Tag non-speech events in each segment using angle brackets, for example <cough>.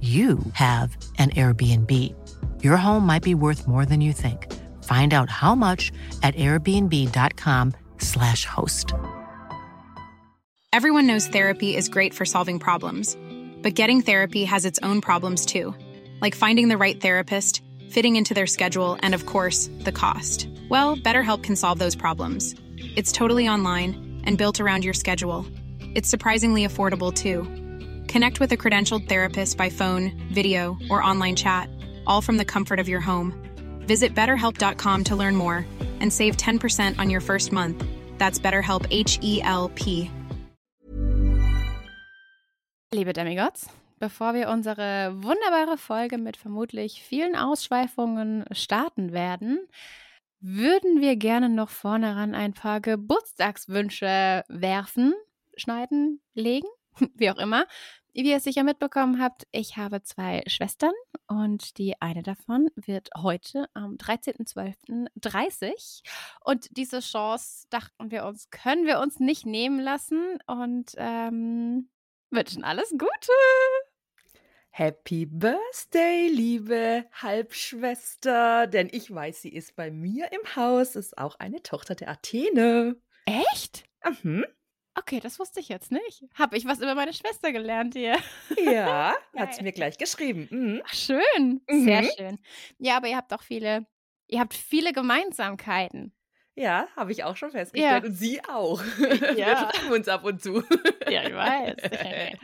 you have an Airbnb. Your home might be worth more than you think. Find out how much at airbnb.com/slash host. Everyone knows therapy is great for solving problems, but getting therapy has its own problems too, like finding the right therapist, fitting into their schedule, and of course, the cost. Well, BetterHelp can solve those problems. It's totally online and built around your schedule. It's surprisingly affordable too. Connect with a credentialed therapist by phone, video, or online chat, all from the comfort of your home. Visit betterhelp.com to learn more and save 10% on your first month. That's BetterHelp H E L P. Liebe Demigods, bevor wir unsere wunderbare Folge mit vermutlich vielen Ausschweifungen starten werden, würden wir gerne noch vorne ran ein paar Geburtstagswünsche werfen, schneiden, legen, <laughs> wie auch immer. Wie ihr es sicher mitbekommen habt, ich habe zwei Schwestern und die eine davon wird heute am 13.12.30 und diese Chance dachten wir uns, können wir uns nicht nehmen lassen und ähm, wünschen alles Gute. Happy Birthday, liebe Halbschwester, denn ich weiß, sie ist bei mir im Haus, ist auch eine Tochter der Athene. Echt? Mhm. Okay, das wusste ich jetzt nicht. Habe ich was über meine Schwester gelernt hier? Ja, <laughs> hat sie mir gleich geschrieben. Mhm. Ach, schön. Sehr Mhm. schön. Ja, aber ihr habt auch viele, ihr habt viele Gemeinsamkeiten. Ja, habe ich auch schon festgestellt. Ja. Und sie auch. <laughs> Wir Ja. treffen uns ab und zu. Ja, ich weiß. <laughs>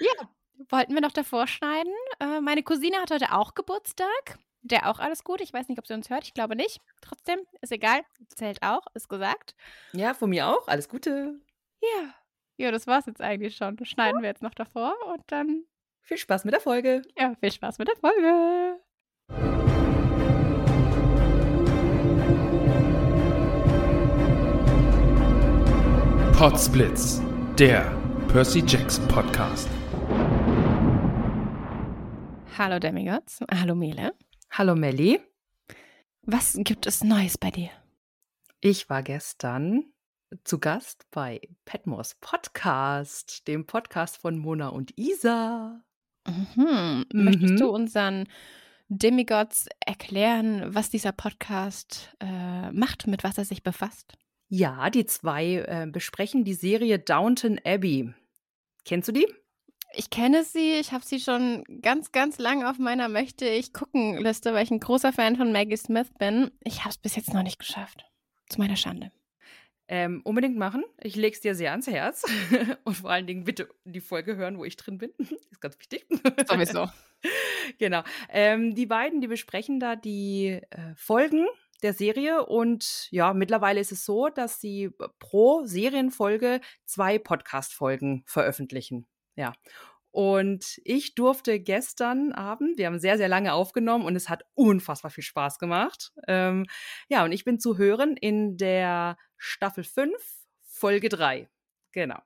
Ja, wollten wir noch davor schneiden? Äh, meine Cousine hat heute auch Geburtstag. Der auch alles gut. Ich weiß nicht, ob sie uns hört. Ich glaube nicht. Trotzdem, ist egal. Zählt auch, ist gesagt. Ja, von mir auch. Alles Gute. Ja. Ja, das war's jetzt eigentlich schon. Das schneiden wir jetzt noch davor und dann, Viel Spaß mit der Folge. ja, viel Spaß mit der Folge. Potsblitz, der Percy Jackson Podcast. Hallo Demigods. Hallo Mele. Hallo Melli. Was gibt es Neues bei dir? Ich war gestern zu Gast bei Petmos Podcast, dem Podcast von Mona und Isa. Mhm. Möchtest Mhm. du unseren Demigods erklären, was dieser Podcast äh, macht, mit was er sich befasst? Ja, die zwei äh, besprechen die Serie Downton Abbey. Kennst du die? Ich kenne sie, ich habe sie schon ganz, ganz lange auf meiner Möchte ich gucken Liste, weil ich ein großer Fan von Maggie Smith bin. Ich habe es bis jetzt noch nicht geschafft. Zu meiner Schande. Ähm, unbedingt machen. Ich lege es dir sehr ans Herz. <laughs> Und vor allen Dingen bitte die Folge hören, wo ich drin bin. <laughs> Ist ganz wichtig. <laughs> Sowieso. genau. Ähm, die beiden, die besprechen da die äh, Folgen der Serie und ja, mittlerweile ist es so, dass sie pro Serienfolge zwei Podcast-Folgen veröffentlichen. Ja. Und ich durfte gestern Abend, wir haben sehr, sehr lange aufgenommen und es hat unfassbar viel Spaß gemacht. Ähm, ja, und ich bin zu hören in der Staffel 5, Folge 3. Genau.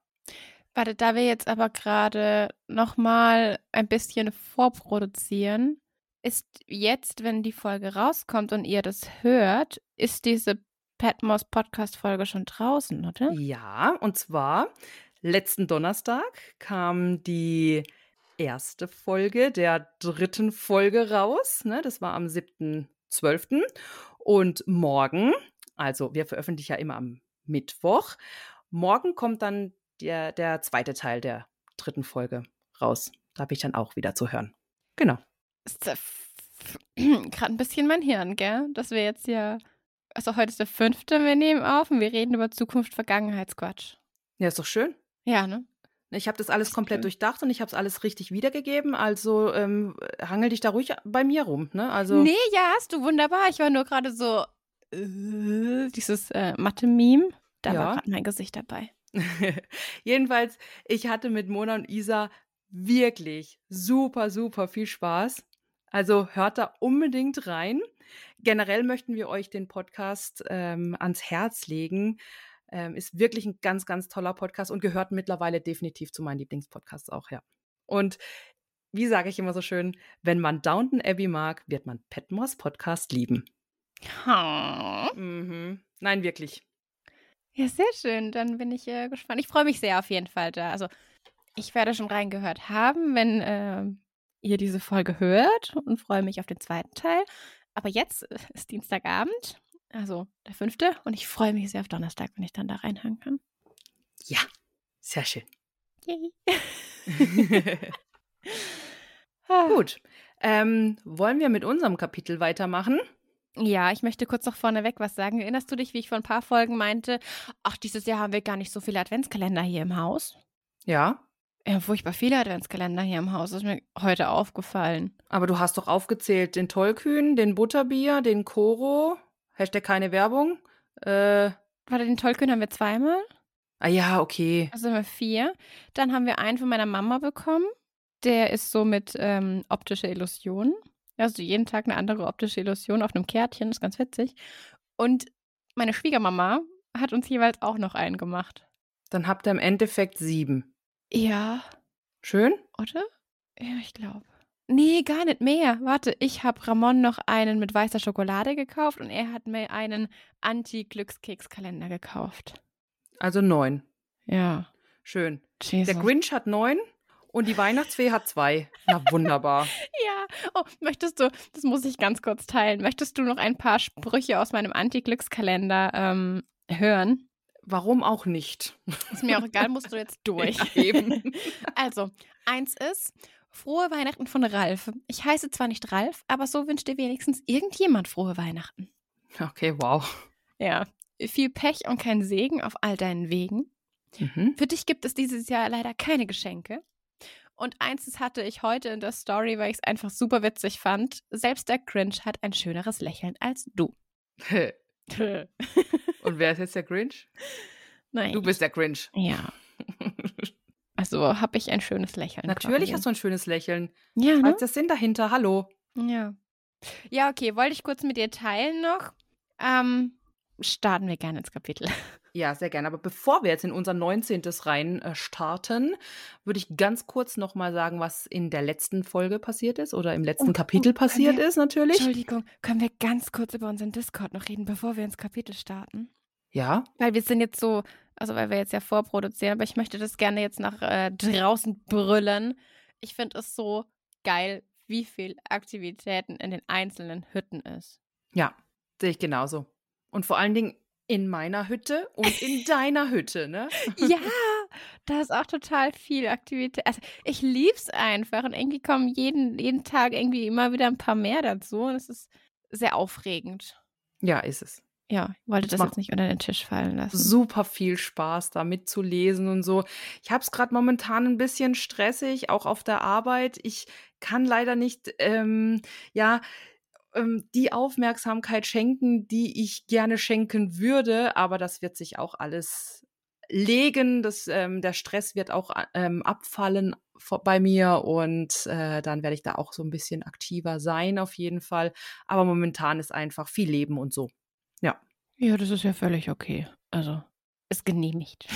Warte, da wir jetzt aber gerade nochmal ein bisschen vorproduzieren, ist jetzt, wenn die Folge rauskommt und ihr das hört, ist diese Patmos Podcast-Folge schon draußen, oder? Ja, und zwar letzten Donnerstag kam die erste Folge der dritten Folge raus. Ne? Das war am 7.12. Und morgen, also wir veröffentlichen ja immer am Mittwoch, morgen kommt dann der, der zweite Teil der dritten Folge raus. Da habe ich dann auch wieder zu hören. Genau. Ist <clears throat> gerade ein bisschen mein Hirn, gell? Dass wir jetzt ja. Also heute ist der fünfte, wir nehmen auf und wir reden über Zukunft, Vergangenheitsquatsch. Ja, ist doch schön. Ja, ne? Ich habe das alles komplett durchdacht und ich habe es alles richtig wiedergegeben. Also ähm, hangel dich da ruhig bei mir rum. Ne? Also Nee, ja, hast du wunderbar. Ich war nur gerade so. Äh, dieses äh, Mathe-Meme. Da Ja. war gerade mein Gesicht dabei. <laughs> Jedenfalls, ich hatte mit Mona und Isa wirklich super, super viel Spaß. Also hört da unbedingt rein. Generell möchten wir euch den Podcast ähm, ans Herz legen. Ähm, ist wirklich ein ganz, ganz toller Podcast und gehört mittlerweile definitiv zu meinen Lieblingspodcasts auch, ja. Und wie sage ich immer so schön, wenn man Downton Abbey mag, wird man Petmores Podcast lieben. Oh. Mhm. Nein, wirklich. Ja, sehr schön. Dann bin ich äh, gespannt. Ich freue mich sehr auf jeden Fall da. Also, ich werde schon reingehört haben, wenn ähm, ihr diese Folge hört und freue mich auf den zweiten Teil. Aber jetzt äh, ist Dienstagabend, also der fünfte, und ich freue mich sehr auf Donnerstag, wenn ich dann da reinhören kann. Ja, sehr schön. Yay. <laughs> <laughs> Ah. Gut. Ähm, wollen wir mit unserem Kapitel weitermachen? Ja, ich möchte kurz noch vorneweg was sagen. Erinnerst du dich, wie ich vor ein paar Folgen meinte, ach, dieses Jahr haben wir gar nicht so viele Adventskalender hier im Haus? Ja. Ja, furchtbar viele Adventskalender hier im Haus. Das ist mir heute aufgefallen. Aber du hast doch aufgezählt den Tollkühn, den Butterbier, den Koro. Hashtag keine Werbung. Äh, Warte, den Tollkühn haben wir zweimal. ah ja, okay. Also haben wir vier. Dann haben wir einen von meiner Mama bekommen. Der ist so mit ähm, optischer Illusion. Also jeden Tag eine andere optische Illusion auf einem Kärtchen. Das ist ganz witzig. Und meine Schwiegermama hat uns jeweils auch noch einen gemacht. Dann habt ihr im Endeffekt sieben. Ja, Schön? oder? Ja, ich glaube. Nee, gar nicht mehr. Warte, ich habe Ramon noch einen mit weißer Schokolade gekauft und er hat mir einen Anti-Glückskekskalender gekauft. Also neun. Ja. Schön. Jesus. Der Grinch hat neun und die Weihnachtsfee hat zwei. Na wunderbar. <laughs> Ja, oh, möchtest du, das muss ich ganz kurz teilen, möchtest du noch ein paar Sprüche aus meinem Anti-Glückskalender ähm, hören? Warum auch nicht? <laughs> Ist mir auch egal, musst du jetzt durch. Ja, eben. <laughs> Also, eins ist, frohe Weihnachten von Ralf. Ich heiße zwar nicht Ralf, aber so wünscht dir wenigstens irgendjemand frohe Weihnachten. Okay, wow. Ja, viel Pech und kein Segen auf all deinen Wegen. Mhm. Für dich gibt es dieses Jahr leider keine Geschenke. Und eins das hatte ich heute in der Story, weil ich es einfach super witzig fand. Selbst der Grinch hat ein schöneres Lächeln als du. <laughs> Und wer ist jetzt der Grinch? Nein. Du bist der Grinch. Ja. <laughs> Also habe ich ein schönes Lächeln. Natürlich hast du ein schönes Lächeln. Ja, ne? ist der Sinn dahinter? Hallo. Ja. Ja, okay. Wollte ich kurz mit dir teilen noch. Ähm, starten wir gerne ins Kapitel. Ja, sehr gerne. Aber bevor wir jetzt in unser 19. rein äh, starten, würde ich ganz kurz nochmal sagen, was in der letzten Folge passiert ist oder im letzten Oh, Kapitel oh, passiert wir- ist, natürlich. Entschuldigung, können wir ganz kurz über unseren Discord noch reden, bevor wir ins Kapitel starten? Ja, Weil wir sind jetzt so, also weil wir jetzt ja vorproduzieren, aber ich möchte das gerne jetzt nach äh, draußen brüllen. Ich finde es so geil, wie viel Aktivitäten in den einzelnen Hütten ist. ja, sehe ich genauso. Und vor allen Dingen in meiner Hütte und in <laughs> deiner Hütte, ne? ja, <laughs> da ist auch total viel Aktivität. Also ich lieb's einfach und irgendwie kommen jeden, jeden Tag irgendwie immer wieder ein paar mehr dazu und es ist sehr aufregend. Ja, ist es. Ja, ich wollte Das das jetzt nicht unter den Tisch fallen lassen. Super viel Spaß, da mitzulesen und so. Ich habe es gerade momentan ein bisschen stressig, auch auf der Arbeit. Ich kann leider nicht, ähm, ja, ähm, die Aufmerksamkeit schenken, die ich gerne schenken würde, aber das wird sich auch alles legen. Das, ähm, der Stress wird auch ähm, abfallen bei mir und äh, dann werde ich da auch so ein bisschen aktiver sein, auf jeden Fall. Aber momentan ist einfach viel Leben und so. Ja, das ist ja völlig okay. Also, ist genehmigt.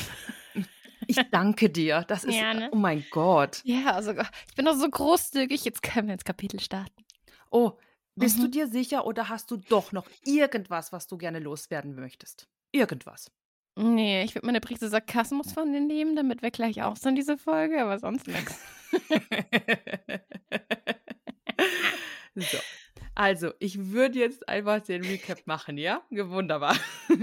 <laughs> Ich danke dir. Das ist, Ja, ne? oh mein Gott. Ja, also ich bin doch so großzügig. Jetzt können wir ins Kapitel starten. Oh, bist du Mhm. dir sicher oder hast du doch noch irgendwas, was du gerne loswerden möchtest? Irgendwas. Nee, ich würde meine Prise Sarkasmus von dir nehmen, damit wir gleich auch sind, diese Folge, aber sonst nichts. <laughs> so. Also, ich würde jetzt einfach den Recap machen, ja? Wunderbar. <laughs>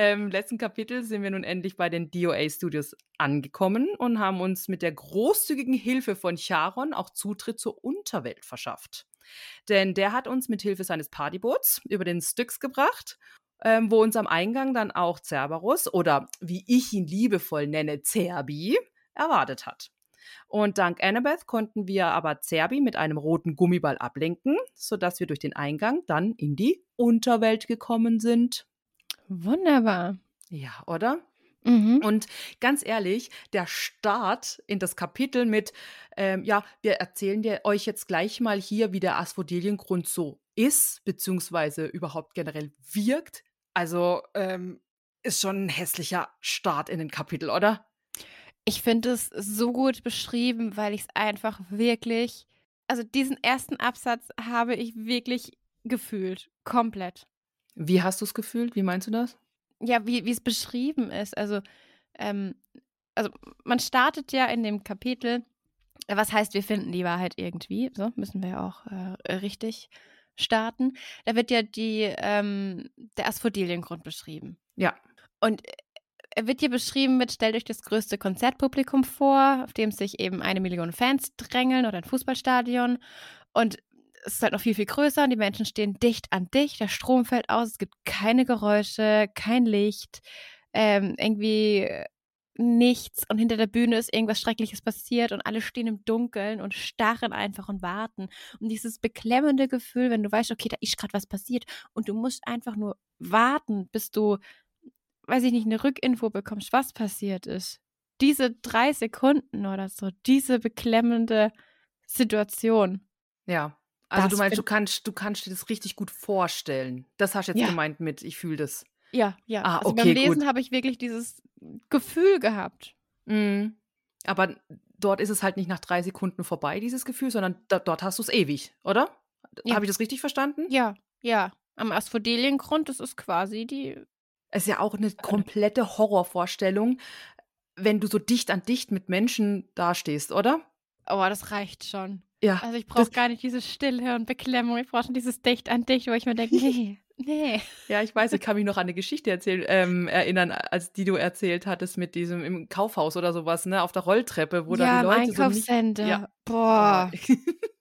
Im letzten Kapitel sind wir nun endlich bei den DOA Studios angekommen und haben uns mit der großzügigen Hilfe von Charon auch Zutritt zur Unterwelt verschafft. Denn der hat uns mit Hilfe seines Partyboots über den Styx gebracht, ähm, wo uns am Eingang dann auch Cerberus oder wie ich ihn liebevoll nenne, Cerbi, erwartet hat. Und dank Annabeth konnten wir aber Zerbi mit einem roten Gummiball ablenken, sodass wir durch den Eingang dann in die Unterwelt gekommen sind. Wunderbar. Ja, oder? Mhm. Und ganz ehrlich, der Start in das Kapitel mit, ähm, ja, wir erzählen dir euch jetzt gleich mal hier, wie der Asphodeliengrund so ist, beziehungsweise überhaupt generell wirkt. Also ähm, ist schon ein hässlicher Start in den Kapitel, oder? Ich finde es so gut beschrieben, weil ich es einfach wirklich, also diesen ersten Absatz habe ich wirklich gefühlt, komplett. Wie hast du es gefühlt? Wie meinst du das? Ja, wie wie es beschrieben ist. Also, ähm, also man startet ja in dem Kapitel, äh, was heißt, wir finden die Wahrheit irgendwie. So müssen wir ja auch äh, richtig starten. Da wird ja die, ähm, der Asphodeliengrund beschrieben. Ja. Und äh, er wird hier beschrieben mit, stellt euch das größte Konzertpublikum vor, auf dem sich eben eine Million Fans drängeln oder ein Fußballstadion. Und es ist halt noch viel, viel größer und die Menschen stehen dicht an dicht, der Strom fällt aus, es gibt keine Geräusche, kein Licht, ähm, irgendwie nichts und hinter der Bühne ist irgendwas Schreckliches passiert und alle stehen im Dunkeln und starren einfach und warten. Und dieses beklemmende Gefühl, wenn du weißt, okay, da ist gerade was passiert und du musst einfach nur warten, bis du, weiß ich nicht, eine Rückinfo bekommst, was passiert ist. Diese drei Sekunden oder so, diese beklemmende Situation. Ja. Also Das du meinst, du kannst, du kannst dir das richtig gut vorstellen. Das hast du jetzt Ja. gemeint mit, ich fühle das. Ja, ja. Ah, also okay, beim Lesen habe ich wirklich dieses Gefühl gehabt. Mhm. Aber dort ist es halt nicht nach drei Sekunden vorbei, dieses Gefühl, sondern da, dort hast du es ewig, oder? Ja. Habe ich das richtig verstanden? Ja, ja. Am Asphodeliengrund, das ist quasi die. Es ist ja auch eine komplette Horrorvorstellung, wenn du so dicht an dicht mit Menschen dastehst, oder? Oh, das reicht schon. Ja. Also ich brauche gar nicht diese Stille und Beklemmung. Ich brauche schon dieses Dicht an Dicht, wo ich mir denke, nee, <laughs> nee. Ja, ich weiß, ich kann mich noch an eine Geschichte erzählen, ähm, erinnern, als die du erzählt hattest mit diesem im Kaufhaus oder sowas, ne, auf der Rolltreppe, wo ja, im die Leute so nicht, Einkaufscenter. Ja. Boah. <laughs>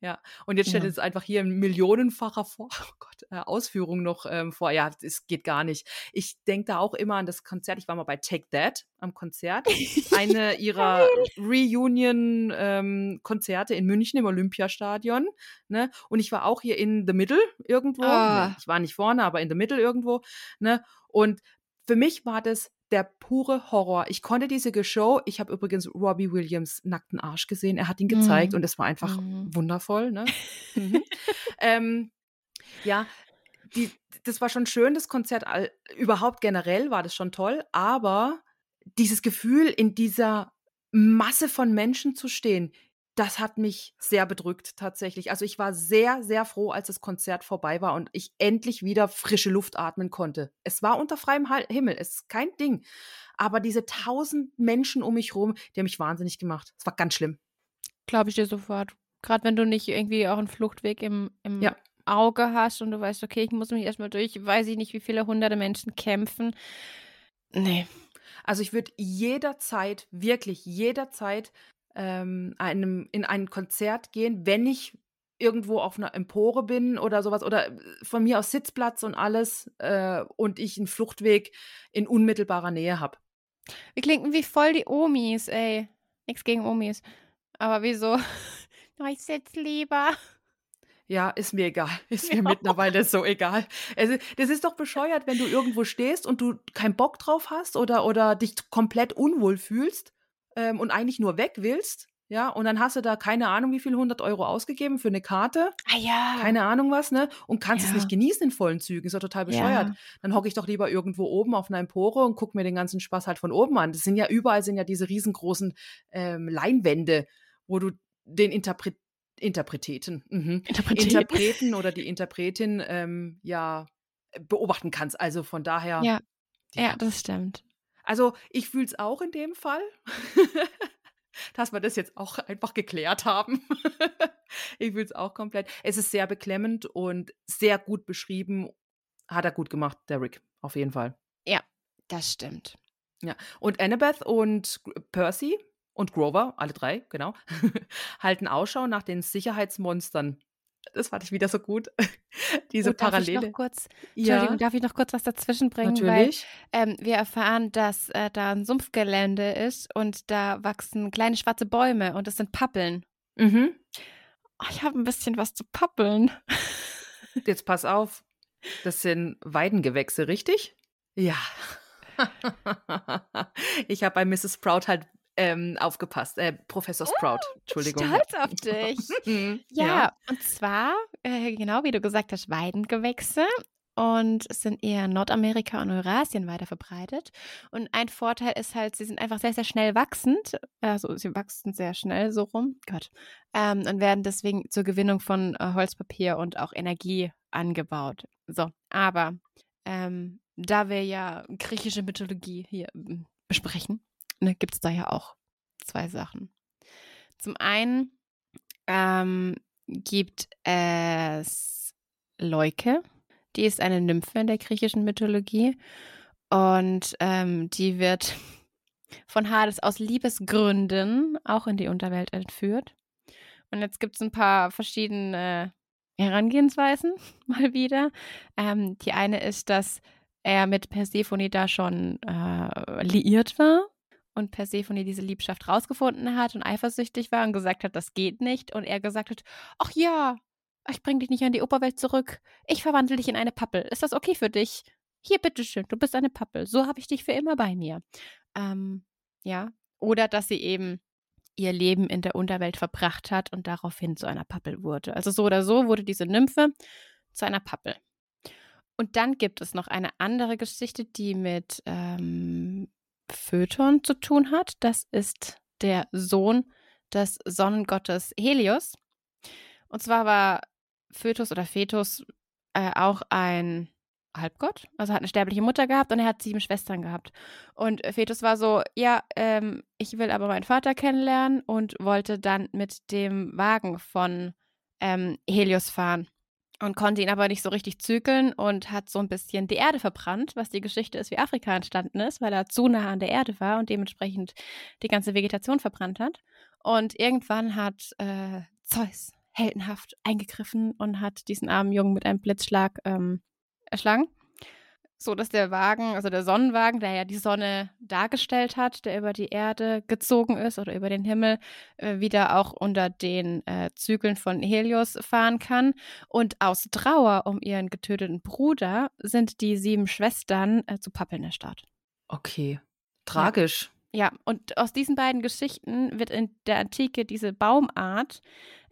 ja, und jetzt stellt Ja. es einfach hier in millionenfacher vor, <laughs> oh Gott, äh, Ausführung noch ähm, vor. Ja, es geht gar nicht. Ich denke da auch immer an das Konzert. Ich war mal bei Take That am Konzert. Eine <laughs> ihrer Reunion-Konzerte in München im Olympiastadion. Ne? Und ich war auch hier in the middle irgendwo. Ah. Ne, Ich war nicht vorne, aber in the middle irgendwo. Ne? Und für mich war das der pure Horror. Ich konnte diese Show, ich habe übrigens Robbie Williams nackten Arsch gesehen, er hat ihn gezeigt Mhm. und es war einfach Mhm. wundervoll. Ne? Mhm. <laughs> ähm, ja, die, das war schon schön, das Konzert. All, überhaupt generell war das schon toll, aber dieses Gefühl, in dieser Masse von Menschen zu stehen, das hat mich sehr bedrückt tatsächlich. Also ich war sehr, sehr froh, als das Konzert vorbei war und ich endlich wieder frische Luft atmen konnte. Es war unter freiem Himmel, es ist kein Ding. Aber diese tausend Menschen um mich rum, die haben mich wahnsinnig gemacht. Es war ganz schlimm. Glaube ich dir sofort. Gerade wenn du nicht irgendwie auch einen Fluchtweg im, im Ja. Auge hast und du weißt, okay, ich muss mich erstmal durch, weiß ich nicht, wie viele hunderte Menschen kämpfen. Nee. Also ich würde jederzeit, wirklich jederzeit ähm, einem, in ein Konzert gehen, wenn ich irgendwo auf einer Empore bin oder sowas oder äh, von mir aus Sitzplatz und alles äh, und ich einen Fluchtweg in unmittelbarer Nähe habe. Wir klinken wie voll die Omis, ey. Nichts gegen Omis. Aber wieso? <laughs> Ich sitz lieber. Ja, ist mir egal. <laughs> Ist mir Ja. mittlerweile so egal. Also, das ist doch bescheuert, wenn du irgendwo stehst und du keinen Bock drauf hast oder, oder dich komplett unwohl fühlst ähm, und eigentlich nur weg willst. Ja, und dann hast du da keine Ahnung, wie viel 100 Euro ausgegeben für eine Karte. Ah ja. keine Ahnung was, ne? Und kannst es Ja. nicht genießen in vollen Zügen. Ist doch total bescheuert. Ja. Dann hocke ich doch lieber irgendwo oben auf einer Empore und gucke mir den ganzen Spaß halt von oben an. Das sind ja überall sind ja diese riesengroßen ähm, Leinwände, wo du den Interpret Interpreteten, mhm. Interpretieren. Interpreten oder die <laughs> Interpretin ähm, ja beobachten kannst. Also von daher. Ja. Ja, das stimmt. Also ich fühle es auch in dem Fall, <laughs> dass wir das jetzt auch einfach geklärt haben. <laughs> ich fühle es auch komplett. Es ist sehr beklemmend und sehr gut beschrieben. Hat er gut gemacht, der Rick. Auf jeden Fall. Ja, das stimmt. Ja. Und Annabeth und Percy und Grover, alle drei, genau, <laughs> halten Ausschau nach den Sicherheitsmonstern. Das fand ich wieder so gut. <laughs> Diese oh, darf Parallele. Ich noch kurz, Entschuldigung, ja, darf ich noch kurz was dazwischen bringen? natürlich. Weil ähm, wir erfahren, dass äh, da ein Sumpfgelände ist und da wachsen kleine schwarze Bäume und das sind Pappeln. Mhm. Oh, ich habe ein bisschen was zu pappeln. <laughs> Jetzt pass auf. Das sind Weidengewächse, richtig? Ja. <laughs> ich habe bei Mrs. Sprout halt ähm, aufgepasst. Äh, Professor Sprout, Entschuldigung. Stolz auf dich. <laughs> Mhm, Ja, und zwar, äh, genau wie du gesagt hast, Weidengewächse. Und es sind eher in Nordamerika und Eurasien weiter verbreitet. Und ein Vorteil ist halt, sie sind einfach sehr, sehr schnell wachsend. Also sie wachsen sehr schnell so rum. Gott. Ähm, und werden deswegen zur Gewinnung von äh, Holzpapier und auch Energie angebaut. So, aber ähm, da wir ja griechische Mythologie hier ähm, besprechen, ne, gibt es da ja auch zwei Sachen. Zum einen ähm, gibt es Leuke, die ist eine Nymphe in der griechischen Mythologie und ähm, die wird <laughs> von Hades aus Liebesgründen auch in die Unterwelt entführt. Und jetzt gibt es ein paar verschiedene Herangehensweisen <laughs> mal wieder. Ähm, die eine ist, dass er mit Persephone da schon äh, liiert war und Persephone diese Liebschaft rausgefunden hat und eifersüchtig war und gesagt hat, das geht nicht. Und er gesagt hat, ach ja, ich bring dich nicht an die Oberwelt zurück. Ich verwandle dich in eine Pappel. Ist das okay für dich? Hier, bitteschön, du bist eine Pappel. So habe ich dich für immer bei mir. Ähm, ja. Oder dass sie eben ihr Leben in der Unterwelt verbracht hat und daraufhin zu einer Pappel wurde. Also so oder so wurde diese Nymphe zu einer Pappel. Und dann gibt es noch eine andere Geschichte, die mit ähm, Phaeton zu tun hat. Das ist der Sohn des Sonnengottes Helios. Und zwar war Fötus oder Fetus äh, auch ein Halbgott, also hat eine sterbliche Mutter gehabt und er hat sieben Schwestern gehabt. Und Fetus war so, ja, ähm, ich will aber meinen Vater kennenlernen und wollte dann mit dem Wagen von ähm, Helios fahren und konnte ihn aber nicht so richtig zügeln und hat so ein bisschen die Erde verbrannt, was die Geschichte ist, wie Afrika entstanden ist, weil er zu nah an der Erde war und dementsprechend die ganze Vegetation verbrannt hat. Und irgendwann hat äh, Zeus heldenhaft eingegriffen und hat diesen armen Jungen mit einem Blitzschlag ähm, erschlagen. So dass der Wagen, also der Sonnenwagen, der ja die Sonne dargestellt hat, der über die Erde gezogen ist oder über den Himmel, äh, wieder auch unter den äh, Zügeln von Helios fahren kann. Und aus Trauer um ihren getöteten Bruder sind die sieben Schwestern äh, zu Pappeln erstarrt. Okay. Tragisch. Ja, und aus diesen beiden Geschichten wird in der Antike diese Baumart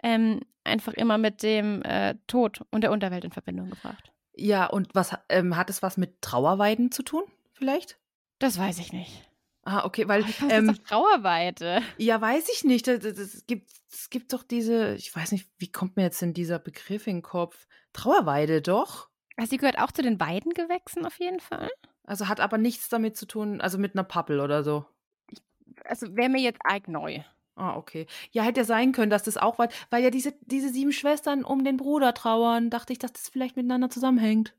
ähm, einfach immer mit dem äh, Tod und der Unterwelt in Verbindung gebracht. Ja, und was ähm, hat es was mit Trauerweiden zu tun, vielleicht? Das weiß ich nicht. Ah, okay, weil. Ist Ähm, doch Trauerweite? ja, weiß ich nicht. Es, gibt, es gibt doch diese, ich weiß nicht, wie kommt mir jetzt denn dieser Begriff in den Kopf? Trauerweide, doch. Also sie gehört auch zu den Weidengewächsen auf jeden Fall. Also hat aber nichts damit zu tun, also mit einer Pappel oder so. Also wäre mir jetzt arg neu. Ah, okay. Ja, hätte ja sein können, dass das auch war, weil ja diese, diese sieben Schwestern um den Bruder trauern, dachte ich, dass das vielleicht miteinander zusammenhängt.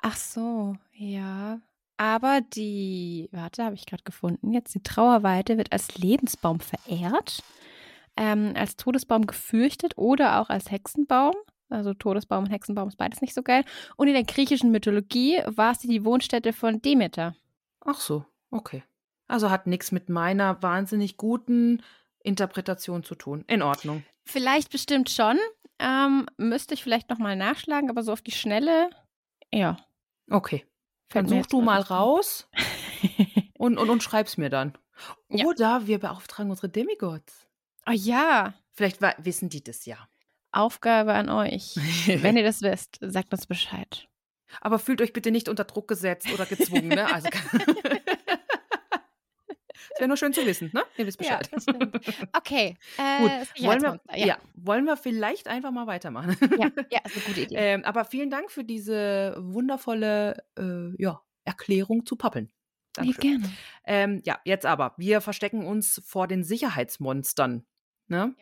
Ach so, ja. Aber die, warte, habe ich gerade gefunden, jetzt die Trauerweide wird als Lebensbaum verehrt, ähm, als Todesbaum gefürchtet oder auch als Hexenbaum. Also Todesbaum und Hexenbaum ist beides nicht so geil. Und in der griechischen Mythologie war sie die Wohnstätte von Demeter. Ach so, okay. Also hat nichts mit meiner wahnsinnig guten Interpretation zu tun. In Ordnung. Vielleicht bestimmt schon. Ähm, müsste ich vielleicht nochmal nachschlagen, aber so auf die Schnelle, ja. Okay. Fällt Dann such du mal raus <laughs> und, und, und schreib's mir dann. Ja. Oder wir beauftragen unsere Demigods. Oh ja, Vielleicht wissen die das ja. Aufgabe an euch. <laughs> Wenn ihr das wisst, sagt uns Bescheid. Aber fühlt euch bitte nicht unter Druck gesetzt oder gezwungen, ne? Also, <laughs> Es wäre nur schön zu wissen, ne? Ihr wisst Ja, Bescheid. stimmt. Okay, <laughs> äh, Gut, wollen wir, ja. ja. wollen wir vielleicht einfach mal weitermachen. Ja, ja, ist eine gute <laughs> Idee. ähm, aber vielen Dank für diese wundervolle äh, ja, Erklärung zu Pappeln. Ja, Dankeschön. gerne. Ähm, ja, jetzt aber. Wir verstecken uns vor den Sicherheitsmonstern. Ne?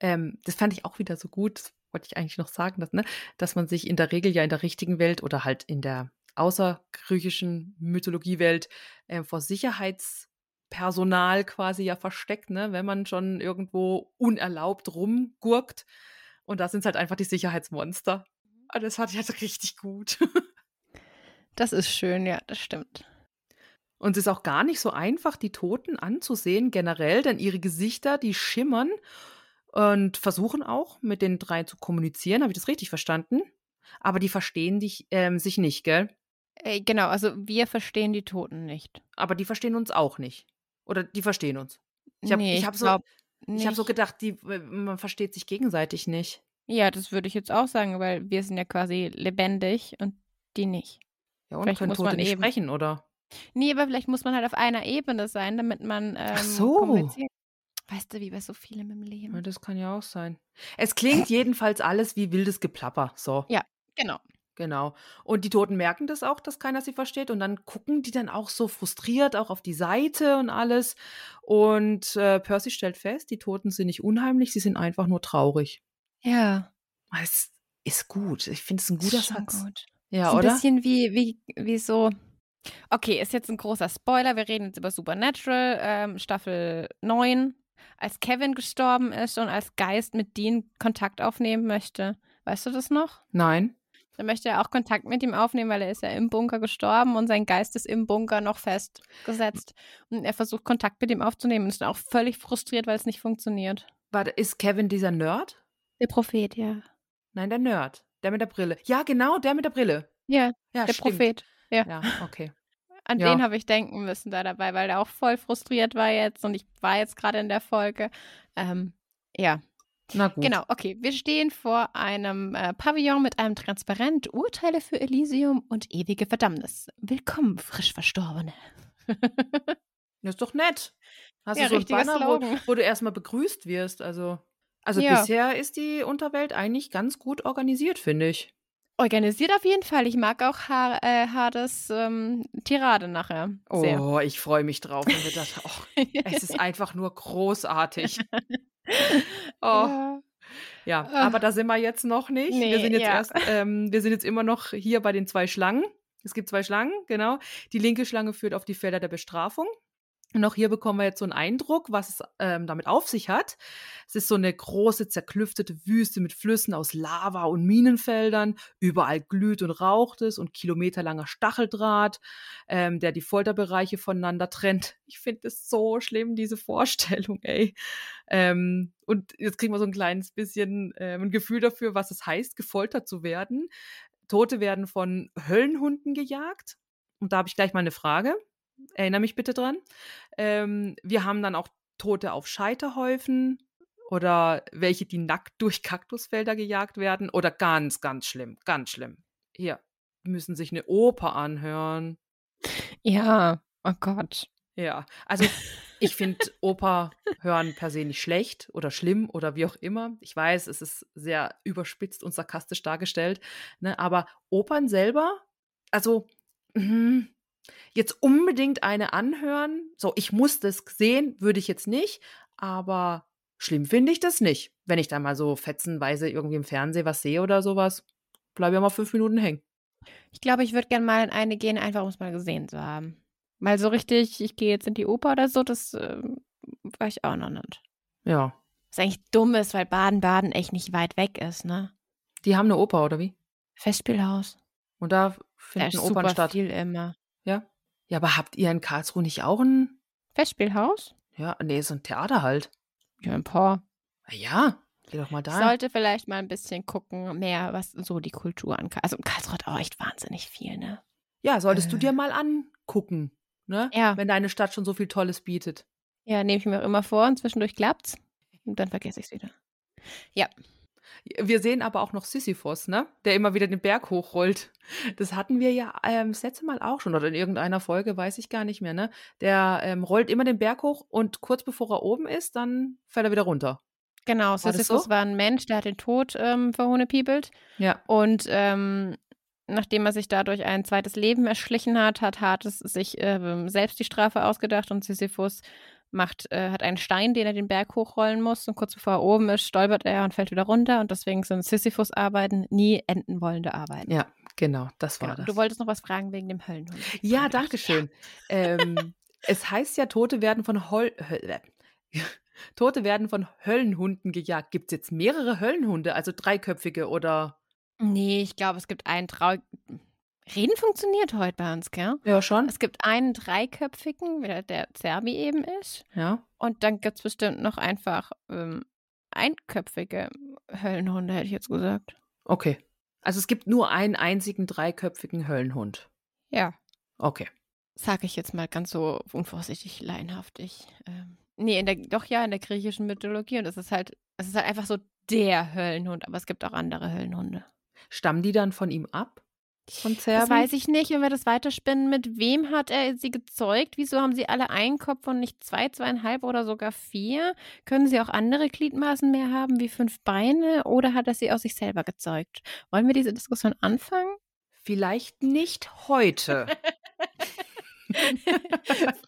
Ähm, das fand ich auch wieder so gut. Das wollte ich eigentlich noch sagen, dass, ne, dass man sich in der Regel ja in der richtigen Welt oder halt in der außergriechischen Mythologiewelt äh, vor Sicherheitspersonal quasi ja versteckt, ne? wenn man schon irgendwo unerlaubt rumgurkt. Und da sind es halt einfach die Sicherheitsmonster. Und das fand ich halt <laughs> richtig gut. Das ist schön, ja, das stimmt. Und es ist auch gar nicht so einfach, die Toten anzusehen, generell, denn ihre Gesichter, die schimmern und versuchen auch mit den drei zu kommunizieren. Habe ich das richtig verstanden? Aber die verstehen dich, ähm, sich nicht, gell? Äh, genau, also wir verstehen die Toten nicht. Aber die verstehen uns auch nicht. Oder die verstehen uns. Ich habe nee, ich hab so, ich hab so gedacht, die, man versteht sich gegenseitig nicht. Ja, das würde ich jetzt auch sagen, weil wir sind ja quasi lebendig und die nicht. Ja, und Vielleicht können muss Tote man nicht eben- sprechen, oder? Nee, aber vielleicht muss man halt auf einer Ebene sein, damit man ähm, so. kommuniziert. Weißt du, wie bei so vielem im Ja, Leben. das kann ja auch sein. Es klingt jedenfalls alles wie wildes Geplapper. So. Ja. Genau. Genau. Und die Toten merken das auch, dass keiner sie versteht. Und dann gucken die dann auch so frustriert auch auf die Seite und alles. Und äh, Percy stellt fest, die Toten sind nicht unheimlich, sie sind einfach nur traurig. Ja. Es ist gut. Ich finde es ein guter Satz. Gut. Ja, ist ein oder? bisschen wie, wie, wie so. Okay, ist jetzt ein großer Spoiler. Wir reden jetzt über Supernatural, ähm, Staffel 9. Als Kevin gestorben ist und als Geist mit Dean Kontakt aufnehmen möchte. Weißt du das noch? Nein. Dann möchte er auch Kontakt mit ihm aufnehmen, weil er ist ja im Bunker gestorben und sein Geist ist im Bunker noch festgesetzt. Und er versucht Kontakt mit ihm aufzunehmen und ist dann auch völlig frustriert, weil es nicht funktioniert. Warte, ist Kevin dieser Nerd? Der Prophet, ja. Nein, der Nerd. Der mit der Brille. Ja, genau, der mit der Brille. Ja, Ja, der stimmt. Prophet. Ja. Ja, okay. An Ja. den habe ich denken müssen da dabei, weil der auch voll frustriert war jetzt und ich war jetzt gerade in der Folge. Ähm, ja, Na gut. genau. Okay, wir stehen vor einem äh, Pavillon mit einem Transparent, Urteile für Elysium und ewige Verdammnis. Willkommen, frisch Verstorbene. <laughs> Das ist doch nett. Hast Ja, du so ein Banner, wo, Slogan. wo du erstmal begrüßt wirst. Also, also Ja. bisher ist die Unterwelt eigentlich ganz gut organisiert, finde ich. Organisiert auf jeden Fall. Ich mag auch ha äh, Hades ähm, Tirade nachher. Sehr. Oh, ich freue mich drauf. Und wir dachten, <laughs> oh, es ist einfach nur großartig. <laughs> <laughs> Oh, Ja. ja, Ah. aber da sind wir jetzt noch nicht. wir Nee, sind jetzt ja. erst, ähm, wir sind jetzt immer noch hier bei den zwei Schlangen. Es gibt zwei Schlangen, genau. Die linke Schlange führt auf die Felder der Bestrafung. Und auch hier bekommen wir jetzt so einen Eindruck, was es ähm, damit auf sich hat. Es ist so eine große, zerklüftete Wüste mit Flüssen aus Lava und Minenfeldern. Überall glüht und raucht es und kilometerlanger Stacheldraht, ähm, der die Folterbereiche voneinander trennt. <laughs> Ich finde es so schlimm, diese Vorstellung, ey. Ähm, und jetzt kriegen wir so ein kleines bisschen ähm, ein Gefühl dafür, was es heißt, gefoltert zu werden. Tote werden von Höllenhunden gejagt. Und da habe ich gleich mal eine Frage. Erinnere mich bitte dran. Ähm, wir haben dann auch Tote auf Scheiterhäufen oder welche, die nackt <laughs> durch Kaktusfelder gejagt werden. Oder ganz, ganz schlimm, ganz schlimm. Hier müssen sich eine Oper anhören. ja, oh Gott. Ja, also ich finde Oper hören per se nicht schlecht oder schlimm oder wie auch immer. Ich weiß, es ist sehr überspitzt und sarkastisch dargestellt, ne? aber Opern selber, also mhm, jetzt unbedingt eine anhören, so ich muss das sehen, würde ich jetzt nicht, aber schlimm finde ich das nicht. Wenn ich da mal so fetzenweise irgendwie im Fernsehen was sehe oder sowas, bleibe ja mal fünf Minuten hängen. Ich glaube, ich würde gerne mal in eine gehen, einfach um es mal gesehen zu haben. Weil so richtig, ich gehe jetzt in die Oper oder so, das ähm, war ich auch noch nicht. Ja, Was eigentlich dumm ist, weil Baden-Baden echt nicht weit weg ist, ne? die haben eine Oper oder wie? Festspielhaus. Und da Da finden ist Opern statt. viel immer. Ja. Ja, aber habt ihr in Karlsruhe nicht auch ein, Festspielhaus? ja, nee, so ein Theater halt? Ja, ein paar. Na ja, geh doch mal Ich da. sollte vielleicht mal ein bisschen gucken, mehr, was so die Kultur an. Also Karlsruhe hat auch echt wahnsinnig viel, ne? ja, solltest du Äh. dir mal angucken, ne? Ja. Wenn deine Stadt schon so viel Tolles bietet. Ja, nehme ich mir auch immer vor und zwischendurch klappt's. Und dann vergesse ich es wieder. Wir sehen aber auch noch Sisyphos, ne? Der immer wieder den Berg hochrollt. Das hatten wir ja ähm, das letzte Mal auch schon oder in irgendeiner Folge, weiß ich gar nicht mehr, ne? Der ähm, rollt immer den Berg hoch und kurz bevor er oben ist, dann fällt er wieder runter. Genau, das Sisyphus so? war ein Mensch, der hat den Tod ähm, verhohnepiepelt. Ja. Und ähm, nachdem er sich dadurch ein zweites Leben erschlichen hat, hat Hades sich ähm, selbst die Strafe ausgedacht und Sisyphus macht, äh, hat einen Stein, den er den Berg hochrollen muss. Und kurz bevor er oben ist, stolpert er und fällt wieder runter. Und deswegen sind Sisyphus-Arbeiten nie enden wollende Arbeiten. Ja, Genau, das war Genau. das. Du wolltest noch was fragen wegen dem Höllenhund. Ja, danke schön. ähm, <laughs> es heißt ja, Tote werden von Hol Höl <laughs> Tote werden von Höllenhunden gejagt. Gibt es jetzt mehrere Höllenhunde, also dreiköpfige oder? Nee, ich glaube, es gibt einen Trau. Reden funktioniert heute bei uns, gell? Ja, schon. Es gibt einen dreiköpfigen, der, der Zerbi eben ist. Ja. Und dann gibt es bestimmt noch einfach ähm, einköpfige Höllenhunde, hätte ich jetzt gesagt. Okay. Also es gibt nur einen einzigen dreiköpfigen Höllenhund. Ja. Okay. Sage ich jetzt mal ganz so unvorsichtig, laienhaftig. Ähm, nee, in der, doch ja, in der griechischen Mythologie. Und es ist halt, es ist halt einfach so der Höllenhund, aber es gibt auch andere Höllenhunde. Stammen die dann von ihm ab? Zerbi? Das weiß ich nicht, wenn wir das weiterspinnen. Mit wem hat er sie gezeugt? Wieso haben sie alle einen Kopf und nicht zwei, zweieinhalb oder sogar vier? Können sie auch andere Gliedmaßen mehr haben, wie fünf Beine? Oder hat er sie aus sich selber gezeugt? Wollen wir diese Diskussion anfangen? Vielleicht nicht heute. <laughs>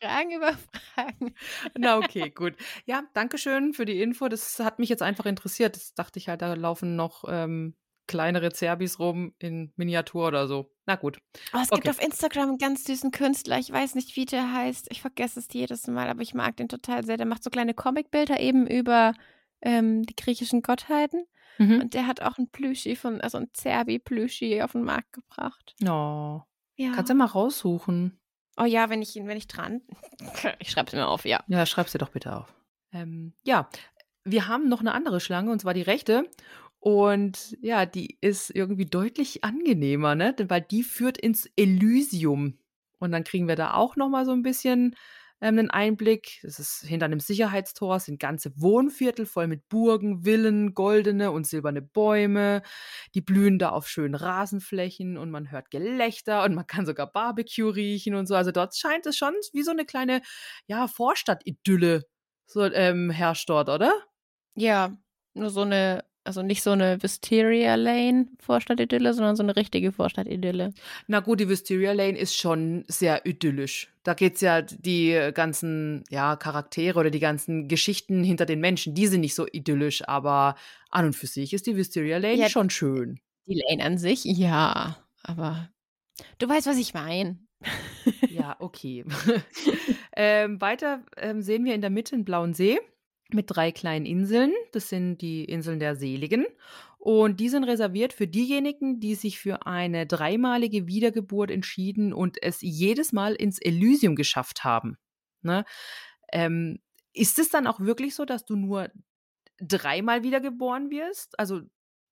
Fragen über Fragen. Na, okay, gut. Ja, danke schön für die Info. Das hat mich jetzt einfach interessiert. Das dachte ich halt, da laufen noch ähm, kleinere Zerbis rum in Miniatur oder so. Na gut. Oh, es Okay. gibt auf Instagram einen ganz süßen Künstler. Ich weiß nicht, wie der heißt. Ich vergesse es jedes Mal, aber ich mag den total sehr. Der macht so kleine Comicbilder eben über ähm, die griechischen Gottheiten. Mhm. Und der hat auch ein Plüschi von, also ein Zerbi-Plüschi auf den Markt gebracht. Oh, Ja. kannst du mal raussuchen. oh ja, wenn ich ihn, wenn ich dran. <laughs> Ich schreibe es mir auf, ja. Ja, schreib's dir doch bitte auf. Ähm, ja, wir haben noch eine andere Schlange und zwar die rechte. Und ja, die ist irgendwie deutlich angenehmer, ne? Weil die führt ins Elysium. Und dann kriegen wir da auch noch mal so ein bisschen ähm, einen Einblick. Es ist hinter einem Sicherheitstor sind ganze Wohnviertel voll mit Burgen, Villen, goldene und silberne Bäume. Die blühen da auf schönen Rasenflächen und man hört Gelächter und man kann sogar Barbecue riechen und so. Also dort scheint es schon wie so eine kleine, ja, Vorstadt-Idylle so, ähm, herrscht dort, oder? Ja, nur so eine, also nicht so eine Wisteria Lane Vorstadtidylle, sondern so eine richtige Vorstadtidylle. Na gut, die Wisteria Lane ist schon sehr idyllisch. Da geht's ja die ganzen ja, Charaktere oder die ganzen Geschichten hinter den Menschen, die sind nicht so idyllisch, aber an und für sich ist die Wisteria Lane Ja. schon schön. Die Lane an sich, ja, aber du weißt, was ich meine. Ja, okay. <laughs> ähm, weiter ähm, sehen wir in der Mitte einen blauen See mit drei kleinen Inseln. Das sind die Inseln der Seligen. Und die sind reserviert für diejenigen, die sich für eine dreimalige Wiedergeburt entschieden und es jedes Mal ins Elysium geschafft haben. Ne? Ähm, ist es dann auch wirklich so, dass du nur dreimal wiedergeboren wirst? Also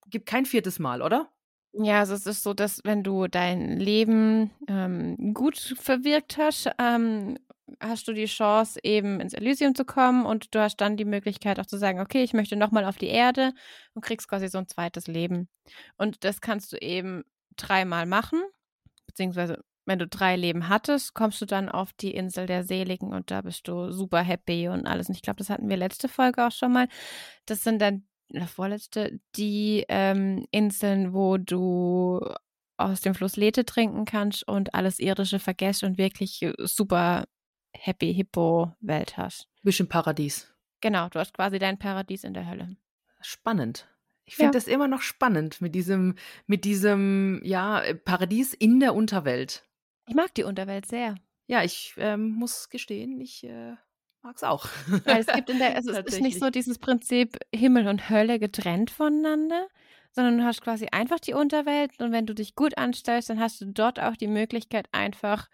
gibt kein viertes Mal, oder? Ja, also es ist so, dass wenn du dein Leben ähm, gut verwirkt hast, ähm, hast du die Chance, eben ins Elysium zu kommen und du hast dann die Möglichkeit auch zu sagen, okay, ich möchte nochmal auf die Erde und kriegst quasi so ein zweites Leben. Und das kannst du eben dreimal machen, beziehungsweise wenn du drei Leben hattest, kommst du dann auf die Insel der Seligen und da bist du super happy und alles. Und ich glaube, das hatten wir letzte Folge auch schon mal. Das sind dann oder vorletzte, die ähm, Inseln, wo du aus dem Fluss Lethe trinken kannst und alles Irdische vergisst und wirklich super happy Hippo-Welt hast. Bisschen Paradies. Genau, du hast quasi dein Paradies in der Hölle. Spannend. Ich finde Ja. das immer noch spannend mit diesem, mit diesem, ja, Paradies in der Unterwelt. Ich mag die Unterwelt sehr. Ja, ich ähm, muss gestehen, ich äh, mag es auch. Weil es gibt in der, <laughs> also es ist nicht so dieses Prinzip Himmel und Hölle getrennt voneinander, sondern du hast quasi einfach die Unterwelt und wenn du dich gut anstellst, dann hast du dort auch die Möglichkeit, einfach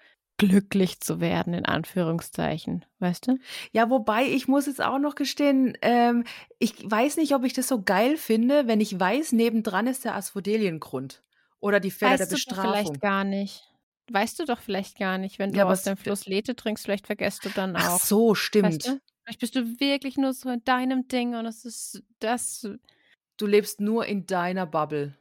glücklich zu werden, in Anführungszeichen. Weißt du? Ja, wobei ich muss jetzt auch noch gestehen, ähm, ich weiß nicht, ob ich das so geil finde, wenn ich weiß, nebendran ist der Asphodeliengrund oder die Felder der weißt du doch Bestrafung. vielleicht gar nicht. Weißt du doch vielleicht gar nicht, wenn du Ja, aus dem Fluss Lethe trinkst, vielleicht vergisst du dann Ach auch. so, stimmt. Weißt du? Vielleicht bist du wirklich nur so in deinem Ding und es ist das Du lebst nur in deiner Bubble.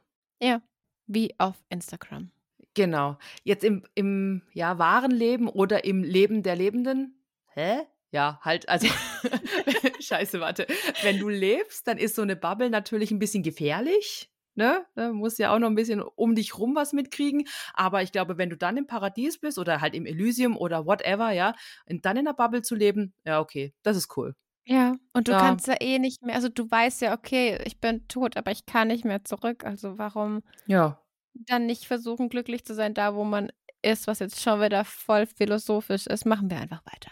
wie auf Instagram. Genau. Jetzt im, im ja, wahren Leben oder im Leben der Lebenden? Hä? Ja, halt, also, <laughs> scheiße, warte. Wenn du lebst, dann ist so eine Bubble natürlich ein bisschen gefährlich. Ne? Da musst ja auch noch ein bisschen um dich rum was mitkriegen. Aber ich glaube, wenn du dann im Paradies bist oder halt im Elysium oder whatever, ja, und dann in der Bubble zu leben, ja, okay, das ist cool. Ja, und du Ja. kannst ja eh nicht mehr, also du weißt ja, okay, ich bin tot, aber ich kann nicht mehr zurück. Also warum? Ja. Dann nicht versuchen, glücklich zu sein, da wo man ist, was jetzt schon wieder voll philosophisch ist. Machen wir einfach weiter.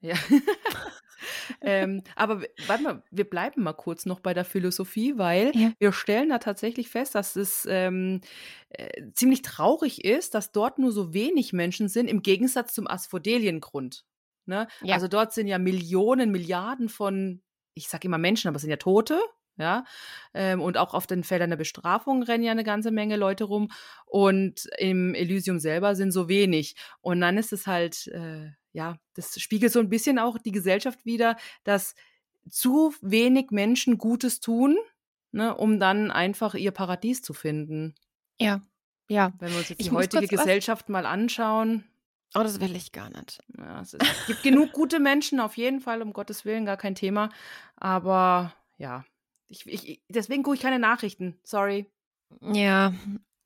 Ja. <laughs> ähm, aber warte mal, wir bleiben mal kurz noch bei der Philosophie, weil ja. wir stellen da tatsächlich fest, dass es ähm, äh, ziemlich traurig ist, dass dort nur so wenig Menschen sind, im Gegensatz zum Asphodeliengrund. Ne? Ja. Also dort sind ja Millionen, Milliarden von, ich sage immer Menschen, aber es sind ja Tote, ja. Ähm, und auch auf den Feldern der Bestrafung rennen ja eine ganze Menge Leute rum. Und im Elysium selber sind so wenig. Und dann ist es halt, äh, ja, das spiegelt so ein bisschen auch die Gesellschaft wieder, dass zu wenig Menschen Gutes tun, ne, um dann einfach ihr Paradies zu finden. Ja, ja. Wenn wir uns jetzt ich die heutige Gesellschaft mal anschauen. Oh, das will ich gar nicht. Ja, es, ist, es gibt genug gute Menschen, auf jeden Fall, um Gottes Willen, gar kein Thema. Aber ja, ich, ich, deswegen gucke ich keine Nachrichten. Sorry. Ja,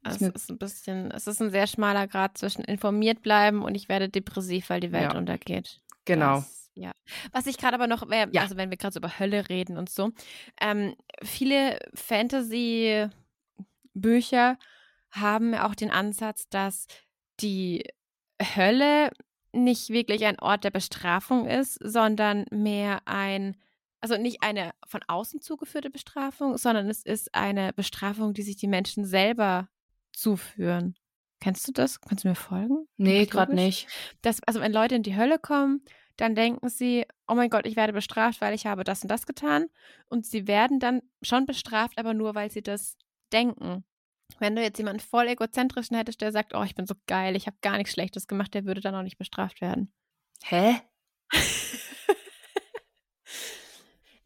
es ist ein bisschen, es ist ein sehr schmaler Grad zwischen informiert bleiben und ich werde depressiv, weil die Welt ja. untergeht. Genau. Das, ja. Was ich gerade aber noch, äh, ja. also wenn wir gerade so über Hölle reden und so, ähm, viele Fantasy-Bücher haben auch den Ansatz, dass die Hölle nicht wirklich ein Ort der Bestrafung ist, sondern mehr ein also nicht eine von außen zugeführte Bestrafung, sondern es ist eine Bestrafung, die sich die Menschen selber zuführen. Kennst du das? Kannst du mir folgen? Nee, gerade nicht. Das, also wenn Leute in die Hölle kommen, dann denken sie, oh mein Gott, ich werde bestraft, weil ich habe das und das getan. Und sie werden dann schon bestraft, aber nur, weil sie das denken. Wenn du jetzt jemanden voll egozentrischen hättest, der sagt, oh, ich bin so geil, ich habe gar nichts Schlechtes gemacht, der würde dann auch nicht bestraft werden. Hä? <laughs>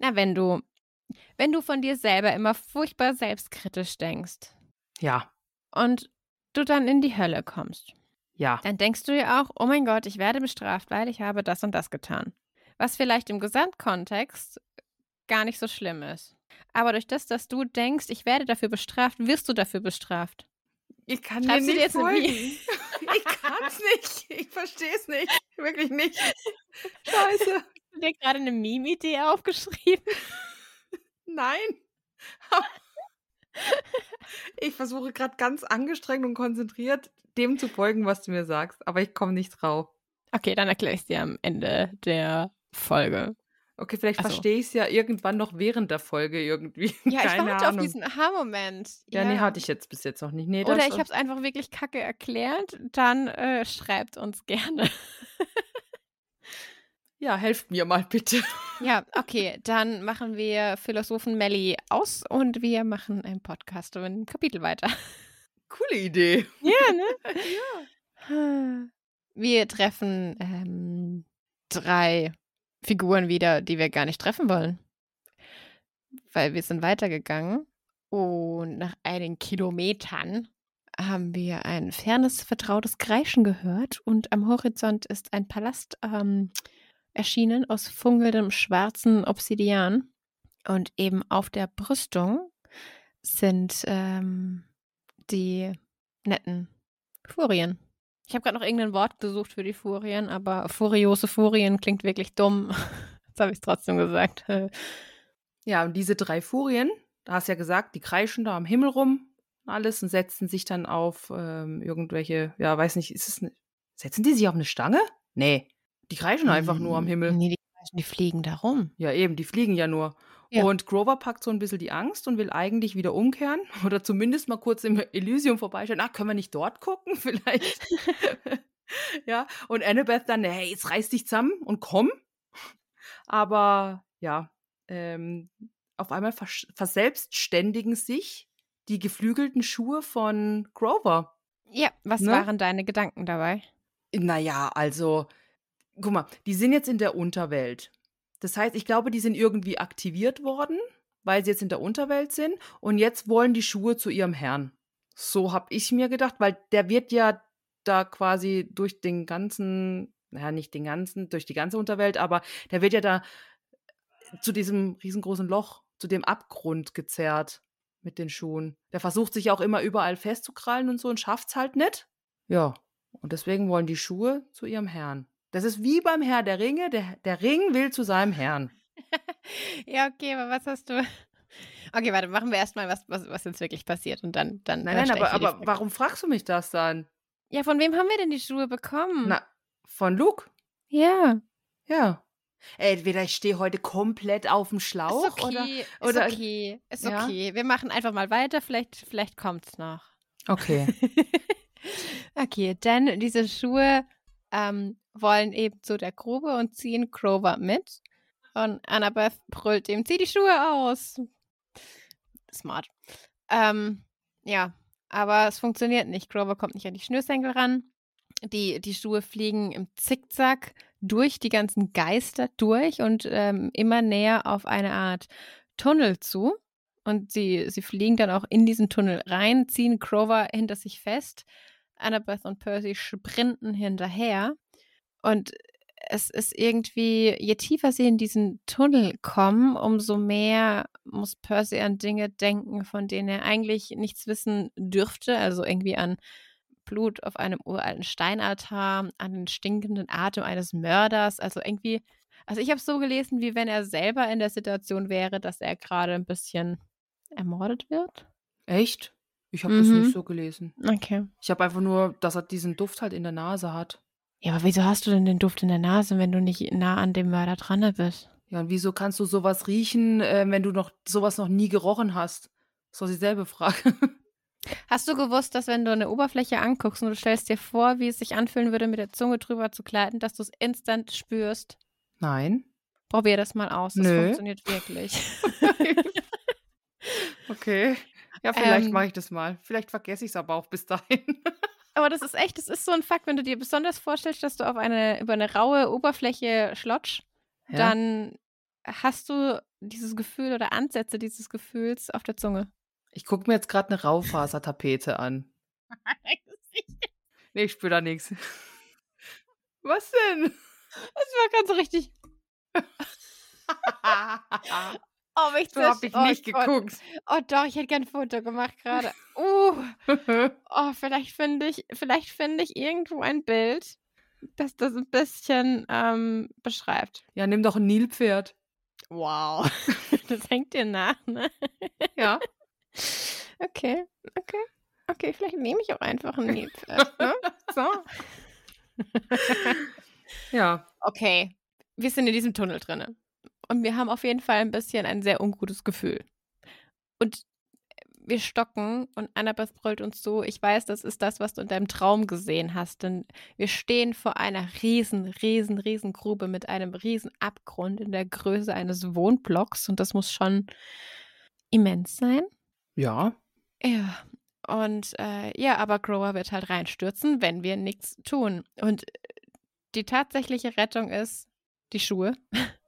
Na, wenn du, wenn du von dir selber immer furchtbar selbstkritisch denkst. Ja. Und du dann in die Hölle kommst. Ja. Dann denkst du dir auch, oh mein Gott, ich werde bestraft, weil ich habe das und das getan. Was vielleicht im Gesamtkontext gar nicht so schlimm ist. Aber durch das, dass du denkst, ich werde dafür bestraft, wirst du dafür bestraft. Ich kann Schreibst dir nicht folgen. ich kann es nicht. Ich verstehe es nicht. Wirklich nicht. <laughs> Scheiße du dir gerade eine Meme-Idee aufgeschrieben? Nein. <laughs> ich versuche gerade ganz angestrengt und konzentriert, dem zu folgen, was du mir sagst, aber ich komme nicht drauf. Okay, dann erkläre ich es dir am Ende der Folge. Okay, vielleicht also. verstehe ich es ja irgendwann noch während der Folge irgendwie. <laughs> Ja, Keine ich warte Ahnung. auf diesen Aha-Moment. Ja, ja, nee, hatte ich jetzt bis jetzt noch nicht. Nee, Oder ich habe es einfach wirklich kacke erklärt. Dann äh, schreibt uns gerne. <laughs> Ja, helft mir mal bitte. Ja, okay, dann machen wir Philosophen Melly aus und wir machen einen Podcast und ein Kapitel weiter. Coole Idee. Ja, ne? <laughs> ja. Wir treffen ähm, drei Figuren wieder, die wir gar nicht treffen wollen. Weil wir sind weitergegangen und nach einigen Kilometern haben wir ein fernes, vertrautes Kreischen gehört und am Horizont ist ein Palast ähm, erschienen aus funkelndem schwarzen Obsidian. Und eben auf der Brüstung sind ähm, die netten Furien. Ich habe gerade noch irgendein Wort gesucht für die Furien, aber furiose Furien klingt wirklich dumm. <laughs> Jetzt habe ich es trotzdem gesagt. <laughs> Ja, und diese drei Furien, da hast du ja gesagt, die kreischen da am Himmel rum, alles und setzen sich dann auf ähm, irgendwelche, ja, weiß nicht, ist es eine, setzen die sich auf eine Stange? Nee. Die kreischen einfach nur am hm, Himmel. Nee, die kreischen, die fliegen da rum. Ja, eben, die fliegen ja nur. Ja. Und Grover packt so ein bisschen die Angst und will eigentlich wieder umkehren <laughs> oder zumindest mal kurz im Elysium vorbeischauen. Ach, können wir nicht dort gucken <laughs> vielleicht? <laughs> ja, und Annabeth dann, hey, jetzt reiß dich zusammen und komm. Aber ja, ähm, auf einmal vers verselbstständigen sich die geflügelten Schuhe von Grover. Ja, was ne? waren deine Gedanken dabei? Naja, also guck mal, die sind jetzt in der Unterwelt. Das heißt, ich glaube, die sind irgendwie aktiviert worden, weil sie jetzt in der Unterwelt sind und jetzt wollen die Schuhe zu ihrem Herrn. So habe ich mir gedacht, weil der wird ja da quasi durch den ganzen, naja, nicht den ganzen, durch die ganze Unterwelt, aber der wird ja da zu diesem riesengroßen Loch, zu dem Abgrund gezerrt mit den Schuhen. Der versucht sich auch immer überall festzukrallen und so und schafft's halt nicht. Ja, und deswegen wollen die Schuhe zu ihrem Herrn. Das ist wie beim Herr der Ringe. Der, der Ring will zu seinem Herrn. <laughs> ja, okay, aber was hast du, Okay, warte, machen wir erstmal, was, was, was jetzt wirklich passiert und dann. dann nein, nein, aber, aber warum fragst du mich das dann? Ja, von wem haben wir denn die Schuhe bekommen? Na, von Luke. Ja. Ja. Entweder ich stehe heute komplett auf dem Schlauch ist okay, oder, oder. Ist okay, ist ja? okay. Wir machen einfach mal weiter, vielleicht, vielleicht kommt es noch. Okay. <laughs> okay, denn diese Schuhe ähm, wollen eben zu der Grube und ziehen Grover mit. Und Annabeth brüllt ihm, zieh die Schuhe aus. Smart. Ähm, ja, aber es funktioniert nicht. Grover kommt nicht an die Schnürsenkel ran. Die, die Schuhe fliegen im Zickzack durch die ganzen Geister durch und ähm, immer näher auf eine Art Tunnel zu. Und sie, sie fliegen dann auch in diesen Tunnel rein, ziehen Grover hinter sich fest. Annabeth und Percy sprinten hinterher. Und es ist irgendwie, je tiefer sie in diesen Tunnel kommen, umso mehr muss Percy an Dinge denken, von denen er eigentlich nichts wissen dürfte. Also irgendwie an Blut auf einem uralten Steinaltar, an den stinkenden Atem eines Mörders. Also irgendwie, also ich habe es so gelesen, wie wenn er selber in der Situation wäre, dass er gerade ein bisschen ermordet wird. Echt? Ich habe mhm. das nicht so gelesen. Okay. Ich habe einfach nur, dass er diesen Duft halt in der Nase hat. Ja, aber wieso hast du denn den Duft in der Nase, wenn du nicht nah an dem Mörder dran bist? Ja, und wieso kannst du sowas riechen, äh, wenn du noch sowas noch nie gerochen hast? Das war dieselbe Frage. <laughs> Hast du gewusst, dass wenn du eine Oberfläche anguckst und du stellst dir vor, wie es sich anfühlen würde, mit der Zunge drüber zu gleiten, dass du es instant spürst? Nein. Probier das mal aus. Das Nö. funktioniert wirklich. <laughs> okay. Ja, vielleicht ähm, mache ich das mal. Vielleicht vergesse ich es aber auch bis dahin. <laughs> aber das ist echt, das ist so ein Fakt, wenn du dir besonders vorstellst, dass du auf eine, über eine raue Oberfläche schlotsch, ja. dann hast du dieses Gefühl oder Ansätze dieses Gefühls auf der Zunge. Ich gucke mir jetzt gerade eine Raufasertapete an. <laughs> nee, ich spüre da nichts. <laughs> Was denn? Das war ganz richtig. Oh, ich so habe ich oh, nicht Gott. geguckt. Oh doch, ich hätte gern ein Foto gemacht gerade. Uh. <laughs> oh, vielleicht finde ich, vielleicht finde ich irgendwo ein Bild, das das ein bisschen ähm, beschreibt. Ja, nimm doch ein Nilpferd. Wow. <laughs> das hängt dir nach, ne? Ja. Okay, okay. Okay, vielleicht nehme ich auch einfach ein Nilpferd, ne? <laughs> So. ja. Okay. Wir sind in diesem Tunnel drinne. Und wir haben auf jeden Fall ein bisschen ein sehr ungutes Gefühl. Und wir stocken und Annabeth brüllt uns so, ich weiß, das ist das, was du in deinem Traum gesehen hast, denn wir stehen vor einer riesen, riesen, riesen Grube mit einem riesen Abgrund in der Größe eines Wohnblocks und das muss schon immens sein. Ja. Ja. Und äh, ja, aber Grower wird halt reinstürzen, wenn wir nichts tun. Und die tatsächliche Rettung ist die Schuhe. <laughs>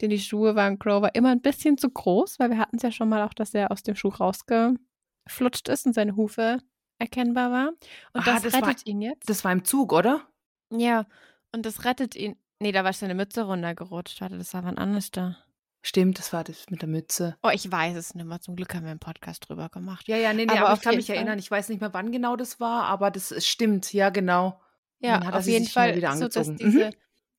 denn die Schuhe waren Grover immer ein bisschen zu groß, weil wir hatten es ja schon mal auch, dass er aus dem Schuh rausgeflutscht ist und seine Hufe erkennbar war. Und ah, das, das, rettet war, ihn jetzt. Das war im Zug, oder? Ja, und das rettet ihn. Nee, da war seine Mütze runtergerutscht. Warte, das war wann anders da. Stimmt, das war das mit der Mütze. Oh, ich weiß es nicht mehr. Zum Glück haben wir einen Podcast drüber gemacht. Ja, ja, nee, nee, aber, aber ich kann mich Fall. erinnern. Ich weiß nicht mehr, wann genau das war, aber das stimmt. Ja, genau. Ja, auf jeden Fall. Wieder angezogen. So, dass, diese, mhm.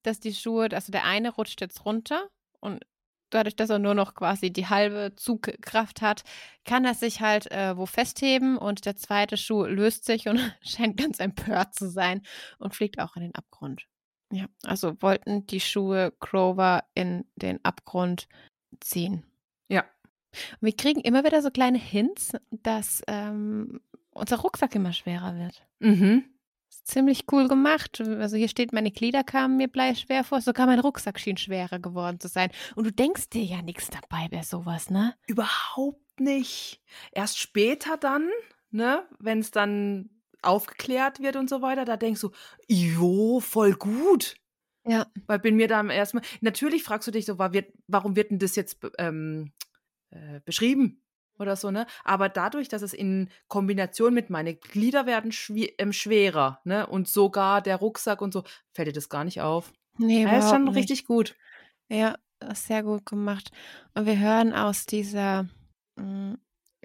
Dass die Schuhe, also der eine rutscht jetzt runter und dadurch, dass er nur noch quasi die halbe Zugkraft hat, kann er sich halt äh, wo festheben und der zweite Schuh löst sich und <laughs> scheint ganz empört zu sein und fliegt auch in den Abgrund. Ja, also wollten die Schuhe Grover in den Abgrund ziehen. Ja. Und wir kriegen immer wieder so kleine Hints, dass ähm, unser Rucksack immer schwerer wird. Mhm ziemlich cool gemacht. Also hier steht, meine Glieder kamen mir schwer vor, sogar mein Rucksack schien schwerer geworden zu sein. Und du denkst dir ja nichts dabei bei sowas, ne? Überhaupt nicht. Erst später dann, ne, wenn es dann aufgeklärt wird und so weiter, da denkst du, jo, voll gut. Ja. Weil bin mir da erstmal, natürlich fragst du dich so, warum wird denn das jetzt ähm, äh, beschrieben? Oder so, ne? Aber dadurch, dass es in Kombination mit meine Glieder werden schw ähm, schwerer, ne? Und sogar der Rucksack und so, fällt dir das gar nicht auf. Nee, ja, ist schon nicht. richtig gut. Ja, sehr gut gemacht. Und wir hören aus dieser mh, hm,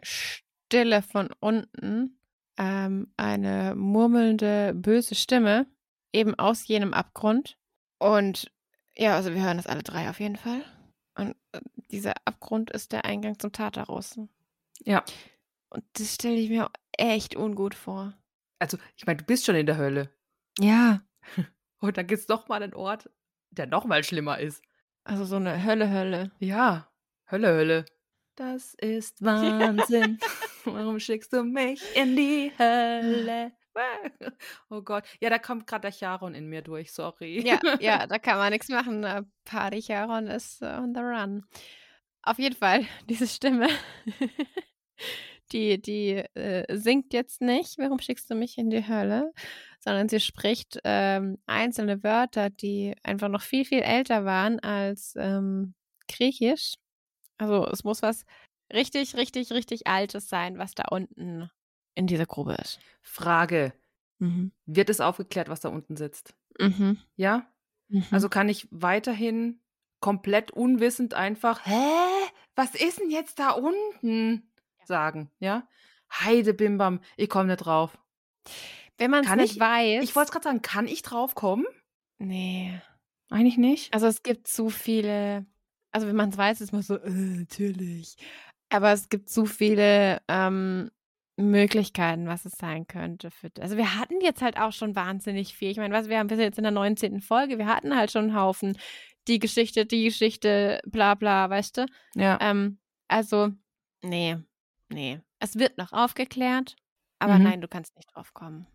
Stille von unten ähm, eine murmelnde, böse Stimme, eben aus jenem Abgrund. Und ja, also wir hören das alle drei auf jeden Fall. Und äh, dieser Abgrund ist der Eingang zum Tartarus. Ja. Und das stelle ich mir echt ungut vor. Also, ich meine, du bist schon in der Hölle. Ja. <laughs> Und dann gibt es doch mal einen Ort, der noch mal schlimmer ist. Also so eine Hölle-Hölle. Ja, Hölle, Hölle. Das ist Wahnsinn. <laughs> Warum schickst du mich in die Hölle? <laughs> Oh Gott. Ja, da kommt gerade der Charon in mir durch, sorry. Ja, ja, da kann man nichts machen. Party Charon ist äh, on the run. Auf jeden Fall, <laughs> diese Stimme, <laughs> die, die äh, singt jetzt nicht, warum schickst du mich in die Hölle, sondern sie spricht ähm, einzelne Wörter, die einfach noch viel, viel älter waren als ähm, Griechisch. Also es muss was richtig, richtig, richtig Altes sein, was da unten in dieser Grube ist. Frage. Mhm. Wird es aufgeklärt, was da unten sitzt? Mhm. Ja? Mhm. Also kann ich weiterhin komplett unwissend einfach, hä? Was ist denn jetzt da unten? sagen, ja? Heide Bimbam, ich komme nicht drauf. wenn man es kann nicht ich- weiß. Ich wollte gerade sagen, kann ich drauf kommen? Nee. Eigentlich nicht. Also es gibt zu viele, also wenn man es weiß, ist man so, äh, natürlich. Aber es gibt zu viele ähm, Möglichkeiten, was es sein könnte. Für, also wir hatten jetzt halt auch schon wahnsinnig viel. Ich meine, was wir haben bis jetzt in der 19. Folge, wir hatten halt schon einen Haufen. Die Geschichte, die Geschichte, bla bla, weißt du? Ja. Ähm, also, nee, nee. Es wird noch aufgeklärt, aber Mhm. nein, du kannst nicht drauf kommen.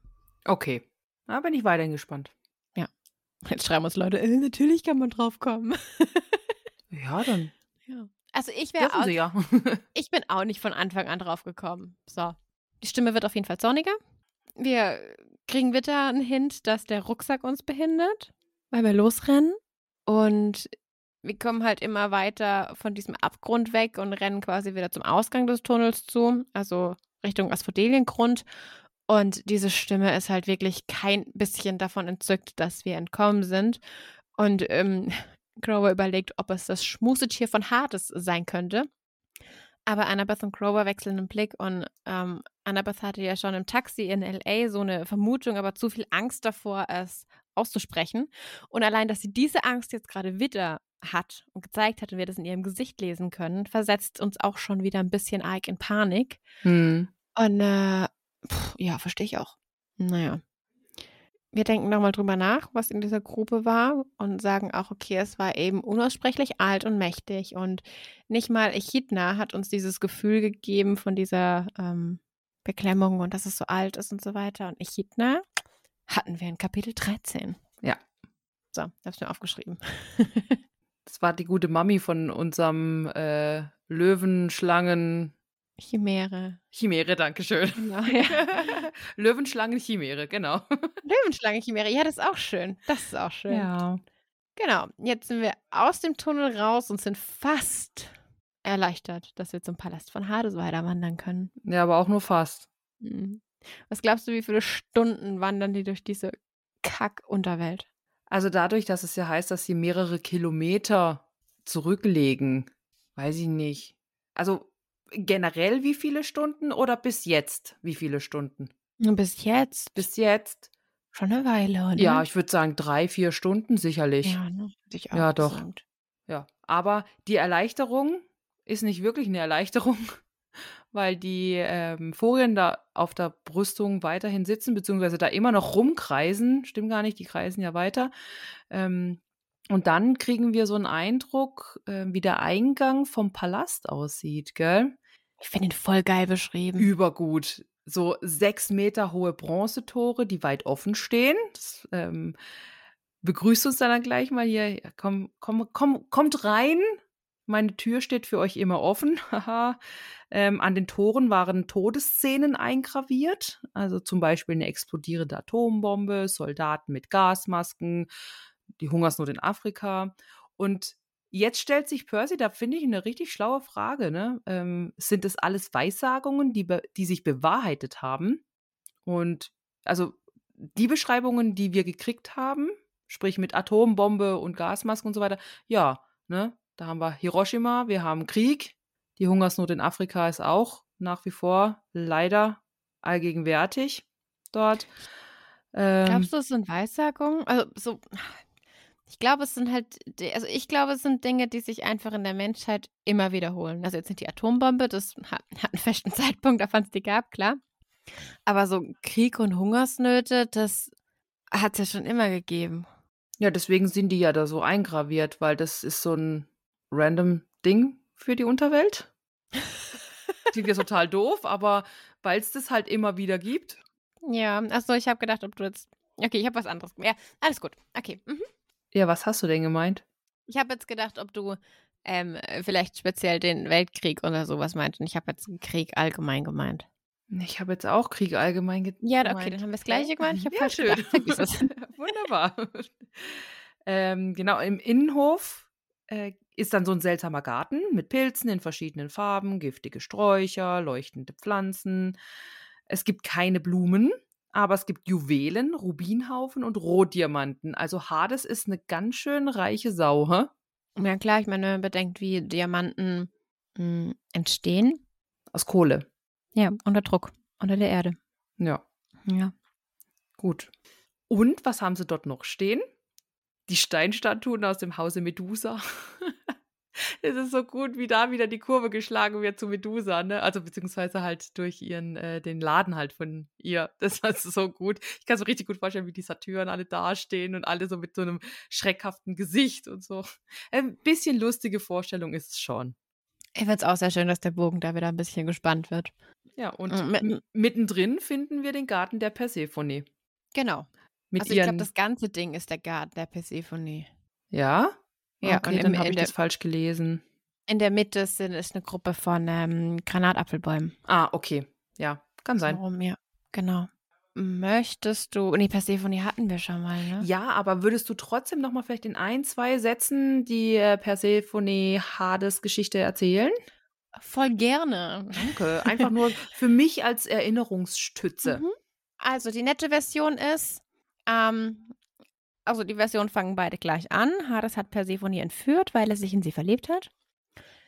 Okay. Da bin ich weiterhin gespannt. Jetzt schreiben uns Leute, äh, natürlich kann man drauf kommen. <laughs> Ja, dann ja. Also ich wäre auch, sie ja. <laughs> ich bin auch nicht von Anfang an drauf gekommen. So. Die Stimme wird auf jeden Fall sonniger. Wir kriegen wieder einen Hint, dass der Rucksack uns behindert, weil wir losrennen. Und wir kommen halt immer weiter von diesem Abgrund weg und rennen quasi wieder zum Ausgang des Tunnels zu, also Richtung Asphodeliengrund. Und diese Stimme ist halt wirklich kein bisschen davon entzückt, dass wir entkommen sind. Und ähm, <laughs> Grover überlegt, ob es das Schmusetier von Hades sein könnte. Aber Annabeth und Grover wechseln den Blick und ähm, Annabeth hatte ja schon im Taxi in LA so eine Vermutung, aber zu viel Angst davor, es auszusprechen. Und allein, dass sie diese Angst jetzt gerade wieder hat und gezeigt hat und wir das in ihrem Gesicht lesen können, versetzt uns auch schon wieder ein bisschen arg in Panik. Hm. Und äh, pff, ja, verstehe ich auch. Naja. Wir denken nochmal drüber nach, was in dieser Grube war und sagen auch, okay, es war eben unaussprechlich alt und mächtig und nicht mal Echidna hat uns dieses Gefühl gegeben von dieser ähm, Beklemmung und dass es so alt ist und so weiter. Und Echidna hatten wir in Kapitel 13. Ja. So, hab's mir aufgeschrieben. <laughs> Das war die gute Mami von unserem äh, Löwenschlangen. Chimäre. Chimäre, Dankeschön. Genau, ja. <laughs> Löwenschlangen Chimäre, genau. <laughs> Löwenschlange Chimäre, ja, das ist auch schön. Das ist auch schön. Ja. Genau, jetzt sind wir aus dem Tunnel raus und sind fast erleichtert, dass wir zum Palast von Hades weiterwandern können. Ja, aber auch nur fast. Mhm. Was glaubst du, wie viele Stunden wandern die durch diese Kack-Unterwelt? Also dadurch, dass es ja heißt, dass sie mehrere Kilometer zurücklegen, weiß ich nicht. Also generell wie viele Stunden oder bis jetzt wie viele Stunden? Und bis jetzt Bis jetzt? schon eine Weile, oder? Ja, ich würde sagen drei, vier Stunden sicherlich. ja, ne? Ich auch Ja, doch. gesagt. Ja, aber die Erleichterung ist nicht wirklich eine Erleichterung, weil die ähm, Folien da auf der Brüstung weiterhin sitzen, beziehungsweise da immer noch rumkreisen. Stimmt gar nicht, die kreisen ja weiter. Ähm, und dann kriegen wir so einen Eindruck, äh, wie der Eingang vom Palast aussieht, gell? Ich finde ihn voll geil beschrieben. Übergut. So sechs Meter hohe Bronzetore, die weit offen stehen. Das ähm, begrüßt uns dann, dann gleich mal hier. Ja, komm, komm, komm, kommt rein. Meine Tür steht für euch immer offen. <laughs> Ähm, an den Toren waren Todesszenen eingraviert. Also zum Beispiel eine explodierende Atombombe, Soldaten mit Gasmasken, die Hungersnot in Afrika. Und jetzt stellt sich Percy, da finde ich eine richtig schlaue Frage. Ne? Ähm, sind das alles Weissagungen, die, die sich bewahrheitet haben? Und also die Beschreibungen, die wir gekriegt haben, sprich mit Atombombe und Gasmasken und so weiter, ja, ne? Da haben wir Hiroshima, wir haben Krieg, die Hungersnot in Afrika ist auch nach wie vor leider allgegenwärtig dort. Ähm, Glaubst du, es sind Weissagungen? Also, so. Ich glaube, es sind halt, also ich glaube, es sind Dinge, die sich einfach in der Menschheit immer wiederholen. Also jetzt nicht die Atombombe, das hat, hat einen festen <laughs> Zeitpunkt, auf wann es die gab, klar. Aber so Krieg und Hungersnöte, das hat es ja schon immer gegeben. Ja, deswegen sind die ja da so eingraviert, weil das ist so ein random Ding für die Unterwelt. <laughs> Klingt ja total doof, aber weil es das halt immer wieder gibt. Ja, achso, ich habe gedacht, ob du jetzt. Okay, ich habe was anderes. Ja, alles gut. Okay. Mhm. Ja, was hast du denn gemeint? Ich habe jetzt gedacht, ob du ähm, vielleicht speziell den Weltkrieg oder sowas meinst. Und ich habe jetzt Krieg allgemein gemeint. Ich habe jetzt auch Krieg allgemein ge Ja, gemeint. okay, dann haben wir das gleiche gemeint. Ich habe Ja, falsch schön. gedacht. <laughs> Wunderbar. <laughs> ähm, genau, im Innenhof äh, ist dann so ein seltsamer Garten mit Pilzen in verschiedenen Farben, giftige Sträucher, leuchtende Pflanzen. Es gibt keine Blumen, aber es gibt Juwelen, Rubinhaufen und Rohdiamanten. Also Hades ist eine ganz schön reiche Sau, hä? Ja, klar, ich meine, wenn man bedenkt, wie Diamanten mh, entstehen. Aus Kohle. Ja, unter Druck, unter der Erde. Ja, Ja. gut. Und was haben sie dort noch stehen? Die Steinstatuen aus dem Hause Medusa. <laughs> Es ist so gut, wie da wieder die Kurve geschlagen wird zu Medusa, ne? Also beziehungsweise halt durch ihren, äh, den Laden halt von ihr. <laughs> Das war so gut. Ich kann es mir richtig gut vorstellen, wie die Satyren alle dastehen und alle so mit so einem schreckhaften Gesicht und so. Ein bisschen lustige Vorstellung ist es schon. Ich finde es auch sehr schön, dass der Bogen da wieder ein bisschen gespannt wird. Ja, und Mm, mittendrin finden wir den Garten der Persephone. Genau. Mit also ich glaube, das ganze Ding ist der Garten der Persephone. ja? Ja, okay, und im- dann habe ich der- das falsch gelesen. In der Mitte sind, ist eine Gruppe von ähm, Granatapfelbäumen. Ah, okay. Ja, kann sein. Warum, ja. Genau. Möchtest du. Nee, Persephone hatten wir schon mal, ne? Ja, aber würdest du trotzdem noch mal vielleicht in ein, zwei Sätzen die äh, Persephone Hades Geschichte erzählen? Voll gerne. Danke. Einfach nur <laughs> für mich als Erinnerungsstütze. Mhm. Also die nette Version ist, ähm, also die Versionen fangen beide gleich an. Hades hat Persephone entführt, weil er sich in sie verliebt hat.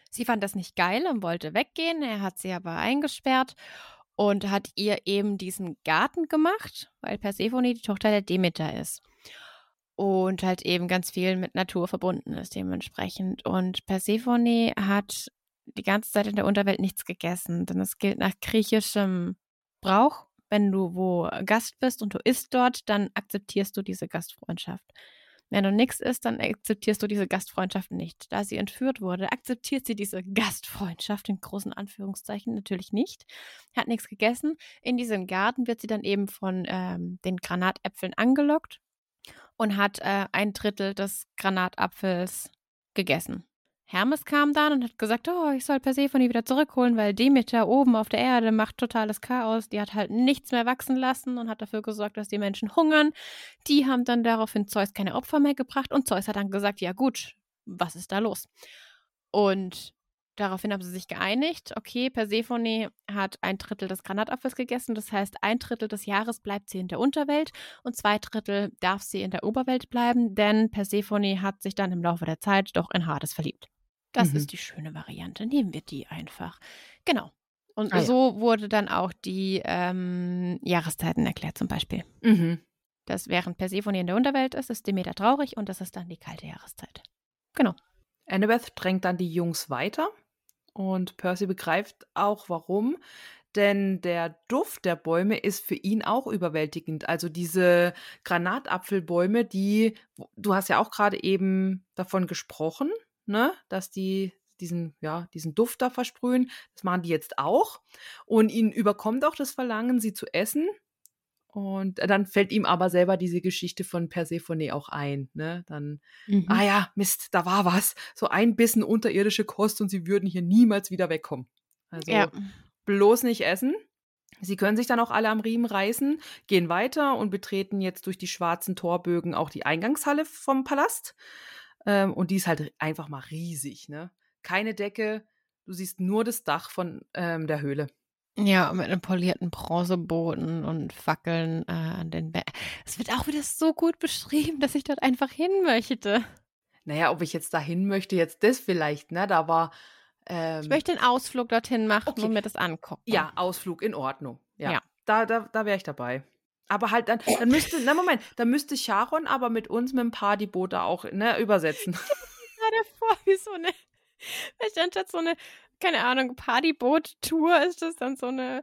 Sie fand das nicht geil und wollte weggehen. Er hat sie aber eingesperrt und hat ihr eben diesen Garten gemacht, weil Persephone die Tochter der Demeter ist. Und halt eben ganz viel mit Natur verbunden ist dementsprechend. Und Persephone hat die ganze Zeit in der Unterwelt nichts gegessen, denn es gilt nach griechischem Brauch, wenn du wo Gast bist und du isst dort, dann akzeptierst du diese Gastfreundschaft. Wenn du nichts isst, dann akzeptierst du diese Gastfreundschaft nicht. Da sie entführt wurde, akzeptiert sie diese Gastfreundschaft in großen Anführungszeichen natürlich nicht. Hat nichts gegessen. In diesem Garten wird sie dann eben von ähm, den Granatäpfeln angelockt und hat äh, ein Drittel des Granatapfels gegessen. Hermes kam dann und hat gesagt, oh, ich soll Persephone wieder zurückholen, weil Demeter oben auf der Erde macht totales Chaos. Die hat halt nichts mehr wachsen lassen und hat dafür gesorgt, dass die Menschen hungern. Die haben dann daraufhin Zeus keine Opfer mehr gebracht und Zeus hat dann gesagt, ja gut, was ist da los? Und daraufhin haben sie sich geeinigt, okay, Persephone hat ein Drittel des Granatapfels gegessen, das heißt, ein Drittel des Jahres bleibt sie in der Unterwelt und zwei Drittel darf sie in der Oberwelt bleiben, denn Persephone hat sich dann im Laufe der Zeit doch in Hades verliebt. Das Mhm. ist die schöne Variante. Nehmen wir die einfach. Genau. Und Ah ja. so wurde dann auch die ähm, Jahreszeiten erklärt, zum Beispiel. Mhm. Dass während Persephone in der Unterwelt ist, ist Demeter traurig und das ist dann die kalte Jahreszeit. Genau. Annabeth drängt dann die Jungs weiter und Percy begreift auch warum. Denn der Duft der Bäume ist für ihn auch überwältigend. Also diese Granatapfelbäume, die, du hast ja auch gerade eben davon gesprochen, ne, dass die diesen, ja, diesen Duft da versprühen. Das machen die jetzt auch. Und ihn überkommt auch das Verlangen, sie zu essen. Und dann fällt ihm aber selber diese Geschichte von Persephone auch ein. Ne? Dann Mhm. ah ja, Mist, da war was. So ein Bissen unterirdische Kost und sie würden hier niemals wieder wegkommen. Also ja. bloß nicht essen. Sie können sich dann auch alle am Riemen reißen, gehen weiter und betreten jetzt durch die schwarzen Torbögen auch die Eingangshalle vom Palast. Ähm, und die ist halt einfach mal riesig, ne? Keine Decke, du siehst nur das Dach von ähm, der Höhle. Ja, mit einem polierten Bronzeboden und Fackeln äh, an den Be Es wird auch wieder so gut beschrieben, dass ich dort einfach hin möchte. Naja, ob ich jetzt dahin möchte, jetzt das vielleicht, ne? Da war. Ähm, Ich möchte einen Ausflug dorthin machen Okay. und mir das angucken. Ja, Ausflug in Ordnung. Ja. Ja. Da, da, da wäre ich dabei. Aber halt dann, dann müsste, na Moment, dann müsste Sharon aber mit uns mit dem Partyboot da auch ne, übersetzen. <laughs> gerade vor, wie so eine, vielleicht anstatt so eine, keine Ahnung, Partyboot-Tour ist das dann so eine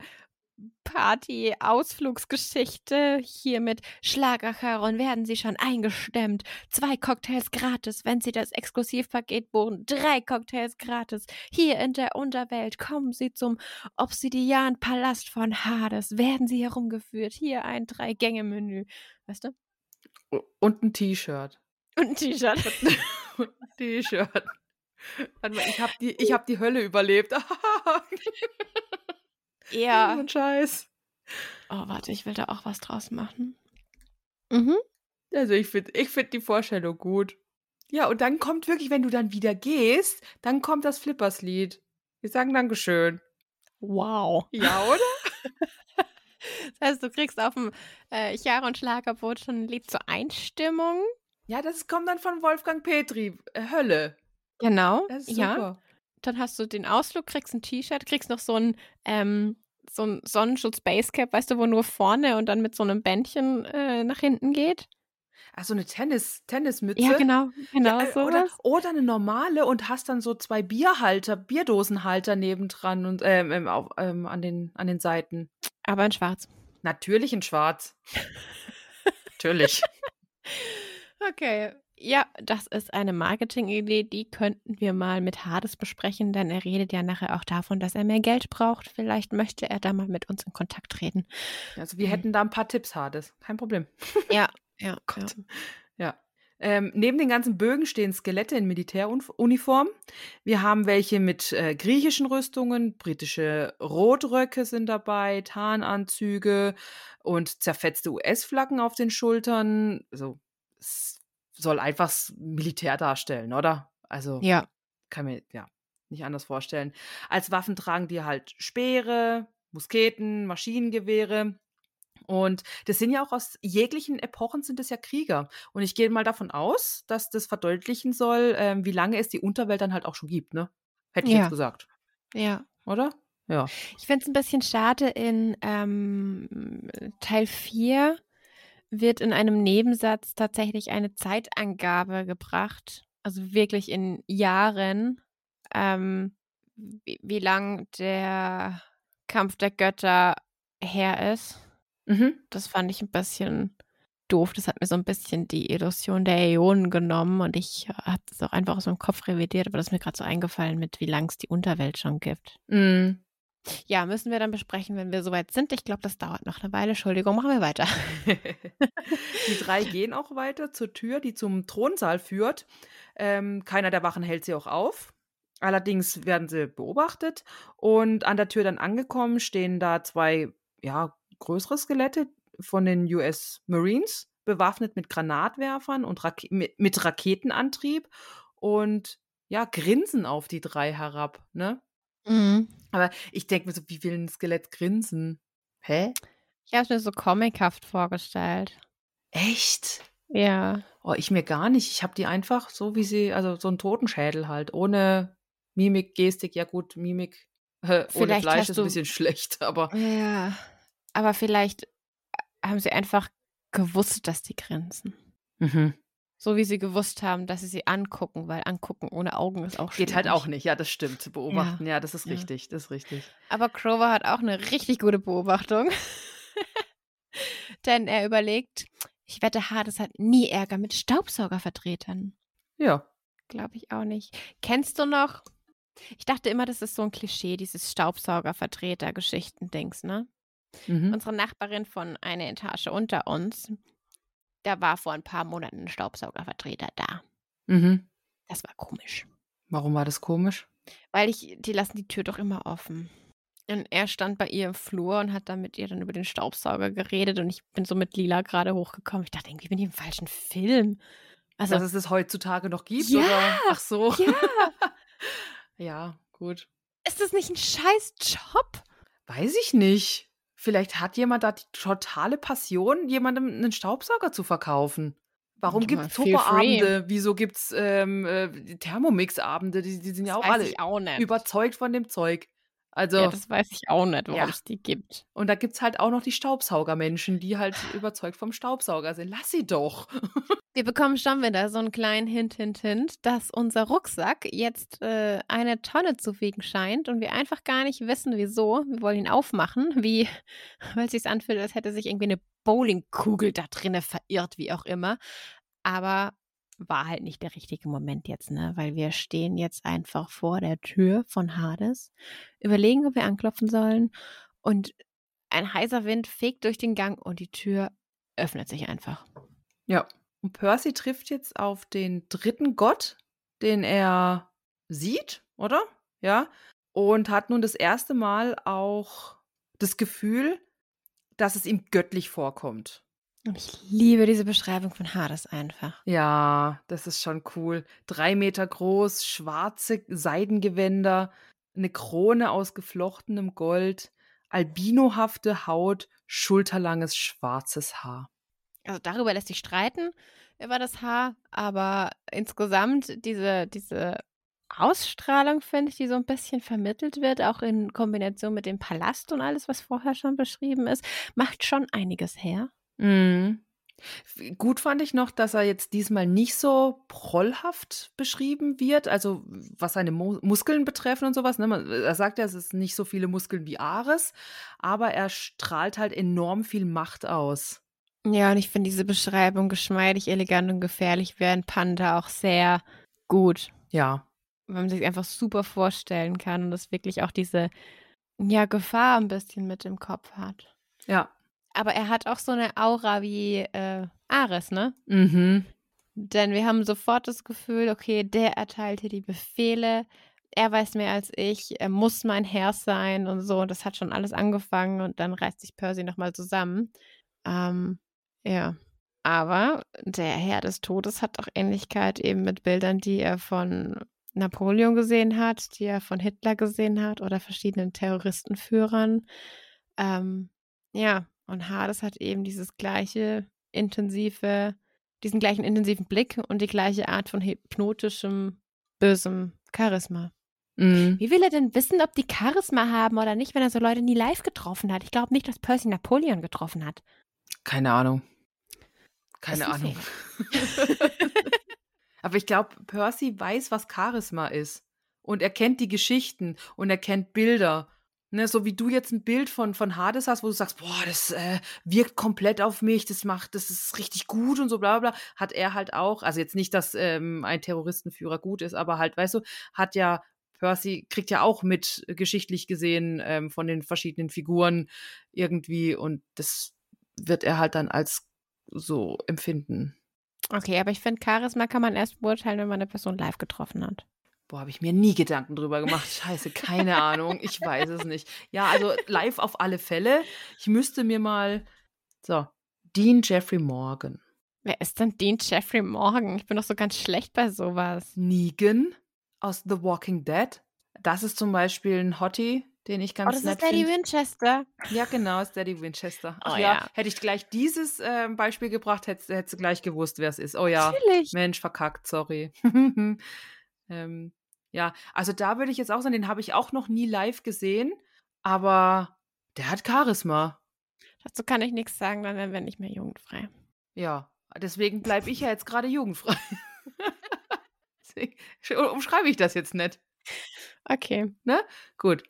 Party-Ausflugsgeschichte. Hier mit Schlagercharon werden Sie schon eingestemmt. Zwei Cocktails gratis, wenn Sie das Exklusivpaket buchen. Drei Cocktails gratis. Hier in der Unterwelt kommen Sie zum Obsidian-Palast von Hades. Werden Sie herumgeführt. Hier ein Drei-Gänge-Menü. Weißt du? Und ein T-Shirt. Und ein T-Shirt. <laughs> Und ein T-Shirt. Ich habe die, hab die Hölle überlebt. <laughs> Ja. So ein Scheiß. Oh, warte, ich will da auch was draus machen. Mhm. Also ich finde ich find die Vorstellung gut. Ja, und dann kommt wirklich, wenn du dann wieder gehst, dann kommt das Flippers-Lied. Wir sagen Dankeschön. Wow. Ja, oder? <laughs> das heißt, du kriegst auf dem äh, Jahre- und Schlagerboot schon ein Lied zur Einstimmung. Ja, das kommt dann von Wolfgang Petri. Äh, Hölle. Genau. Das ist ja. Dann hast du den Ausflug, kriegst ein T-Shirt, kriegst noch so ein, ähm, so ein Sonnenschutz Basecap, weißt du, wo nur vorne und dann mit so einem Bändchen äh, nach hinten geht. Ach, so eine Tennis, Tennismütze. Ja, genau, genau Ja, äh, so. oder, oder eine normale und hast dann so zwei Bierhalter, Bierdosenhalter nebendran und ähm, ähm, auf, ähm, an, den, an den Seiten. Aber in schwarz. Natürlich in schwarz. <laughs> Natürlich. Okay. Ja, das ist eine Marketingidee, die könnten wir mal mit Hades besprechen, denn er redet ja nachher auch davon, dass er mehr Geld braucht. Vielleicht möchte er da mal mit uns in Kontakt treten. Also wir Mhm. hätten da ein paar Tipps, Hades. Kein Problem. <laughs> Ja, ja, Gott. Ja. Ähm, neben den ganzen Bögen stehen Skelette in Militäruniform. Wir haben welche mit äh, griechischen Rüstungen, britische Rotröcke sind dabei, Tarnanzüge und zerfetzte US-Flaggen auf den Schultern. Also es soll einfach Militär darstellen, oder? Also Ja. kann mir ja nicht anders vorstellen. Als Waffen tragen die halt Speere, Musketen, Maschinengewehre. Und das sind ja auch aus jeglichen Epochen sind es ja Krieger. Und ich gehe mal davon aus, dass das verdeutlichen soll, ähm, wie lange es die Unterwelt dann halt auch schon gibt, ne? Hätte ich Ja. jetzt gesagt, Ja. oder? Ja. Ich finde es ein bisschen schade, in ähm, Teil 4 wird in einem Nebensatz tatsächlich eine Zeitangabe gebracht, also wirklich in Jahren, ähm, wie, wie lang der Kampf der Götter her ist. Mhm. Das fand ich ein bisschen doof. Das hat mir so ein bisschen die Illusion der Äonen genommen und ich habe das auch einfach aus meinem Kopf revidiert, aber das ist mir gerade so eingefallen mit, wie lang es die Unterwelt schon gibt. Mm. Ja, müssen wir dann besprechen, wenn wir soweit sind. Ich glaube, das dauert noch eine Weile. Entschuldigung, machen wir weiter. <laughs> die drei gehen auch weiter zur Tür, die zum Thronsaal führt. Ähm, keiner der Wachen hält sie auch auf. Allerdings werden sie beobachtet und an der Tür dann angekommen stehen da zwei, ja, größere Skelette von den US Marines, bewaffnet mit Granatwerfern und Rake mit, mit Raketenantrieb und ja, grinsen auf die drei herab, ne? Mhm. Aber ich denke mir so, wie will ein Skelett grinsen? Hä? Ich habe es mir so comichaft vorgestellt. Echt? Ja. Oh, ich mir gar nicht. Ich habe die einfach so, wie sie, also so einen Totenschädel halt, ohne Mimik, Gestik. Ja gut, Mimik äh, ohne Vielleicht Fleisch ist ein bisschen <laughs> schlecht, aber Ja. Aber vielleicht haben sie einfach gewusst, dass die grinsen. mhm. So wie sie gewusst haben, dass sie sie angucken, weil angucken ohne Augen ist auch geht halt schwierig. auch nicht. Ja, das stimmt. Beobachten, ja, das ist Ja. richtig, das ist richtig. Aber Grover hat auch eine richtig gute Beobachtung. <laughs> Denn er überlegt, ich wette, Hades hat nie Ärger mit Staubsaugervertretern. Ja. Glaube ich auch nicht. Kennst du noch? Ich dachte immer, das ist so ein Klischee, dieses Staubsaugervertreter-Geschichten-Dings, ne? Mhm. Unsere Nachbarin von einer Etage unter uns, da war vor ein paar Monaten ein Staubsaugervertreter da. Mhm. Das war komisch. Warum war das komisch? Weil ich, die lassen die Tür doch immer offen. Und er stand bei ihr im Flur und hat dann mit ihr dann über den Staubsauger geredet und ich bin so mit Lila gerade hochgekommen. Ich dachte, irgendwie bin ich im falschen Film. Also, Dass es es heutzutage noch gibt? Ja, oder? Ach so. ja, <laughs> ja, gut. ist das nicht ein scheiß Job? Weiß ich nicht. Vielleicht hat jemand da die totale Passion, jemandem einen Staubsauger zu verkaufen. Warum Ja, gibt es. Tupperabende? Wieso gibt es ähm, äh, Thermomix-Abende? Die, die sind ja auch alle auch überzeugt von dem Zeug. Also, ja, das weiß ich auch nicht, warum Ja. es die gibt. und da gibt es halt auch noch die Staubsaugermenschen, die halt überzeugt vom Staubsauger sind. Lass sie doch. <laughs> Wir bekommen schon wieder so einen kleinen Hint, Hint, Hint, dass unser Rucksack jetzt äh, eine Tonne zu wiegen scheint und wir einfach gar nicht wissen, wieso. Wir wollen ihn aufmachen, wie, <laughs> weil es sich anfühlt, als hätte sich irgendwie eine Bowlingkugel da drinne verirrt, wie auch immer. Aber war halt nicht der richtige Moment jetzt, ne? Weil wir stehen jetzt einfach vor der Tür von Hades, überlegen, ob wir anklopfen sollen und ein heißer Wind fegt durch den Gang und die Tür öffnet sich einfach. Ja. Und Percy trifft jetzt auf den dritten Gott, den er sieht, oder? Ja. Und hat nun das erste Mal auch das Gefühl, dass es ihm göttlich vorkommt. Und ich liebe diese Beschreibung von Hades einfach. Ja, das ist schon cool. Drei Meter groß, schwarze Seidengewänder, eine Krone aus geflochtenem Gold, albinohafte Haut, schulterlanges schwarzes Haar. Also darüber lässt sich streiten, über das Haar, aber insgesamt diese, diese Ausstrahlung, finde ich, die so ein bisschen vermittelt wird, auch in Kombination mit dem Palast und alles, was vorher schon beschrieben ist, macht schon einiges her. Mhm. Gut fand ich noch, dass er jetzt diesmal nicht so prollhaft beschrieben wird, also was seine Mu Muskeln betreffen und sowas. Ne? Man- Er sagt ja, es ist nicht so viele Muskeln wie Ares, aber er strahlt halt enorm viel Macht aus. Ja, und ich finde diese Beschreibung geschmeidig, elegant und gefährlich wäre ein Panda auch sehr gut. Ja. weil man sich einfach super vorstellen kann und das wirklich auch diese ja, Gefahr ein bisschen mit im Kopf hat. Ja. Aber er hat auch so eine Aura wie äh, Ares, ne? Mhm. Denn wir haben sofort das Gefühl, okay, der erteilt hier die Befehle, er weiß mehr als ich, er muss mein Herr sein und so. Und das hat schon alles angefangen und dann reißt sich Percy nochmal zusammen. Ähm, ja. Aber der Herr des Todes hat auch Ähnlichkeit eben mit Bildern, die er von Napoleon gesehen hat, die er von Hitler gesehen hat oder verschiedenen Terroristenführern. Ähm, ja, und Hades hat eben dieses gleiche intensive, diesen gleichen intensiven Blick und die gleiche Art von hypnotischem, bösem Charisma. Mhm. Wie will er denn wissen, ob die Charisma haben oder nicht, wenn er so Leute nie live getroffen hat? Ich glaube nicht, dass Percy Napoleon getroffen hat. Keine Ahnung. Keine Ahnung. <laughs> Aber ich glaube, Percy weiß, was Charisma ist. Und er kennt die Geschichten und er kennt Bilder. Ne, so wie du jetzt ein Bild von, von Hades hast, wo du sagst, boah, das äh, wirkt komplett auf mich, das macht, das ist richtig gut und so bla bla, hat er halt auch, also jetzt nicht, dass ähm, ein Terroristenführer gut ist, aber halt, weißt du, hat ja Percy kriegt ja auch mit, äh, geschichtlich gesehen, ähm, von den verschiedenen Figuren irgendwie und das wird er halt dann als so empfinden. Okay, aber ich finde, Charisma kann man erst beurteilen, wenn man eine Person live getroffen hat. Boah, habe ich mir nie Gedanken drüber gemacht. Scheiße, keine Ahnung. Ich weiß es nicht. Ja, also live auf alle Fälle. Ich müsste mir mal. So, Dean Jeffrey Morgan. Wer ist denn Dean Jeffrey Morgan? Ich bin doch so ganz schlecht bei sowas. Negan aus The Walking Dead. Das ist zum Beispiel ein Hottie, den ich ganz oh, das nett ist Lady finde. Winchester. Ja, genau, ist Daddy Winchester. Ach Oh, ja. ja. hätte ich gleich dieses ähm, Beispiel gebracht, hättest hättest du gleich gewusst, wer es ist. Oh ja, Natürlich. Mensch, verkackt, sorry. <laughs> ähm, ja, also da würde ich jetzt auch sagen, den habe ich auch noch nie live gesehen, aber der hat Charisma. Dazu kann ich nichts sagen, dann werden wir nicht mehr jugendfrei. Ja, deswegen bleibe ich ja <laughs> jetzt gerade jugendfrei. <laughs> Deswegen umschreibe ich das jetzt nicht. Okay. Gut.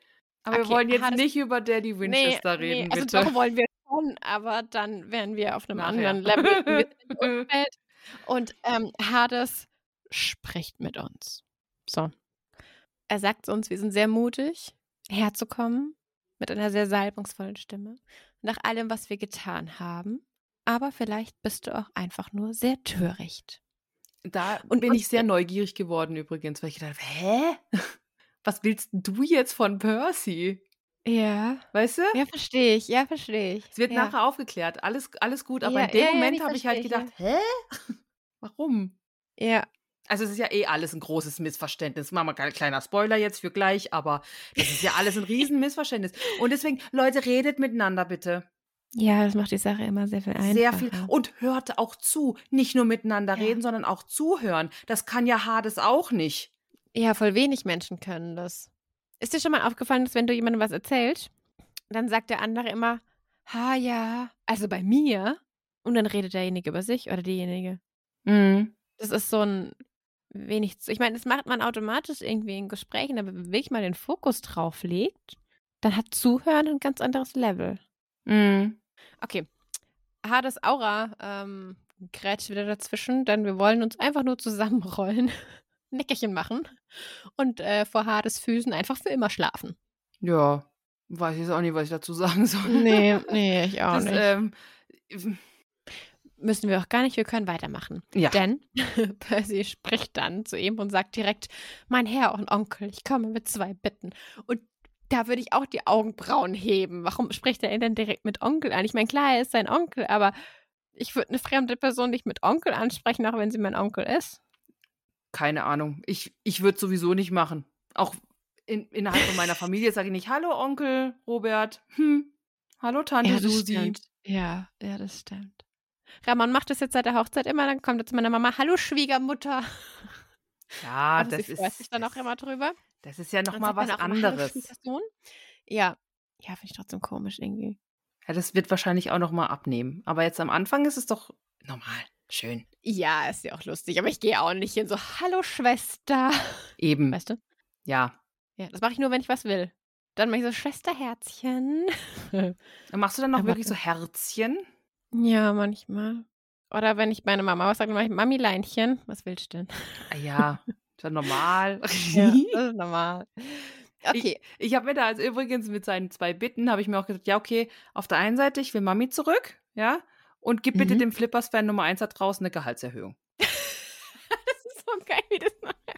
Aber wir Okay, wollen jetzt nicht über Daddy Winchester reden, also bitte. doch wollen wir schon, aber dann wären wir auf einem Nachher. anderen Level. Wir <laughs> Umwelt. Und ähm, Hades spricht mit uns. So. Er sagt uns, wir sind sehr mutig, herzukommen, mit einer sehr salbungsvollen Stimme, nach allem, was wir getan haben. Aber vielleicht bist du auch einfach nur sehr töricht. Da Und bin ich sehr neugierig geworden übrigens, weil ich gedacht habe, hä? <laughs> Was willst du jetzt von Percy? Ja. Weißt du? Ja, verstehe ich. Ja, verstehe ich. Es wird ja. nachher aufgeklärt. Alles, alles gut. Aber Ja, in dem ja, Moment habe ich halt gedacht, hä? <laughs> Warum? Ja. Also es ist ja eh alles ein großes Missverständnis. Machen wir kein kleiner Spoiler jetzt für gleich, aber das ist ja alles ein <laughs> riesen Missverständnis. Und deswegen, Leute, redet miteinander bitte. Ja, das macht die Sache immer sehr viel einfacher. Sehr viel. Und hört auch zu. Nicht nur miteinander Ja. reden, sondern auch zuhören. Das kann ja Hades auch nicht. Ja, voll wenig Menschen können das. Ist dir schon mal aufgefallen, dass wenn du jemandem was erzählst, dann sagt der andere immer, ha ja, also bei mir. Und dann redet derjenige über sich oder diejenige. Mhm. Das ist so ein wenig, ich meine, das macht man automatisch irgendwie in Gesprächen, aber wenn wirklich mal den Fokus drauf legt, dann hat Zuhören ein ganz anderes Level. Mhm. Okay. Hades Aura ähm, grätscht wieder dazwischen, denn wir wollen uns einfach nur zusammenrollen, <laughs> Nickerchen machen und äh, vor Hades Füßen einfach für immer schlafen. Ja, weiß ich jetzt auch nicht, was ich dazu sagen soll. Nee, <laughs> nee, ich auch das, nicht. Ähm, Müssen wir auch gar nicht, wir können weitermachen. ja. Denn <laughs> Percy spricht dann zu ihm und sagt direkt, mein Herr und Onkel, ich komme mit zwei Bitten. Und da würde ich auch die Augenbrauen heben. Warum spricht er ihn denn direkt mit Onkel an? Ich meine, klar, er ist sein Onkel, aber ich würde eine fremde Person nicht mit Onkel ansprechen, auch wenn sie mein Onkel ist. Keine Ahnung. Ich, ich würde sowieso nicht machen. Auch in, innerhalb von meiner Familie sage ich nicht, hallo Onkel Robert, hm, hallo Tante Susi. stimmt. Ja, ja, das stimmt. Ramon macht das jetzt seit der Hochzeit immer, dann kommt er zu meiner Mama, hallo Schwiegermutter. Ja, <laughs> also das sie ist, freut sich dann auch immer drüber. das ist ja Dann nochmal was er immer, anderes. Schwiegersohn. Ja, ja, finde ich trotzdem komisch irgendwie. Ja, das wird wahrscheinlich auch nochmal abnehmen. Aber jetzt am Anfang ist es doch normal. Schön. Ja, ist ja auch lustig, aber ich gehe auch nicht hin so, hallo Schwester. Eben. Weißt du? Ja. Ja, das mache ich nur, wenn ich was will. Dann mache ich so Schwesterherzchen. <laughs> Machst du dann noch Aber- wirklich so Herzchen? Ja, manchmal. Oder wenn ich meine Mama was sage, dann mache ich Mami-Leinchen. Was willst du denn? Ah, ja, ist ja normal. <laughs> Ja, das ist normal. Okay. Ich habe mir da also übrigens mit seinen zwei Bitten, habe ich mir auch gesagt, ja, okay, auf der einen Seite, ich will Mami zurück, ja, und gib bitte Mhm. dem Flippers-Fan Nummer 1 da draußen eine Gehaltserhöhung. <laughs> Das ist so geil, wie das nachher,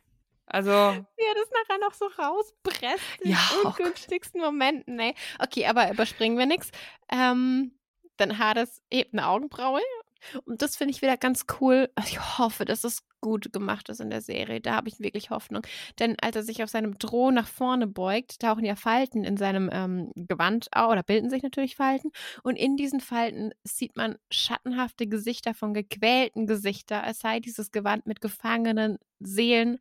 Also, wie er das nachher noch so rauspresst in Ja, oh ungünstigsten Momenten. Ey. Okay, aber überspringen wir nichts. Ähm, dann Hades hebt eine Augenbraue. Und das finde ich wieder ganz cool. Also Ich hoffe, dass es gut gemacht ist in der Serie. Da habe ich wirklich Hoffnung. Denn als er sich auf seinem Droh nach vorne beugt, tauchen ja Falten in seinem ähm, Gewand auf, oder bilden sich natürlich Falten. Und in diesen Falten sieht man schattenhafte Gesichter von gequälten Gesichter, als sei dieses Gewand mit gefangenen Seelen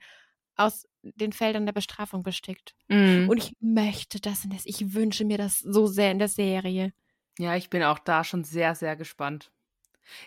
aus den Feldern der Bestrafung bestickt. mm. Und ich möchte das in der, ich wünsche mir das so sehr in der Serie. Ja, ich bin auch da schon sehr, sehr gespannt.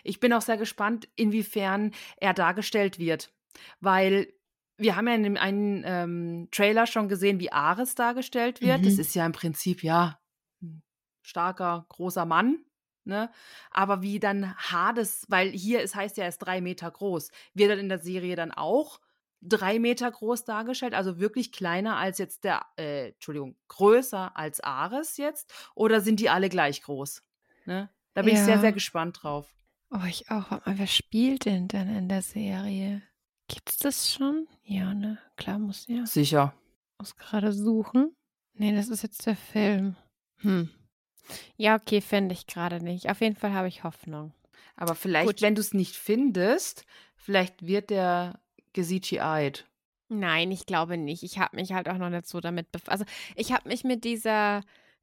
Ich bin auch sehr gespannt, inwiefern er dargestellt wird. Weil wir haben ja in dem einen ähm, Trailer schon gesehen, wie Ares dargestellt wird. Das Mhm. ist ja im Prinzip, ja, ein starker, großer Mann. Ne? Aber wie dann Hades, weil hier, es heißt ja, er ist drei Meter groß, wird er in der Serie dann auch drei Meter groß dargestellt, also wirklich kleiner als jetzt der, äh, Entschuldigung, größer als Ares jetzt? Oder sind die alle gleich groß? Ne? Da bin ich sehr, Ja. sehr gespannt drauf. Oh, ich auch. Warte mal, wer spielt denn dann in der Serie? Gibt's das schon? Ja, ne? Klar, muss ja. Sicher. Muss gerade suchen. Nee, das ist jetzt der Film. Hm. Ja, okay, finde ich gerade nicht. Auf jeden Fall habe ich Hoffnung. Aber vielleicht, Gut. wenn du es nicht findest, vielleicht wird der ge-CGI'd. Nein, ich glaube nicht. Ich habe mich halt auch noch nicht so damit befasst. Also, ich habe mich mit dieser,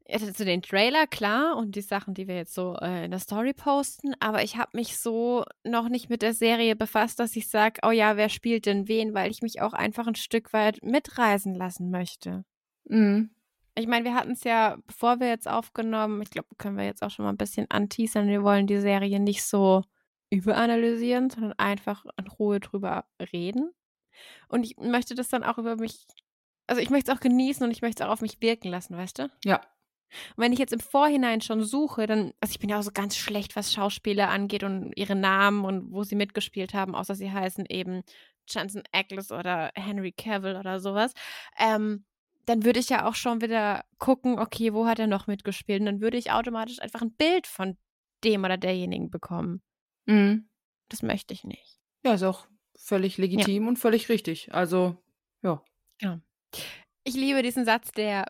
also den Trailer, klar, und die Sachen, die wir jetzt so äh, in der Story posten, aber ich habe mich so noch nicht mit der Serie befasst, dass ich sage, oh ja, wer spielt denn wen, weil ich mich auch einfach ein Stück weit mitreisen lassen möchte. Mhm. Ich meine, wir hatten es ja, bevor wir jetzt aufgenommen, ich glaube, können wir jetzt auch schon mal ein bisschen anteasern. Wir wollen die Serie nicht so überanalysieren, sondern einfach in Ruhe drüber reden. Und ich möchte das dann auch über mich, also ich möchte es auch genießen und ich möchte es auch auf mich wirken lassen, weißt du? Ja. Und wenn ich jetzt im Vorhinein schon suche, dann, also ich bin ja auch so ganz schlecht, was Schauspieler angeht und ihre Namen und wo sie mitgespielt haben, außer sie heißen eben Jensen Ackles oder Henry Cavill oder sowas. Ähm, dann würde ich ja auch schon wieder gucken, okay, wo hat er noch mitgespielt? Und dann würde ich automatisch einfach ein Bild von dem oder derjenigen bekommen. Mhm. Das möchte ich nicht. Ja, ist auch völlig legitim und völlig richtig. Also, ja. Ich liebe diesen Satz, der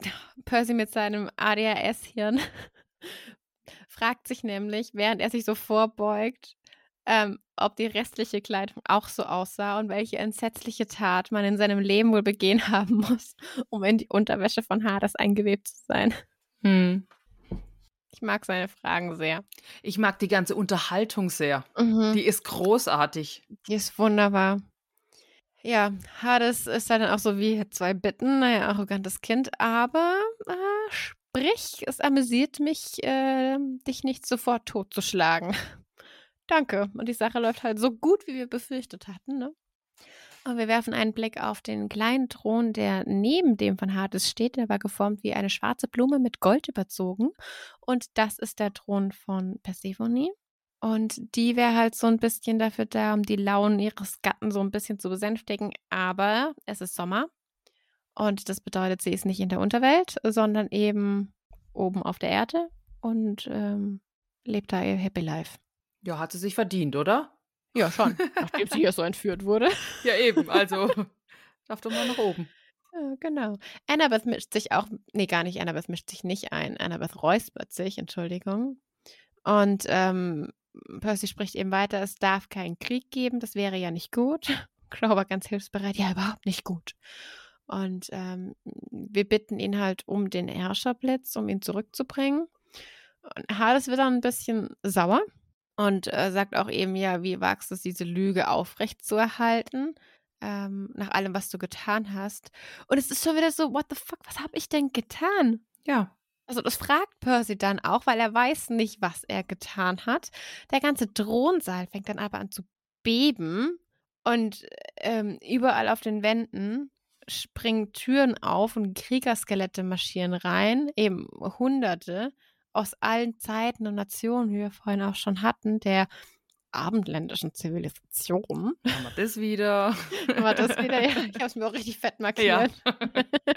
<laughs> Percy mit seinem ADHS-Hirn <laughs> fragt sich nämlich, während er sich so vorbeugt, ähm, ob die restliche Kleidung auch so aussah und welche entsetzliche Tat man in seinem Leben wohl begehen <laughs> haben muss, um in die Unterwäsche von Hades eingewebt zu sein. Hm. Ich mag seine Fragen sehr. Ich mag die ganze Unterhaltung sehr. Mhm. Die ist großartig. Die ist wunderbar. Ja, Hades ist dann auch so wie zwei Bitten, naja, arrogantes Kind, aber äh, sprich, es amüsiert mich, äh, dich nicht sofort totzuschlagen. <laughs> Danke. Und die Sache läuft halt so gut, wie wir befürchtet hatten, ne? Und wir werfen einen Blick auf den kleinen Thron, der neben dem von Hades steht. Der war geformt wie eine schwarze Blume mit Gold überzogen. Und das ist der Thron von Persephone. Und die wäre halt so ein bisschen dafür da, um die Launen ihres Gatten so ein bisschen zu besänftigen. Aber es ist Sommer. Und das bedeutet, sie ist nicht in der Unterwelt, sondern eben oben auf der Erde und ähm, lebt da ihr Happy Life. Ja, hat sie sich verdient, oder? Ja, schon. <laughs> Nachdem sie hier so entführt wurde. Ja, eben. Also, darf doch mal nach oben. Ja, genau. Annabeth mischt sich auch, nee, gar nicht, Annabeth mischt sich nicht ein. Annabeth räuspert sich, Entschuldigung. Und ähm, Percy spricht eben weiter, es darf keinen Krieg geben, das wäre ja nicht gut. <laughs> Clover ganz hilfsbereit, ja, überhaupt nicht gut. Und ähm, wir bitten ihn halt um den Herrscherblitz, um ihn zurückzubringen. Und Hades wird dann ein bisschen sauer und äh, sagt auch eben, ja, wie wagst du es, diese Lüge aufrechtzuerhalten, ähm, nach allem, was du getan hast. Und es ist schon wieder so, what the fuck, was habe ich denn getan? Ja. Also das fragt Percy dann auch, weil er weiß nicht, was er getan hat. Der ganze Thronsaal fängt dann aber an zu beben und ähm, überall auf den Wänden springen Türen auf und Kriegerskelette marschieren rein, eben Hunderte aus allen Zeiten und Nationen, wie wir vorhin auch schon hatten, der abendländischen Zivilisation. Haben wir <laughs> das wieder? Haben wir das wieder? Ja, <laughs> ich habe es mir auch richtig fett markiert. Ja, <laughs>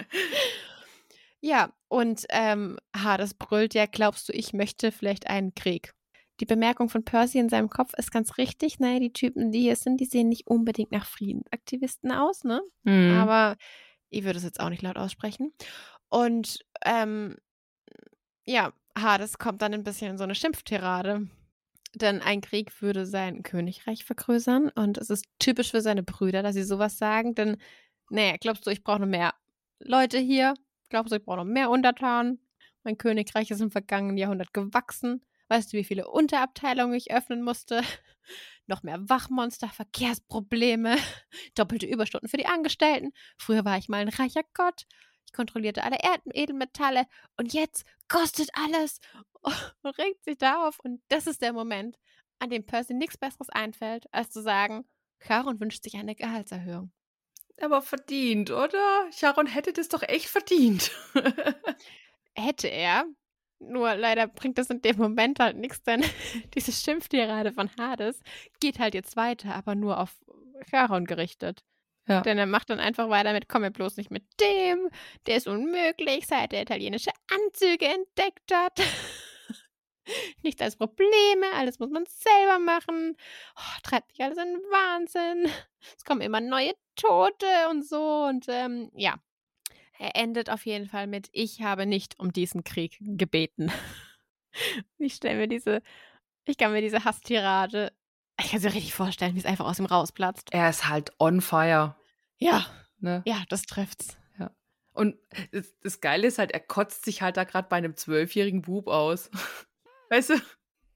ja und ähm, Hades brüllt ja, glaubst du, ich möchte vielleicht einen Krieg? Die Bemerkung von Percy in seinem Kopf ist ganz richtig. Naja, die Typen, die hier sind, die sehen nicht unbedingt nach Friedensaktivisten aus, ne? Mhm. Aber ich würde es jetzt auch nicht laut aussprechen. Und ähm, ja, Hades kommt dann ein bisschen in so eine Schimpftirade. Denn ein Krieg würde sein Königreich vergrößern. Und es ist typisch für seine Brüder, dass sie sowas sagen. Denn, naja, glaubst du, ich brauche noch mehr Leute hier? Glaubst du, ich brauche noch mehr Untertanen? Mein Königreich ist im vergangenen Jahrhundert gewachsen. Weißt du, wie viele Unterabteilungen ich öffnen musste? <laughs> Noch mehr Wachmonster, Verkehrsprobleme, <laughs> doppelte Überstunden für die Angestellten. Früher war ich mal ein reicher Gott. Kontrollierte alle Erdedelmetalle und jetzt kostet alles und <laughs> regt sich da auf. Und das ist der Moment, an dem Percy nichts Besseres einfällt, als zu sagen, Charon wünscht sich eine Gehaltserhöhung. Aber verdient, oder? Charon hätte das doch echt verdient. <laughs> hätte er, nur leider bringt das in dem Moment halt nichts, denn <laughs> diese Schimpftirade von Hades geht halt jetzt weiter, aber nur auf Charon gerichtet. Ja. Denn er macht dann einfach weiter mit, komm mir bloß nicht mit dem, der ist unmöglich, seit er italienische Anzüge entdeckt hat. <laughs> Nichts als Probleme, alles muss man selber machen. Oh, treibt mich alles in Wahnsinn. Es kommen immer neue Tote und so. Und ähm, ja, er endet auf jeden Fall mit, ich habe nicht um diesen Krieg gebeten. <laughs> ich stelle mir diese, ich kann mir diese Hasstirade, ich kann sie richtig vorstellen, wie es einfach aus ihm rausplatzt. Er ist halt on fire. Ja, ne? ja, das trifft's. Ja. Und das, das Geile ist halt, er kotzt sich halt da gerade bei einem zwölfjährigen Bub aus. <laughs> weißt du?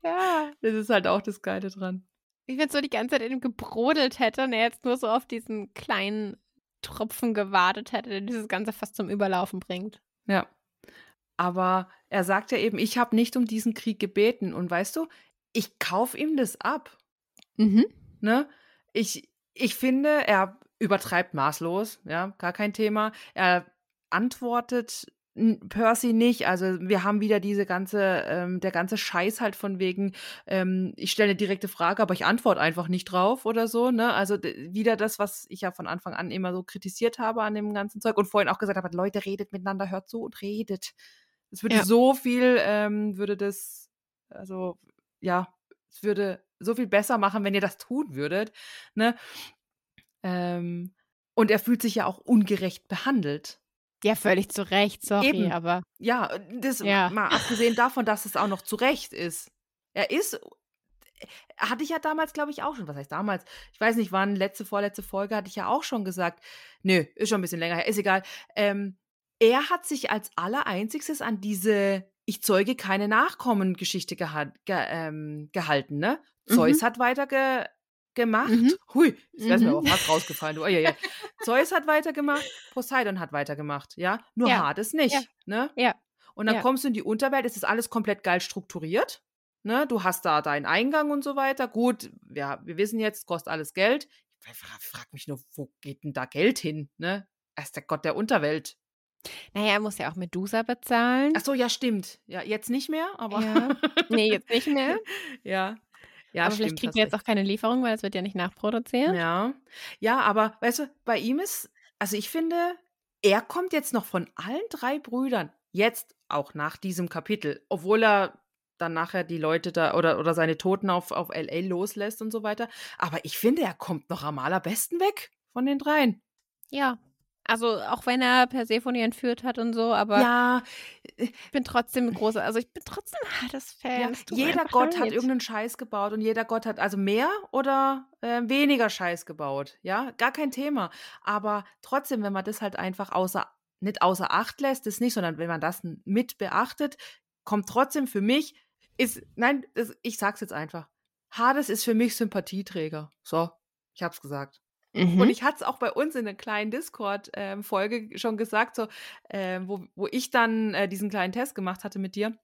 Ja. Das ist halt auch das Geile dran. Ich wenn so die ganze Zeit in ihm gebrodelt hätte und er jetzt nur so auf diesen kleinen Tropfen gewartet hätte, der dieses Ganze fast zum Überlaufen bringt. Ja. Aber er sagt ja eben, ich habe nicht um diesen Krieg gebeten. Und weißt du, ich kaufe ihm das ab. Mhm. Ne? Ich, ich finde, er übertreibt maßlos, ja, gar kein Thema. Er antwortet Percy nicht. Also wir haben wieder diese ganze, ähm, der ganze Scheiß halt von wegen, ähm, ich stelle eine direkte Frage, aber ich antworte einfach nicht drauf oder so. Ne? Also wieder das, was ich ja von Anfang an immer so kritisiert habe an dem ganzen Zeug und vorhin auch gesagt habe, Leute, redet miteinander, hört zu und redet. Es würde ja. so viel, ähm, würde das, also ja, es würde so viel besser machen, wenn ihr das tun würdet. Ne? Ähm, und er fühlt sich ja auch ungerecht behandelt. Ja, völlig zu Recht, sorry, Eben. aber. Ja, das ja. mal abgesehen davon, dass es auch noch zu Recht ist. Er ist, hatte ich ja damals, glaube ich, auch schon. Was heißt damals? Ich weiß nicht, wann, letzte, vorletzte Folge hatte ich ja auch schon gesagt. Nö, ist schon ein bisschen länger her, ist egal. Ähm, er hat sich als allereinziges an diese Ich zeuge keine Nachkommen-Geschichte geha ge ähm, gehalten, ne? Mhm. Zeus hat weiter ge gemacht. Mhm. Hui, wäre mir Mhm. aber fast rausgefallen. Du. Uiuiui. Zeus hat weitergemacht, Poseidon hat weitergemacht, ja. Nur Ja. Hades nicht, Ja. ne? Ja. Und dann Ja. kommst du in die Unterwelt, es ist alles komplett geil strukturiert. Ne? Du hast da deinen Eingang und so weiter. Gut, ja, wir wissen jetzt, kostet alles Geld. Ich fra- frag mich nur, wo geht denn da Geld hin? Ne? Er ist der Gott der Unterwelt. Naja, er muss ja auch Medusa bezahlen. Ach so, ja, stimmt. Ja, jetzt nicht mehr, aber. Ja. Nee, jetzt nicht mehr. <laughs> ja. Ja, aber stimmt, vielleicht kriegt hast er jetzt recht. auch keine Lieferung, weil es wird ja nicht nachproduziert. Ja. Ja, aber weißt du, bei ihm ist, also ich finde, er kommt jetzt noch von allen drei Brüdern, jetzt auch nach diesem Kapitel, obwohl er dann nachher die Leute da oder, oder seine Toten auf, auf LA loslässt und so weiter. Aber ich finde, er kommt noch am allerbesten weg von den dreien. Ja. Also auch wenn er Persephone entführt hat und so, aber ja, ich bin trotzdem großer, also ich bin trotzdem Hades-Fan. ja jeder Gott hat irgendeinen Scheiß gebaut und jeder Gott hat also mehr oder äh, weniger Scheiß gebaut. Ja, gar kein Thema. Aber trotzdem, wenn man das halt einfach außer, nicht außer Acht lässt, ist nicht, sondern wenn man das mit beachtet, kommt trotzdem für mich, ist, nein, das, ich sag's jetzt einfach. Hades ist für mich Sympathieträger. So, ich hab's gesagt. Mhm. Und ich hatte es auch bei uns in einer kleinen Discord-Folge schon gesagt, so, ähm, wo, wo ich dann äh, diesen kleinen Test gemacht hatte mit dir,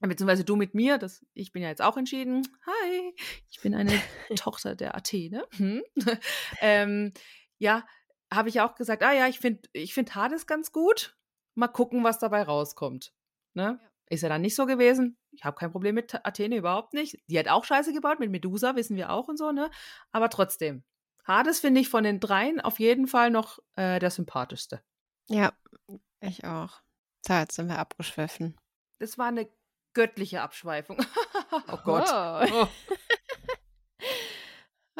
äh, beziehungsweise du mit mir. Das, ich bin ja jetzt auch entschieden. Hi, ich bin eine <laughs> Tochter der Athene. Hm? <laughs> ähm, ja, habe ich auch gesagt, ah ja, ich finde ich find Hades ganz gut. Mal gucken, was dabei rauskommt. Ne? Ist ja dann nicht so gewesen. Ich habe kein Problem mit Athene, überhaupt nicht. Die hat auch Scheiße gebaut, mit Medusa wissen wir auch und so, ne? Aber trotzdem. Hades finde ich von den dreien auf jeden Fall noch äh, der sympathischste. Ja, ich auch. So, jetzt sind wir abgeschwiffen. Das war eine göttliche Abschweifung. oh Gott. <laughs> Oh. <laughs>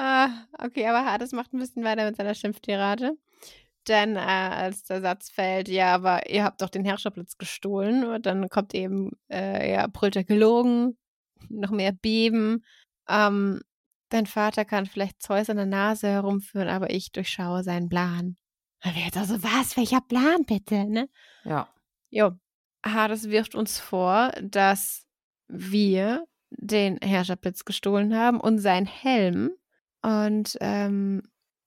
Ah, okay, aber Hades macht ein bisschen weiter mit seiner Schimpftirade. Denn äh, als der Satz fällt, ja, aber ihr habt doch den Herrscherblitz gestohlen, und dann kommt eben, äh, ja, brüllt er gelogen, noch mehr Beben. Ähm, dein Vater kann vielleicht Zeus an der Nase herumführen, aber ich durchschaue seinen Plan. Da wäre jetzt also, was? Welcher Plan bitte, ne? Ja. Jo, Hades wirft uns vor, dass wir den Herrscherblitz gestohlen haben und sein Helm. Und ähm,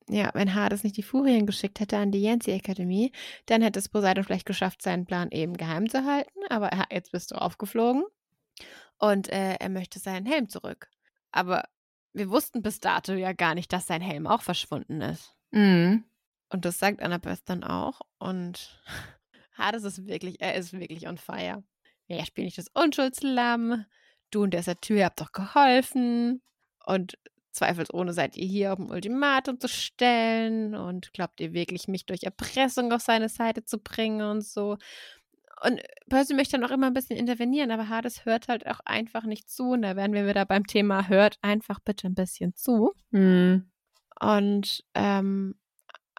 ja, wenn Hades nicht die Furien geschickt hätte an die Yancy Akademie, dann hätte es Poseidon vielleicht geschafft, seinen Plan eben geheim zu halten. Aber er, jetzt bist du aufgeflogen und äh, er möchte seinen Helm zurück. Aber wir wussten bis dato ja gar nicht, dass sein Helm auch verschwunden ist. Mhm. Und das sagt Annabeth dann auch. Und <laughs> Hades ist wirklich, er ist wirklich on fire. Ja, ich spiele nicht das Unschuldslamm. Du und der Satyr habt doch geholfen. Und zweifelsohne seid ihr hier, um ein Ultimatum zu stellen. Und glaubt ihr wirklich, mich durch Erpressung auf seine Seite zu bringen und so. Und Percy möchte dann auch immer ein bisschen intervenieren, aber Hades hört halt auch einfach nicht zu. Und da wären wir wieder beim Thema, hört einfach bitte ein bisschen zu. Mhm. Und ähm,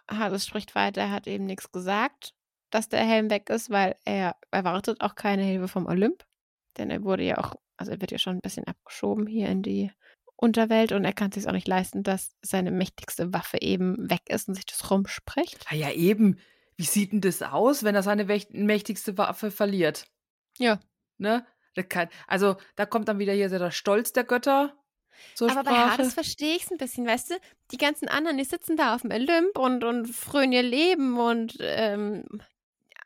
Hades spricht weiter, er hat eben nichts gesagt, dass der Helm weg ist, weil er erwartet auch keine Hilfe vom Olymp. Denn er wurde ja auch, also er wird ja schon ein bisschen abgeschoben hier in die Unterwelt und er kann sich auch nicht leisten, dass seine mächtigste Waffe eben weg ist und sich das rumspricht. Ah ja, eben. Wie sieht denn das aus, wenn er seine mächtigste Waffe verliert? Ja. Ne? Kann, also, da kommt dann wieder hier der Stolz der Götter Aber bei Sprache. Hades verstehe ich es ein bisschen, weißt du? Die ganzen anderen, die sitzen da auf dem Olymp und, und frönen ihr Leben und ähm,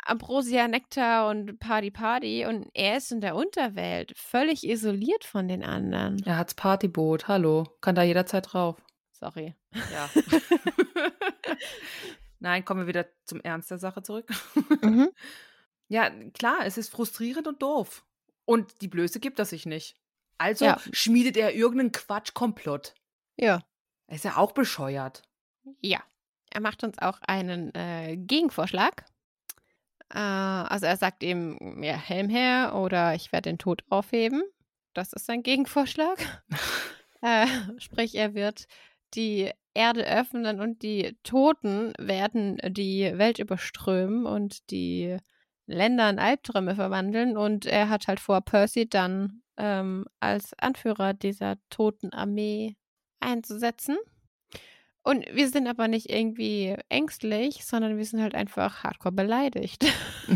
Ambrosia, Nektar und Party Party und er ist in der Unterwelt, völlig isoliert von den anderen. er hat's Partyboot, hallo. Kann da jederzeit drauf. Sorry. Ja. <laughs> <laughs> Nein, kommen wir wieder zum Ernst der Sache zurück. Mhm. <laughs> Ja, klar, es ist frustrierend und doof. Und die Blöße gibt er sich nicht. Also Ja. schmiedet er irgendeinen Quatschkomplott. Ja. Er ist ja auch bescheuert. Ja. Er macht uns auch einen äh, Gegenvorschlag. Äh, also er sagt eben, ja, Helm her oder ich werde den Tod aufheben. Das ist sein Gegenvorschlag. <laughs> äh, sprich, er wird die Erde öffnen und die Toten werden die Welt überströmen und die Länder in Albträume verwandeln. Und er hat halt vor, Percy dann ähm, als Anführer dieser toten Armee einzusetzen. Und wir sind aber nicht irgendwie ängstlich, sondern wir sind halt einfach hardcore beleidigt. <laughs>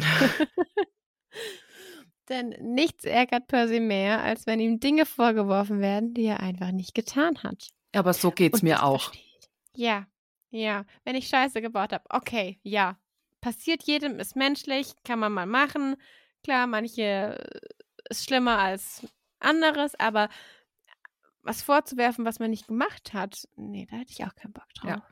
Denn nichts ärgert Percy mehr, als wenn ihm Dinge vorgeworfen werden, die er einfach nicht getan hat. Aber so geht's Und mir auch. verstehe. Ja, ja. Wenn ich Scheiße gebaut habe, okay, ja. Passiert jedem, ist menschlich, kann man mal machen. Klar, manche äh, ist schlimmer als anderes, aber was vorzuwerfen, was man nicht gemacht hat, nee, da hätte ich auch keinen Bock drauf. Ja.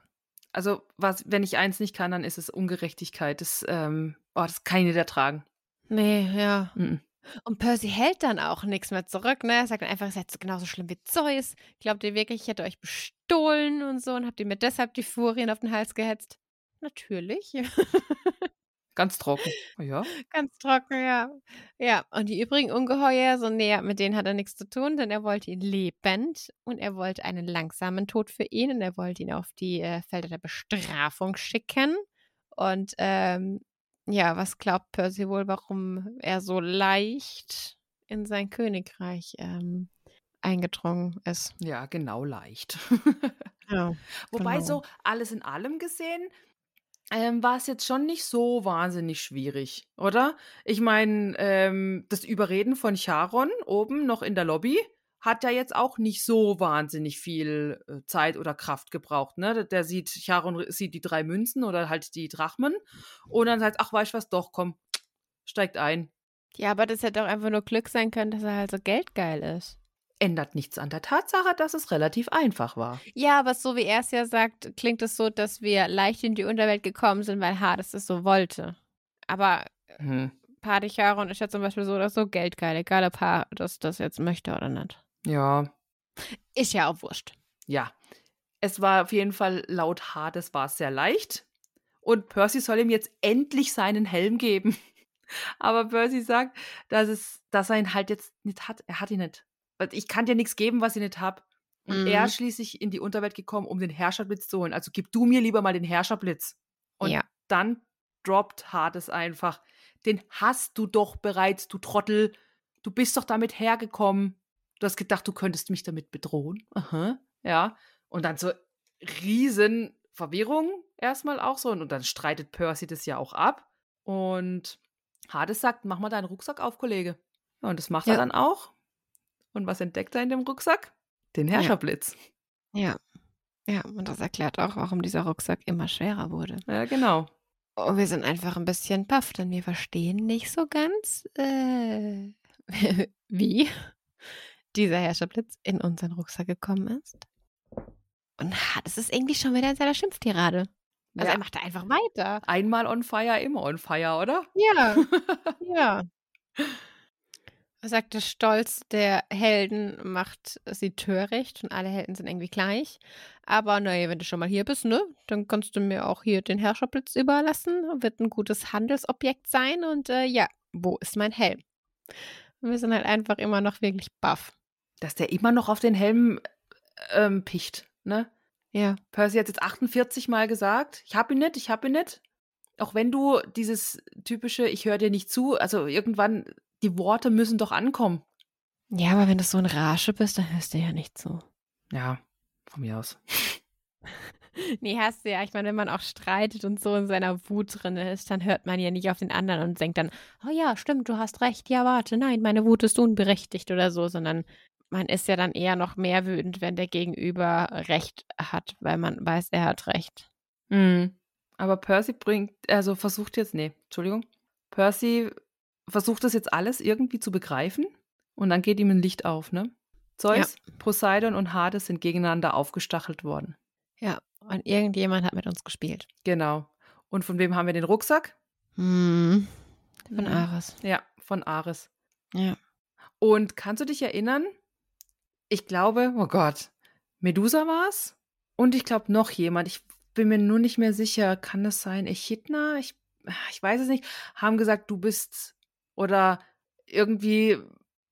Also, was, wenn ich eins nicht kann, dann ist es Ungerechtigkeit. Das, ähm, oh, das kann ich nicht ertragen. Nee, ja. Mhm. Und Percy hält dann auch nichts mehr zurück, ne? Er sagt dann einfach, ihr seid genauso schlimm wie Zeus. Glaubt ihr wirklich, ich hätte euch bestohlen und so und habt ihr mir deshalb die Furien auf den Hals gehetzt? Natürlich. <laughs> Ganz trocken. Ja. Ganz trocken, ja. Ja, und die übrigen Ungeheuer, so näher, mit denen hat er nichts zu tun, denn er wollte ihn lebend und er wollte einen langsamen Tod für ihn und er wollte ihn auf die äh, Felder der Bestrafung schicken. Und ähm, ja, was glaubt Percy wohl, warum er so leicht in sein Königreich ähm, eingedrungen ist? Ja, genau leicht. Ja, <laughs> Wobei genau. so alles in allem gesehen, ähm, war es jetzt schon nicht so wahnsinnig schwierig, oder? Ich meine, ähm, das Überreden von Charon oben noch in der Lobby hat ja jetzt auch nicht so wahnsinnig viel äh, Zeit oder Kraft gebraucht. Ne? Der, sieht, Charon sieht die drei Münzen oder halt die Drachmen und dann sagt, ach, weißt du was, doch, komm, steigt ein. Ja, aber das hätte auch einfach nur Glück sein können, dass er halt so geldgeil ist. Ändert nichts an der Tatsache, dass es relativ einfach war. Ja, aber so wie er es ja sagt, klingt es so, dass wir leicht in die Unterwelt gekommen sind, weil Hades es so wollte. Aber Hm. Padicharon ist ja zum Beispiel so oder so geldgeil, egal ob Hades das jetzt möchte oder nicht. Ja, Ist ja auch wurscht. Ja, es war auf jeden Fall laut Hades war es sehr leicht. Und Percy soll ihm jetzt endlich seinen Helm geben. <laughs> Aber Percy sagt, dass, es, dass er ihn halt jetzt nicht hat. Er hat ihn nicht. Ich kann dir nichts geben, was ich nicht habe. Und Mhm. er ist schließlich in die Unterwelt gekommen, um den Herrscherblitz zu holen. Also gib du mir lieber mal den Herrscherblitz. Und Ja. dann droppt Hades einfach. Den hast du doch bereits, du Trottel. Du bist doch damit hergekommen. Du hast gedacht, du könntest mich damit bedrohen. Aha. Ja. Und dann so riesen Verwirrung erstmal auch so. Und dann streitet Percy das ja auch ab. Und Hades sagt, mach mal deinen Rucksack auf, Kollege. Ja, und das macht Ja. er dann auch. Und was entdeckt er in dem Rucksack? Den Herrscherblitz. Ja. Ja, und das erklärt auch, warum dieser Rucksack immer schwerer wurde. Ja, genau. Oh, wir sind einfach ein bisschen baff, denn wir verstehen nicht so ganz, äh, <laughs> wie dieser Herrscherblitz in unseren Rucksack gekommen ist. Und Hades ist irgendwie schon wieder in seiner Schimpftirade. Also Ja. er macht da einfach weiter. Einmal on fire, immer on fire, oder? Ja, <laughs> ja. Er sagt, der Stolz der Helden macht sie töricht und alle Helden sind irgendwie gleich. Aber naja, wenn du schon mal hier bist, ne, dann kannst du mir auch hier den Herrscherblitz überlassen. Wird ein gutes Handelsobjekt sein und äh, ja, wo ist mein Helm? Und wir sind halt einfach immer noch wirklich baff. Dass der immer noch auf den Helm ähm, picht, ne? Ja. Percy hat jetzt 48 Mal gesagt, ich hab ihn nicht, ich hab ihn nicht. Auch wenn du dieses typische, ich höre dir nicht zu, also irgendwann, die Worte müssen doch ankommen. Ja, aber wenn du so in Rage bist, dann hörst du ja nicht zu. Ja, von mir aus. <laughs> Nee, hast du ja. Ich meine, wenn man auch streitet und so in seiner Wut drin ist, dann hört man ja nicht auf den anderen und denkt dann, oh ja, stimmt, du hast recht. Ja, warte, nein, meine Wut ist unberechtigt oder so, sondern man ist ja dann eher noch mehr wütend, wenn der Gegenüber Recht hat, weil man weiß, er hat Recht. Mhm. Aber Percy bringt, also versucht jetzt, nee, Entschuldigung. Percy versucht das jetzt alles irgendwie zu begreifen und dann geht ihm ein Licht auf, ne? Zeus, Poseidon und Hades sind gegeneinander aufgestachelt worden. Ja, und irgendjemand hat mit uns gespielt. Genau. Und von wem haben wir den Rucksack? Hm. Von Mhm. Ares. Ja, von Ares. Ja. Und kannst du dich erinnern? Ich glaube, oh Gott, Medusa war's und ich glaube noch jemand. Ich bin mir nur nicht mehr sicher. Kann das sein? Echidna? Ich, ich weiß es nicht. Haben gesagt, du bist oder irgendwie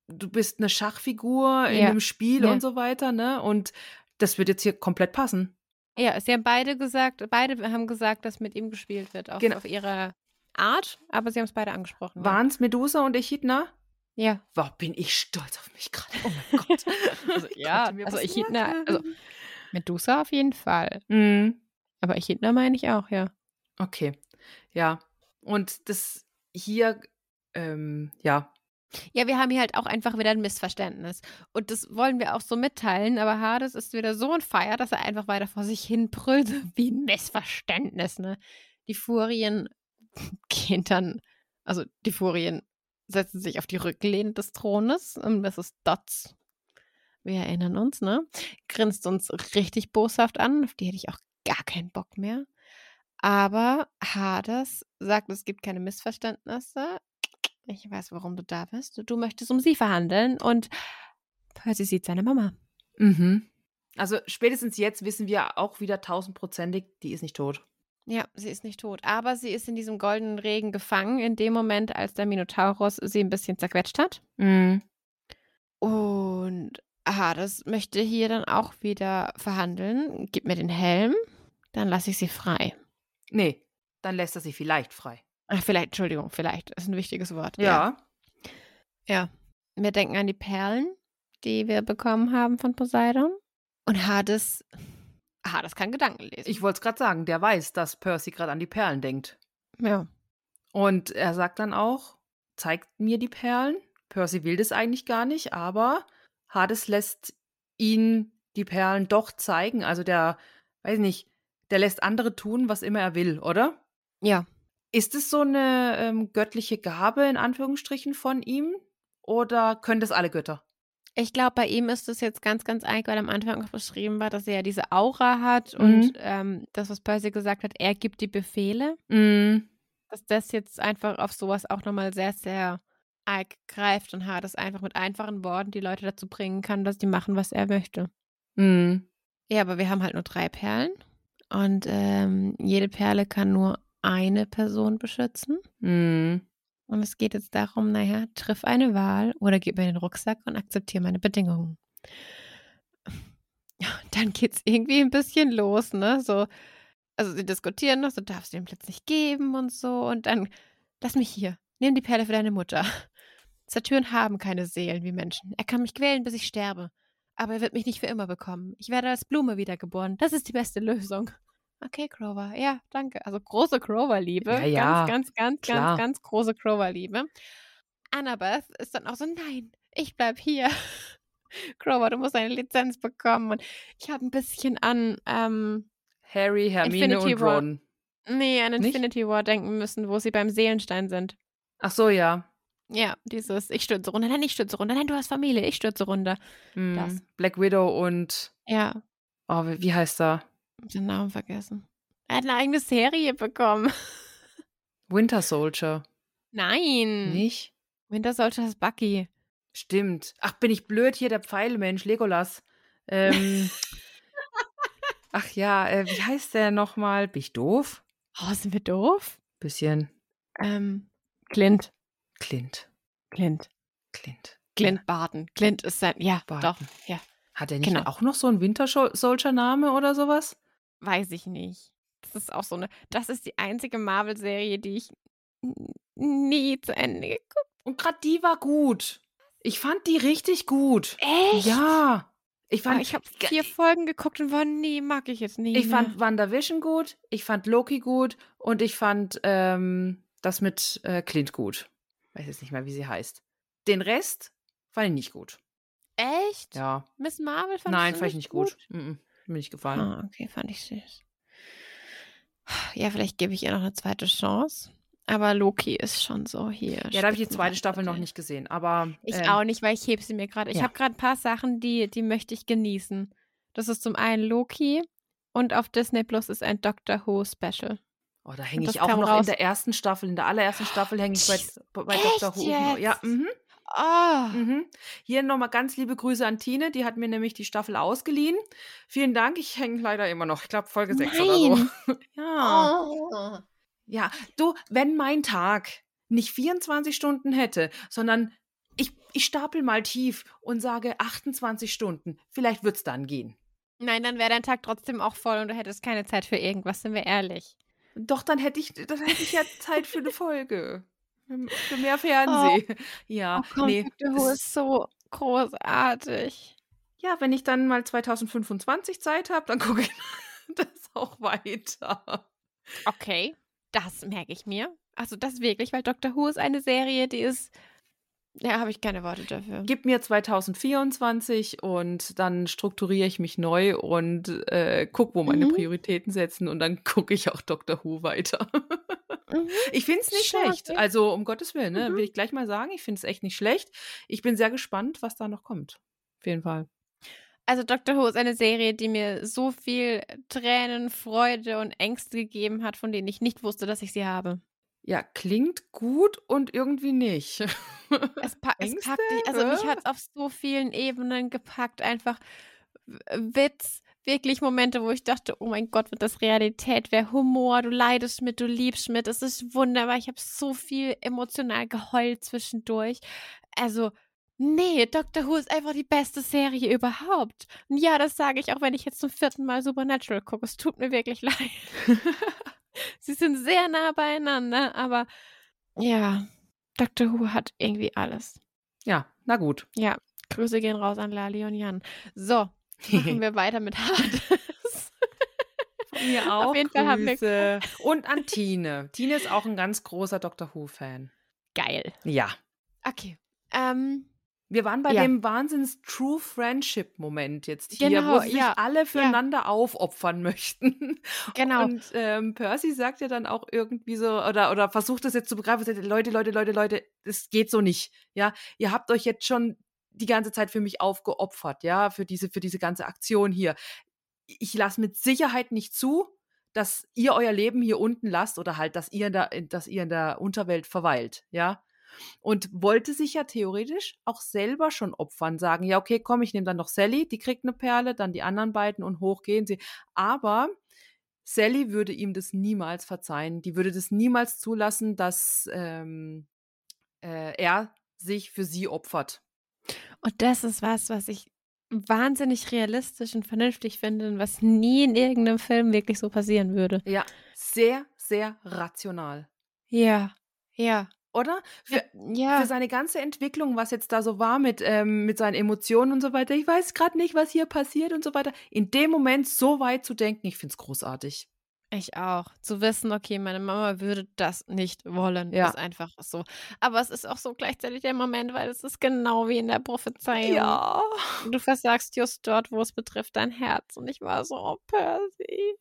du bist eine Schachfigur in Ja. einem Spiel Ja. und so weiter, ne? Und das wird jetzt hier komplett passen. Ja, sie haben beide gesagt, beide haben gesagt, dass mit ihm gespielt wird, auf, Genau. auf ihre Art, aber sie haben es beide angesprochen. Waren es Medusa und Echidna? Ja. Wow, bin ich stolz auf mich gerade. Oh mein Gott. <laughs> Also, Ich ja, also was Echidna, merken. also Medusa auf jeden Fall. Mhm. Aber Echidna meine ich auch, ja. Okay, ja. Und das hier, ähm, ja, Ja, wir haben hier halt auch einfach wieder ein Missverständnis. Und das wollen wir auch so mitteilen, aber Hades ist wieder so ein Feier, dass er einfach weiter vor sich hin brüllt, <laughs> wie ein Missverständnis, ne? Die Furien <laughs> gehen dann, also die Furien setzen sich auf die Rücklehne des Thrones und Mrs. Dotz, wir erinnern uns, ne? Grinst uns richtig boshaft an, auf die hätte ich auch gar keinen Bock mehr. Aber Hades sagt, es gibt keine Missverständnisse. Ich weiß, warum du da bist. Du möchtest um sie verhandeln und Percy sieht seine Mama. Mhm. Also spätestens jetzt wissen wir auch wieder tausendprozentig, die ist nicht tot. Ja, sie ist nicht tot. Aber sie ist in diesem goldenen Regen gefangen, in dem Moment, als der Minotaurus sie ein bisschen zerquetscht hat. Mhm. Und Hades möchte hier dann auch wieder verhandeln. Gib mir den Helm, dann lasse ich sie frei. Nee, dann lässt er sie vielleicht frei. Ach, vielleicht, Entschuldigung, vielleicht ist ein wichtiges Wort. Ja. Ja. Wir denken an die Perlen, die wir bekommen haben von Poseidon. Und Hades, Hades kann Gedanken lesen. Ich wollte es gerade sagen, der weiß, dass Percy gerade an die Perlen denkt. ja. Und er sagt dann auch, zeigt mir die Perlen. Percy will das eigentlich gar nicht, aber Hades lässt ihn die Perlen doch zeigen. Also der, weiß nicht, der lässt andere tun, was immer er will, oder? Ja. Ist es so eine ähm, göttliche Gabe in Anführungsstrichen von ihm? Oder können das alle Götter? Ich glaube, bei ihm ist es jetzt ganz, ganz einig, weil am Anfang auch beschrieben war, dass er ja diese Aura hat Mhm. und ähm, das, was Percy gesagt hat, er gibt die Befehle. Mm. Dass das jetzt einfach auf sowas auch nochmal sehr, sehr arg greift und Hades einfach mit einfachen Worten die Leute dazu bringen kann, dass die machen, was er möchte. Mm. Ja, aber wir haben halt nur drei Perlen und ähm, jede Perle kann nur eine Person beschützen. Mm. Und es geht jetzt darum, naja, triff eine Wahl oder gib mir den Rucksack und akzeptiere meine Bedingungen. Dann geht's irgendwie ein bisschen los, ne? So, also sie diskutieren noch, so darfst du den Platz nicht geben und so. Und dann, lass mich hier, nimm die Perle für deine Mutter. <laughs> Saturn haben keine Seelen wie Menschen. Er kann mich quälen, bis ich sterbe. Aber er wird mich nicht für immer bekommen. Ich werde als Blume wiedergeboren. Das ist die beste Lösung. Okay, Crover. Ja, danke. Also große Crover-Liebe. Ja, ja, Ganz, ganz, ganz, klar. ganz, ganz große Crover-Liebe. Annabeth ist dann auch so, nein, ich bleib hier. <laughs> Crover, du musst eine Lizenz bekommen. Und ich habe ein bisschen an, ähm, Harry, Hermine Infinity und War. Ron. nee, an Nicht? Infinity War denken müssen, wo sie beim Seelenstein sind. Ach so, ja. Ja, dieses, ich stürze runter, nein, ich stürze runter, nein, du hast Familie, ich stürze runter. Mm. Das. Black Widow und, Ja, oh, wie wie heißt er? Den Namen vergessen. Er hat eine eigene Serie bekommen. <laughs> Winter Soldier. Nein. Nicht? Winter Soldier ist Bucky. Stimmt. Ach, bin ich blöd hier, der Pfeilmensch, Legolas. Ähm, <laughs> ach ja, äh, wie heißt der nochmal? Bin ich doof? Oh, sind wir doof? Bisschen Ähm, Clint. Clint. Clint. Clint. Clint Barton. Clint ist sein, ja, Barton. doch, ja. Hat er nicht Genau. auch noch so einen Winter Soldier Name oder sowas? Weiß ich nicht. Das ist auch so eine, das ist die einzige Marvel-Serie, die ich nie zu Ende geguckt Und gerade die war gut. Ich fand die richtig gut. Echt? Ja. Ich ich habe vier Folgen geguckt und war nie, mag ich jetzt nie. ich mehr. fand WandaVision gut, ich fand Loki gut und ich fand ähm, das mit äh, Clint gut. Weiß jetzt nicht mehr, wie sie heißt. Den Rest fand ich nicht gut. Echt? Ja. Miss Marvel fand Nein, du fand ich nicht gut. Mhm. Mir nicht gefallen. Ah, okay, fand ich süß. Ja, vielleicht gebe ich ihr noch eine zweite Chance. Aber Loki ist schon so hier. Ja, da habe ich die zweite. Staffel noch nicht gesehen, aber Ich ähm, auch nicht, weil ich heb sie mir gerade. Ich ja. habe gerade ein paar Sachen, die, die möchte ich genießen. Das ist zum einen Loki und auf Disney Plus ist ein Doctor Who Special. Oh, da hänge ich auch noch raus. in der ersten Staffel, in der allerersten Staffel hänge ich bei, bei Echt Dr. Who. jetzt? Ja, mhm. Oh, Mhm. Hier nochmal ganz liebe Grüße an Tine, die hat mir nämlich die Staffel ausgeliehen. Vielen Dank, ich hänge leider immer noch, ich glaube Folge 6 oder so. Nein. <laughs> Ja. oh. Ja, du, wenn mein Tag nicht 24 Stunden hätte, sondern ich, ich stapel mal tief und sage 28 Stunden, vielleicht wird's dann gehen. Nein, dann wäre dein Tag trotzdem auch voll und du hättest keine Zeit für irgendwas, sind wir ehrlich. Doch, dann hätte ich, dann hätte ich ja Zeit für eine Folge. Für mehr Fernsehen. <laughs> Ja, oh Gott, nee. Doctor Who das- ist so großartig. Ja, wenn ich dann mal 2025 Zeit habe, dann <laughs> gucke ich <laughs> das auch weiter. Okay, das merke ich mir. Also das wirklich, weil Doctor Who ist eine Serie, die ist Ja, habe ich keine Worte dafür. Gib mir 2024 und dann strukturiere ich mich neu und äh, guck, wo meine Mhm. Prioritäten setzen und dann gucke ich auch Doctor Who weiter. Mhm. Ich finde es nicht Schon schlecht. Also, um Gottes Willen, ne? Mhm. will ich gleich mal sagen, ich finde es echt nicht schlecht. Ich bin sehr gespannt, was da noch kommt. Auf jeden Fall. Also Doctor Who ist eine Serie, die mir so viel Tränen, Freude und Ängste gegeben hat, von denen ich nicht wusste, dass ich sie habe. Ja, klingt gut und irgendwie nicht. Es, pa es packt dich, also mich hat es auf so vielen Ebenen gepackt. Einfach Witz, wirklich Momente, wo ich dachte, oh mein Gott, wird das Realität, wer Humor, du leidest mit, du liebst mit, es ist wunderbar. Ich habe so viel emotional geheult zwischendurch. Also, nee, Doctor Who ist einfach die beste Serie überhaupt. Und ja, das sage ich, auch wenn ich jetzt zum vierten Mal Supernatural gucke. Es tut mir wirklich <laughs> leid. Sie sind sehr nah beieinander, aber ja, Doctor Who hat irgendwie alles. ja, na gut. Ja, Grüße gehen raus an Lali und Jan. So, machen <laughs> wir weiter mit Hades. Von mir auch. Auf jeden Fall haben wir. Und an Tine. Tine ist auch ein ganz großer Doctor Who-Fan. Geil. Ja. Okay. Ähm, Wir waren bei Ja. dem Wahnsinns True Friendship Moment jetzt hier, Genau, wo sich ja, alle füreinander aufopfern möchten. <laughs> genau. Und ähm, Percy sagt ja dann auch irgendwie so, oder, oder versucht das jetzt zu begreifen, sagt, Leute, Leute, Leute, Leute, das geht so nicht. Ja, ihr habt euch jetzt schon die ganze Zeit für mich aufgeopfert, ja, für diese, für diese ganze Aktion hier. Ich lasse mit Sicherheit nicht zu, dass ihr euer Leben hier unten lasst oder halt, dass ihr in der, dass ihr in der Unterwelt verweilt, ja. Und wollte sich ja theoretisch auch selber schon opfern, sagen, ja, okay, komm, ich nehme dann noch Sally, die kriegt eine Perle, dann die anderen beiden und hoch gehen sie. Aber Sally würde ihm das niemals verzeihen. Die würde das niemals zulassen, dass ähm, äh, er sich für sie opfert. Und das ist was, was ich wahnsinnig realistisch und vernünftig finde und was nie in irgendeinem Film wirklich so passieren würde. Ja, sehr, sehr rational. Ja, ja. Oder? Für, ja. für seine ganze Entwicklung, was jetzt da so war mit, ähm, mit seinen Emotionen und so weiter. Ich weiß gerade nicht, was hier passiert und so weiter. In dem Moment so weit zu denken, ich finde es großartig. Ich auch. Zu wissen, okay, meine Mama würde das nicht wollen, Ja. ist einfach so. Aber es ist auch so gleichzeitig der Moment, weil es ist genau wie in der Prophezeiung. Ja. Du versagst just dort, wo es betrifft dein Herz. Und ich war so, oh, Percy.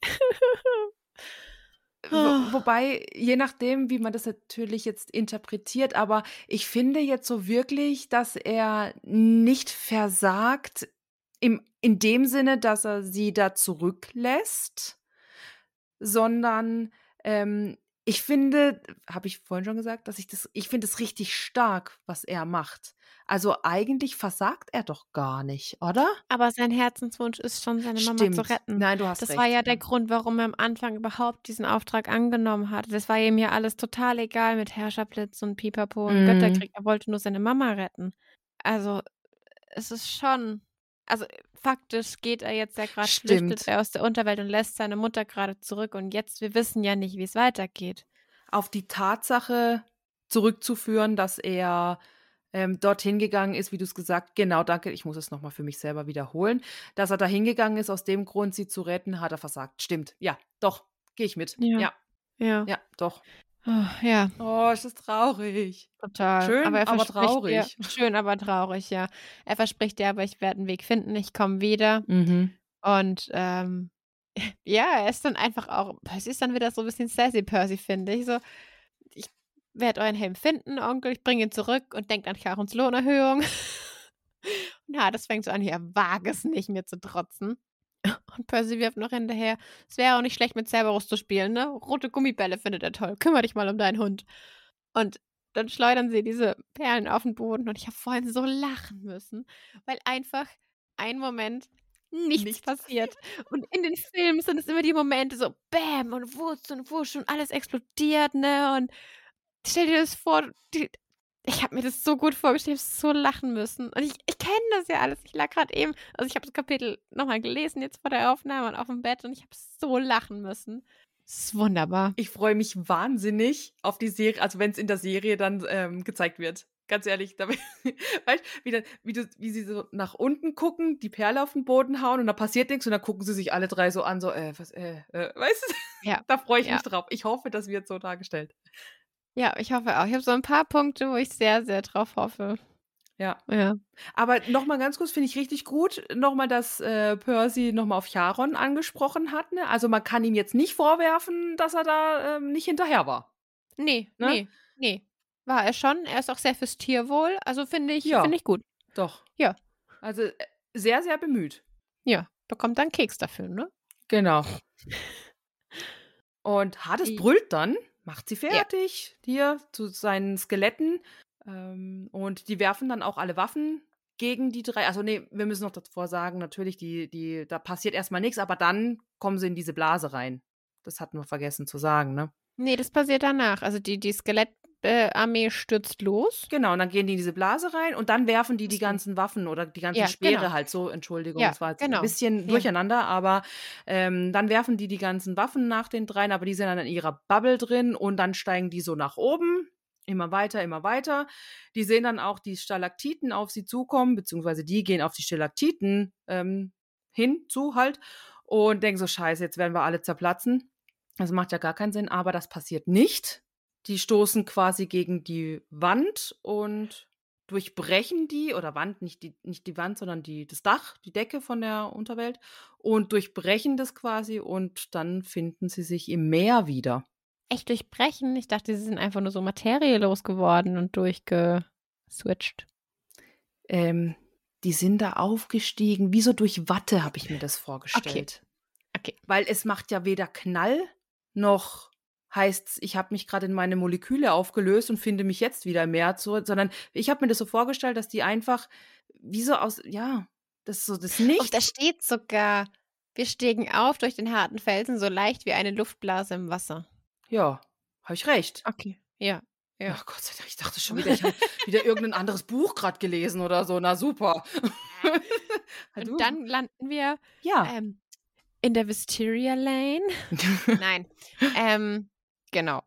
Wo, wobei, je nachdem, wie man das natürlich jetzt interpretiert, aber ich finde jetzt so wirklich, dass er nicht versagt im, in dem Sinne, dass er sie da zurücklässt, sondern ähm, ich finde, habe ich vorhin schon gesagt, dass ich das, ich finde es richtig stark, was er macht. Also eigentlich versagt er doch gar nicht, oder? Aber sein Herzenswunsch ist schon, seine Mama zu retten. Nein, du hast Das recht. war ja der Grund, warum er am Anfang überhaupt diesen Auftrag angenommen hat. Das war ihm ja alles total egal mit Herrscherblitz und Pipapo und Mhm. Götterkrieg. Er wollte nur seine Mama retten. Also, es ist schon. Also, faktisch geht er jetzt ja gerade, flüchtet er aus der Unterwelt und lässt seine Mutter gerade zurück. Und jetzt, wir wissen ja nicht, wie es weitergeht. auf die Tatsache zurückzuführen, dass er ähm, dorthin gegangen ist, wie du es gesagt, genau, danke, ich muss es nochmal für mich selber wiederholen, dass er da hingegangen ist, aus dem Grund, sie zu retten, hat er versagt. Stimmt, ja, doch, gehe ich mit. Ja. Ja, Ja. ja, doch. Oh, ja, Oh, ist das traurig. total. Schön, er aber verspricht traurig. Dir, <laughs> schön, aber traurig, ja. Er verspricht dir aber, ich werde einen Weg finden, ich komme wieder. Mhm. Und ähm, <laughs> ja, er ist dann einfach auch, Percy ist dann wieder so ein bisschen sassy Percy, finde ich. So, ich werde euren Helm finden, Onkel, ich bringe ihn zurück und denkt an Karons Lohnerhöhung. <laughs> Na, das fängt so an, hier wage es nicht, mir zu trotzen. Und Percy wirft noch hinterher, es wäre auch nicht schlecht, mit Cerberus zu spielen, ne? Rote Gummibälle findet er toll, kümmere dich mal um deinen Hund. Und dann schleudern sie diese Perlen auf den Boden und ich habe vorhin so lachen müssen, weil einfach ein Moment nichts, Nichts passiert. Und in den Filmen sind es immer die Momente so Bäm und Wutz und Wusch und alles explodiert, ne? Und stell dir das vor, die, ich habe mir das so gut vorgestellt, ich habe so lachen müssen. Und ich, ich kenne das ja alles. Ich lag gerade eben, also ich habe das Kapitel nochmal gelesen jetzt vor der Aufnahme und auf dem Bett und ich habe so lachen müssen. Es ist wunderbar. Ich freue mich wahnsinnig auf die Serie, also wenn es in der Serie dann ähm, gezeigt wird. Ganz ehrlich, da, <laughs> weißt, wie, dann, wie, du, wie sie so nach unten gucken, die Perle auf den Boden hauen und da passiert nichts und dann gucken sie sich alle drei so an, so, äh, was, äh, äh weißt du? Ja. <laughs> Da freue ich Ja. mich drauf. Ich hoffe, das wird so dargestellt. Ja, ich hoffe auch. Ich habe so ein paar Punkte, wo ich sehr, sehr drauf hoffe. Ja. Ja. Aber nochmal ganz kurz, finde ich richtig gut, nochmal, dass äh, Percy nochmal auf Charon angesprochen hat. Ne? Also man kann ihm jetzt nicht vorwerfen, dass er da ähm, nicht hinterher war. Nee, Ne? nee, nee. War er schon. Er ist auch sehr fürs Tierwohl. Also finde ich, Ja. finde ich gut. Doch. Ja. Also äh, sehr, sehr bemüht. Ja, bekommt dann Keks dafür, ne? Genau. <laughs> Und Hades Die- brüllt dann, macht sie fertig, hier zu seinen Skeletten. Ähm, und die werfen dann auch alle Waffen gegen die drei. Also, nee, wir müssen noch davor sagen, natürlich, die, die, da passiert erstmal nichts, aber dann kommen sie in diese Blase rein. Das hatten wir vergessen zu sagen, ne? Nee, das passiert danach. Also die, die Skelettarmee stürzt los. Genau, und dann gehen die in diese Blase rein und dann werfen die die ganzen Waffen oder die ganzen Ja, Speere genau. halt so. Entschuldigung, Ja, das war jetzt genau. ein bisschen Ja. durcheinander, aber ähm, dann werfen die die ganzen Waffen nach den dreien, aber die sind dann in ihrer Bubble drin und dann steigen die so nach oben. Immer weiter, immer weiter. Die sehen dann auch die Stalaktiten auf sie zukommen, beziehungsweise die gehen auf die Stalaktiten ähm, hinzu halt und denken so, scheiße, jetzt werden wir alle zerplatzen. Das macht ja gar keinen Sinn, aber das passiert nicht. Die stoßen quasi gegen die Wand und durchbrechen die, oder Wand, nicht die, nicht die Wand, sondern die, das Dach, die Decke von der Unterwelt und durchbrechen das quasi und dann finden sie sich im Meer wieder. Echt durchbrechen. Ich dachte, sie sind einfach nur so Materie losgeworden und durchgeswitcht. Ähm, die sind da aufgestiegen, wie so durch Watte, habe ich mir das vorgestellt. Okay. Weil es macht ja weder Knall noch heißt, ich habe mich gerade in meine Moleküle aufgelöst und finde mich jetzt wieder im Meer zurück, sondern ich habe mir das so vorgestellt, dass die einfach wie so aus, ja, das ist so das Und Nicht. da steht sogar, wir stiegen auf durch den harten Felsen so leicht wie eine Luftblase im Wasser. Ja, habe ich recht. Okay. Ja. Ja. Ach Gott sei Dank, ich dachte schon wieder, ich habe wieder irgendein anderes Buch gerade gelesen oder so. Na super. <laughs> Und dann landen wir ja. ähm, in der Wisteria Lane. <laughs> Nein. ähm, genau.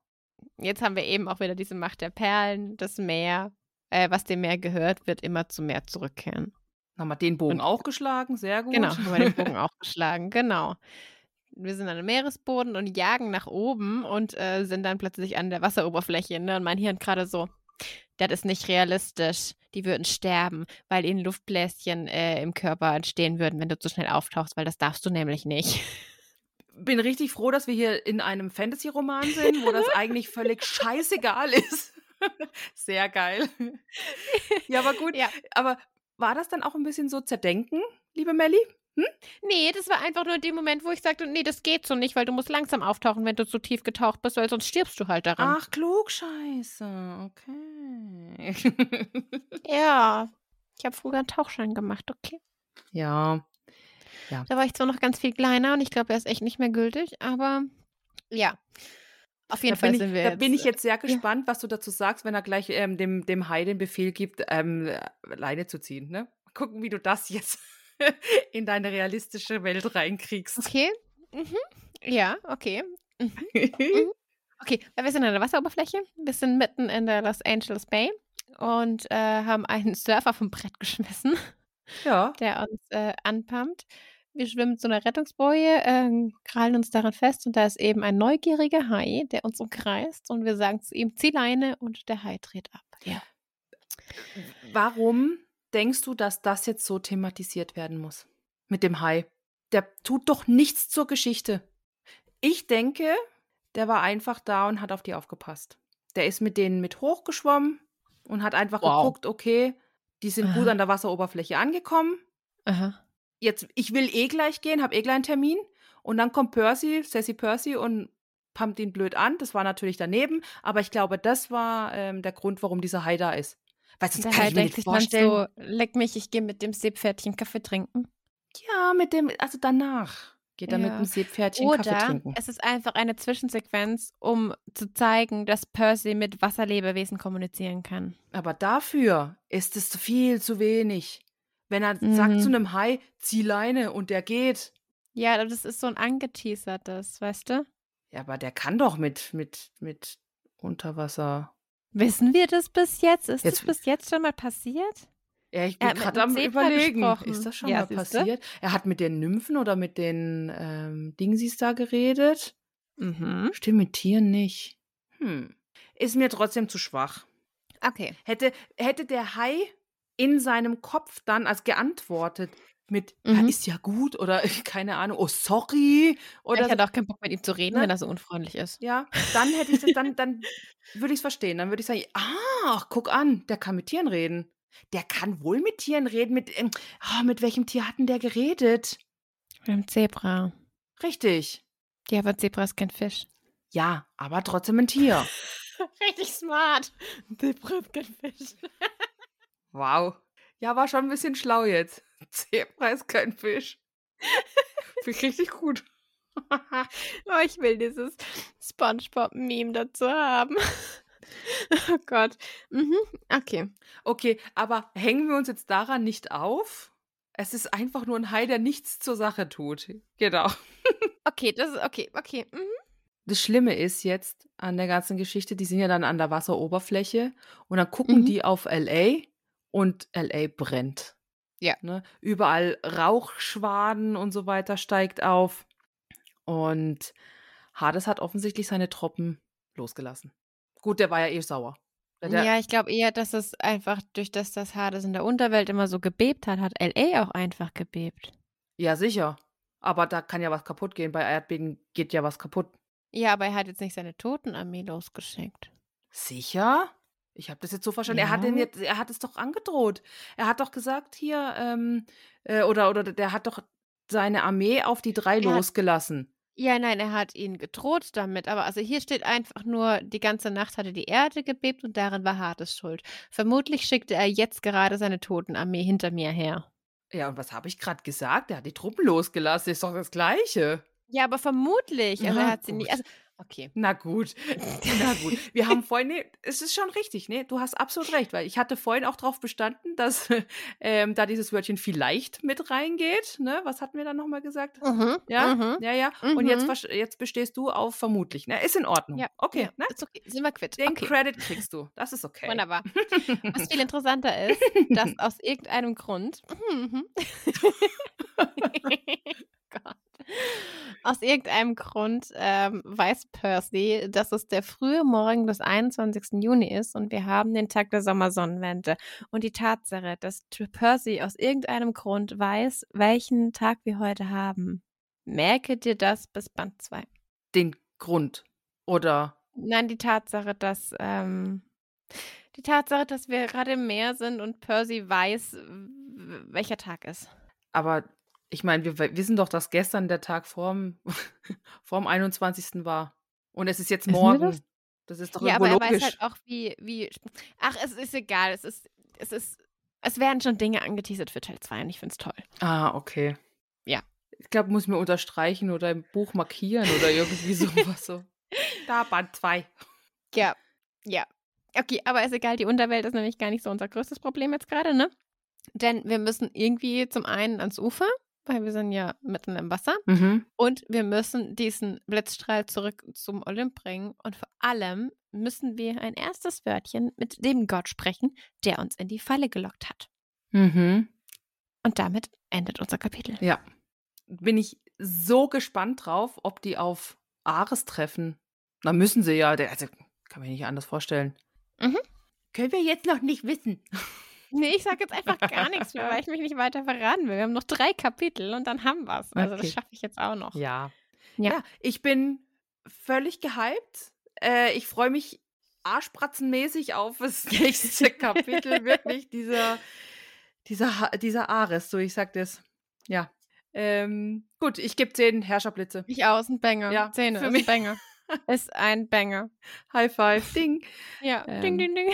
Jetzt haben wir eben auch wieder diese Macht der Perlen. Das Meer, äh, was dem Meer gehört, wird immer zum Meer zurückkehren. Haben wir den Bogen Und- auch geschlagen, sehr gut. Genau, haben wir den Bogen <laughs> auch geschlagen. Genau. Wir sind an dem Meeresboden und jagen nach oben und äh, sind dann plötzlich an der Wasseroberfläche. Ne? Und mein Hirn gerade so, das ist nicht realistisch. Die würden sterben, weil ihnen Luftbläschen äh, im Körper entstehen würden, wenn du zu schnell auftauchst, weil das darfst du nämlich nicht. <laughs> Bin richtig froh, dass wir hier in einem Fantasy-Roman sind, wo das eigentlich völlig scheißegal ist. <laughs> Sehr geil. Ja, aber gut. Ja. Aber war das dann auch ein bisschen so zerdenken, liebe Melli? Nee, das war einfach nur in dem Moment, wo ich sagte, nee, das geht so nicht, weil du musst langsam auftauchen, wenn du zu tief getaucht bist, weil sonst stirbst du halt daran. Ach, klugscheiße. Okay. Ja, <laughs> ich habe früher einen Tauchschein gemacht, okay. ja. Da war ich zwar noch ganz viel kleiner und ich glaube, er ist echt nicht mehr gültig, aber ja. Auf jeden da Fall sind ich, wir da jetzt, bin ich jetzt sehr ja. gespannt, was du dazu sagst, wenn er gleich ähm, dem, dem Hai den Befehl gibt, ähm, Leine zu ziehen. Ne? Gucken, wie du das jetzt <laughs> in deine realistische Welt reinkriegst. Okay. Mhm. Ja, okay. Mhm. <laughs> Okay, wir sind an der Wasseroberfläche. Wir sind mitten in der Los Angeles Bay und äh, haben einen Surfer vom Brett <laughs> geschmissen, ja. der uns äh, anpumpt. Wir schwimmen zu einer Rettungsboje, ähm, krallen uns daran fest und da ist eben ein neugieriger Hai, der uns umkreist und wir sagen zu ihm, zieh Leine und der Hai dreht ab. Ja. Warum denkst du, dass das jetzt so thematisiert werden muss? Mit dem Hai. Der tut doch nichts zur Geschichte. Ich denke, der war einfach da und hat auf die aufgepasst. Der ist mit denen mit hochgeschwommen und hat einfach Wow. geguckt, okay, die sind gut Aha. an der Wasseroberfläche angekommen. Aha. Jetzt, ich will eh gleich gehen, habe eh gleich einen Termin. Und dann kommt Percy, Sassy Percy und pumpt ihn blöd an. Das war natürlich daneben, aber ich glaube, das war ähm, der Grund, warum dieser Hai da ist. Weißt du, Der kann Hai ich mir nicht vorstellen. so, leck mich, ich gehe mit dem Seepferdchen Kaffee trinken. Ja, mit dem, also danach geht er mit Ja. dem Seepferdchen Kaffee Oder trinken. es ist einfach eine Zwischensequenz, um zu zeigen, dass Percy mit Wasserlebewesen kommunizieren kann. Aber dafür ist es viel zu wenig. Wenn er sagt Mhm. zu einem Hai, zieh Leine und der geht. Ja, das ist so ein angeteasertes, weißt du? Ja, aber der kann doch mit, mit, mit Unterwasser. Wissen wir das bis jetzt? Ist Jetzt- das bis jetzt schon mal passiert? Ja, ich bin gerade am überlegen. gesprochen. Ist das schon Ja, mal passiert? Er hat mit den Nymphen oder mit den ähm, Dingsies da geredet. Mhm. Stimmt, mit Tieren nicht. Hm. ist mir trotzdem zu schwach. Okay. Hätte, hätte der Hai in seinem Kopf dann als geantwortet mit, ja, Mhm. ist ja gut oder <laughs> keine Ahnung, oh sorry oder ich so, hatte auch keinen Bock mit ihm zu reden, Ne? wenn er so unfreundlich ist. ja, dann hätte ich das, dann, dann würde ich es verstehen. Dann würde ich sagen, ah, guck an, der kann mit Tieren reden. Der kann wohl mit Tieren reden. Mit, ah, mit welchem Tier hatten der geredet? Mit dem Zebra. Richtig. Ja, aber Zebra ist kein Fisch. Ja, aber trotzdem ein Tier. <laughs> Richtig smart. Zebra ist kein Fisch. <laughs> Wow. Ja, war schon ein bisschen schlau jetzt. <laughs> Zebra ist kein Fisch. <laughs> Finde ich richtig gut. <laughs> Oh, ich will dieses Spongebob-Meme dazu haben. Oh Gott. Mhm. Okay. Okay, aber hängen wir uns jetzt daran nicht auf? Es ist einfach nur ein Hai, der nichts zur Sache tut. Genau. Okay, das ist okay. Okay. Mhm. Das Schlimme ist jetzt an der ganzen Geschichte, die sind ja dann an der Wasseroberfläche und dann gucken Mhm. die auf LA und LA brennt. Ja. Ne? Überall Rauchschwaden und so weiter steigt auf. Und Hades hat offensichtlich seine Truppen losgelassen. Gut, der war ja eh sauer. Der, ja, ich glaube eher, dass es einfach durch das, dass Hades in der Unterwelt immer so gebebt hat, hat LA auch einfach gebebt. ja, sicher. Aber da kann ja was kaputt gehen. Bei Erdbeben geht ja was kaputt. Ja, aber er hat jetzt nicht seine Totenarmee losgeschickt. Sicher? Ich habe das jetzt so verstanden. Er, hat den Ja. jetzt, er hat es doch angedroht. Er hat doch gesagt, hier, ähm, äh, oder, oder der hat doch seine Armee auf die drei Er hat- losgelassen. Ja, nein, er hat ihn gedroht damit, aber also hier steht einfach nur, die ganze Nacht hatte die Erde gebebt und darin war Hades schuld. Vermutlich schickte er jetzt gerade seine Totenarmee hinter mir her. Ja, und was habe ich gerade gesagt? Er hat die Truppen losgelassen. Ist doch das Gleiche. Ja, aber vermutlich. Also Ja, er hat sie nicht. Also, okay. Na gut, na gut. <laughs> Wir haben vorhin, nee, es ist schon richtig, ne? Du hast absolut recht, weil ich hatte vorhin auch darauf bestanden, dass <laughs> ähm, da dieses Wörtchen vielleicht mit reingeht, ne? Was hatten wir dann nochmal gesagt? Mhm, Ja, mhm. ja, ja. Und jetzt, Mhm. jetzt bestehst du auf vermutlich, ne? Ist in Ordnung. Ja, okay, ja, ne? ist okay. Sind wir quitt. Den okay. Credit kriegst du. Das ist okay. Wunderbar. <laughs> Was viel interessanter ist, dass aus irgendeinem Grund. Mhm. Gott. Aus irgendeinem Grund ähm, weiß Percy, dass es der frühe Morgen des 21. Juni ist und wir haben den Tag der Sommersonnenwende. Und die Tatsache, dass Percy aus irgendeinem Grund weiß, welchen Tag wir heute haben. Merke dir das bis Band 2. Den Grund. Oder Nein, die Tatsache, dass ähm, die Tatsache, dass wir gerade im Meer sind und Percy weiß, welcher Tag ist. Aber ich meine, wir wissen doch, dass gestern der Tag vorm, <laughs> vorm 21. war. Und es ist jetzt morgen. das? Das? ist doch Ja, aber er logisch. weiß halt auch, wie, wie. Ach, es ist egal. Es ist, es ist, es werden schon Dinge angeteasert für Teil 2 und ich finde es toll. ah, okay. Ja. Ich glaube, muss mir unterstreichen oder im Buch markieren oder irgendwie sowas so. <laughs> Da, Band 2. Ja, ja. Okay, aber ist egal, die Unterwelt ist nämlich gar nicht so unser größtes Problem jetzt gerade, ne? Denn wir müssen irgendwie zum einen ans Ufer, weil wir sind ja mitten im Wasser. Mhm. Und wir müssen diesen Blitzstrahl zurück zum Olymp bringen. Und vor allem müssen wir ein erstes Wörtchen mit dem Gott sprechen, der uns in die Falle gelockt hat. Mhm. Und damit endet unser Kapitel. Ja. Bin ich so gespannt drauf, ob die auf Ares treffen. Na, müssen sie ja. Der, also, kann mir nicht anders vorstellen. Mhm. Können wir jetzt noch nicht wissen. Nee, ich sage jetzt einfach gar nichts mehr, weil ich mich nicht weiter verraten will. Wir haben noch drei Kapitel und dann haben wir es. Also Okay. das schaffe ich jetzt auch noch. Ja. Ja. ja. ich bin völlig gehypt. Äh, ich freue mich arschbratzenmäßig auf das <laughs> nächste Kapitel. Wirklich, dieser, dieser, dieser Ares, so ich sag das. Ja. Ähm, gut, ich gebe zehn Herrscherblitze. Ich aus, ein Banger. Ja, Zähne für ist mich. ein Banger. <laughs> Ist ein Banger. High five, ding. Ja, Ähm. ding, ding, ding.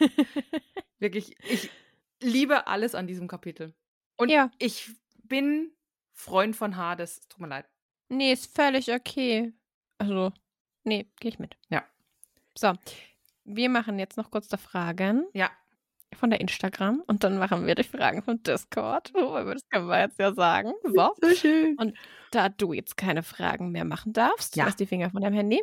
<laughs> Wirklich, ich liebe alles an diesem Kapitel. Und Ja. ich bin Freund von Hades. Tut mir leid. Nee, ist völlig okay. Also, nee, gehe ich mit. Ja. So, wir machen jetzt noch kurz die Fragen Ja. von der Instagram und dann machen wir die Fragen vom Discord. Oh, das können wir jetzt ja sagen. <laughs> So, So schön. Und da du jetzt keine Fragen mehr machen darfst, Ja. lass die Finger von deinem Handy,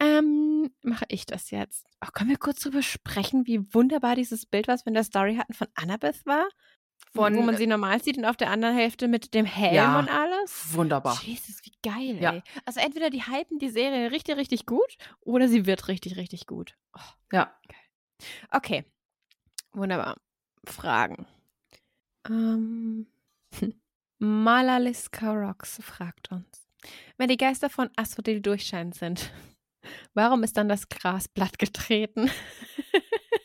ähm, mache ich das jetzt. Oh, können wir kurz drüber sprechen, wie wunderbar dieses Bild, was wir in der Story hatten, von Annabeth war? Von, wo man äh, sie normal sieht und auf der anderen Hälfte mit dem Helm Ja. und alles? Wunderbar. Jesus, wie geil, Ja. ey. Also entweder die hypen die Serie richtig, richtig gut oder sie wird richtig, richtig gut. Oh, Ja. okay. Wunderbar. Fragen. Ähm. <laughs> Malaliska Rocks fragt uns. Wenn die Geister von Asphodel durchscheinend sind, warum ist dann das Gras blatt getreten?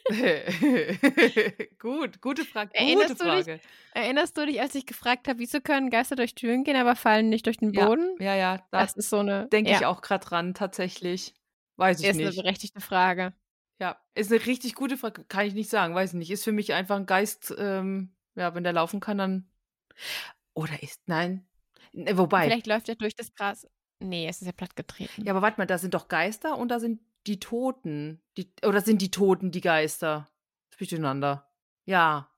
<laughs> gut, gute Frage. Gute Erinnerst du dich- Frage. Erinnerst du dich, als ich gefragt habe, wieso können Geister durch Türen gehen, aber fallen nicht durch den Ja, Boden? ja, ja, da das ist so eine. denke ja, ich auch gerade dran, tatsächlich. Weiß ich Ist eine nicht. berechtigte Frage. Ja, ist eine richtig gute Frage. Kann ich nicht sagen, weiß ich nicht. Ist für mich einfach ein Geist, ähm, ja, wenn der laufen kann, dann. Oder ist, nein. Ne, Wobei. Vielleicht läuft er durch das Gras. Nee, es ist ja platt getreten. Ja, aber warte mal, da sind doch Geister und da sind die Toten. Die, oder sind die Toten die Geister? Das bin ich durcheinander. Ja.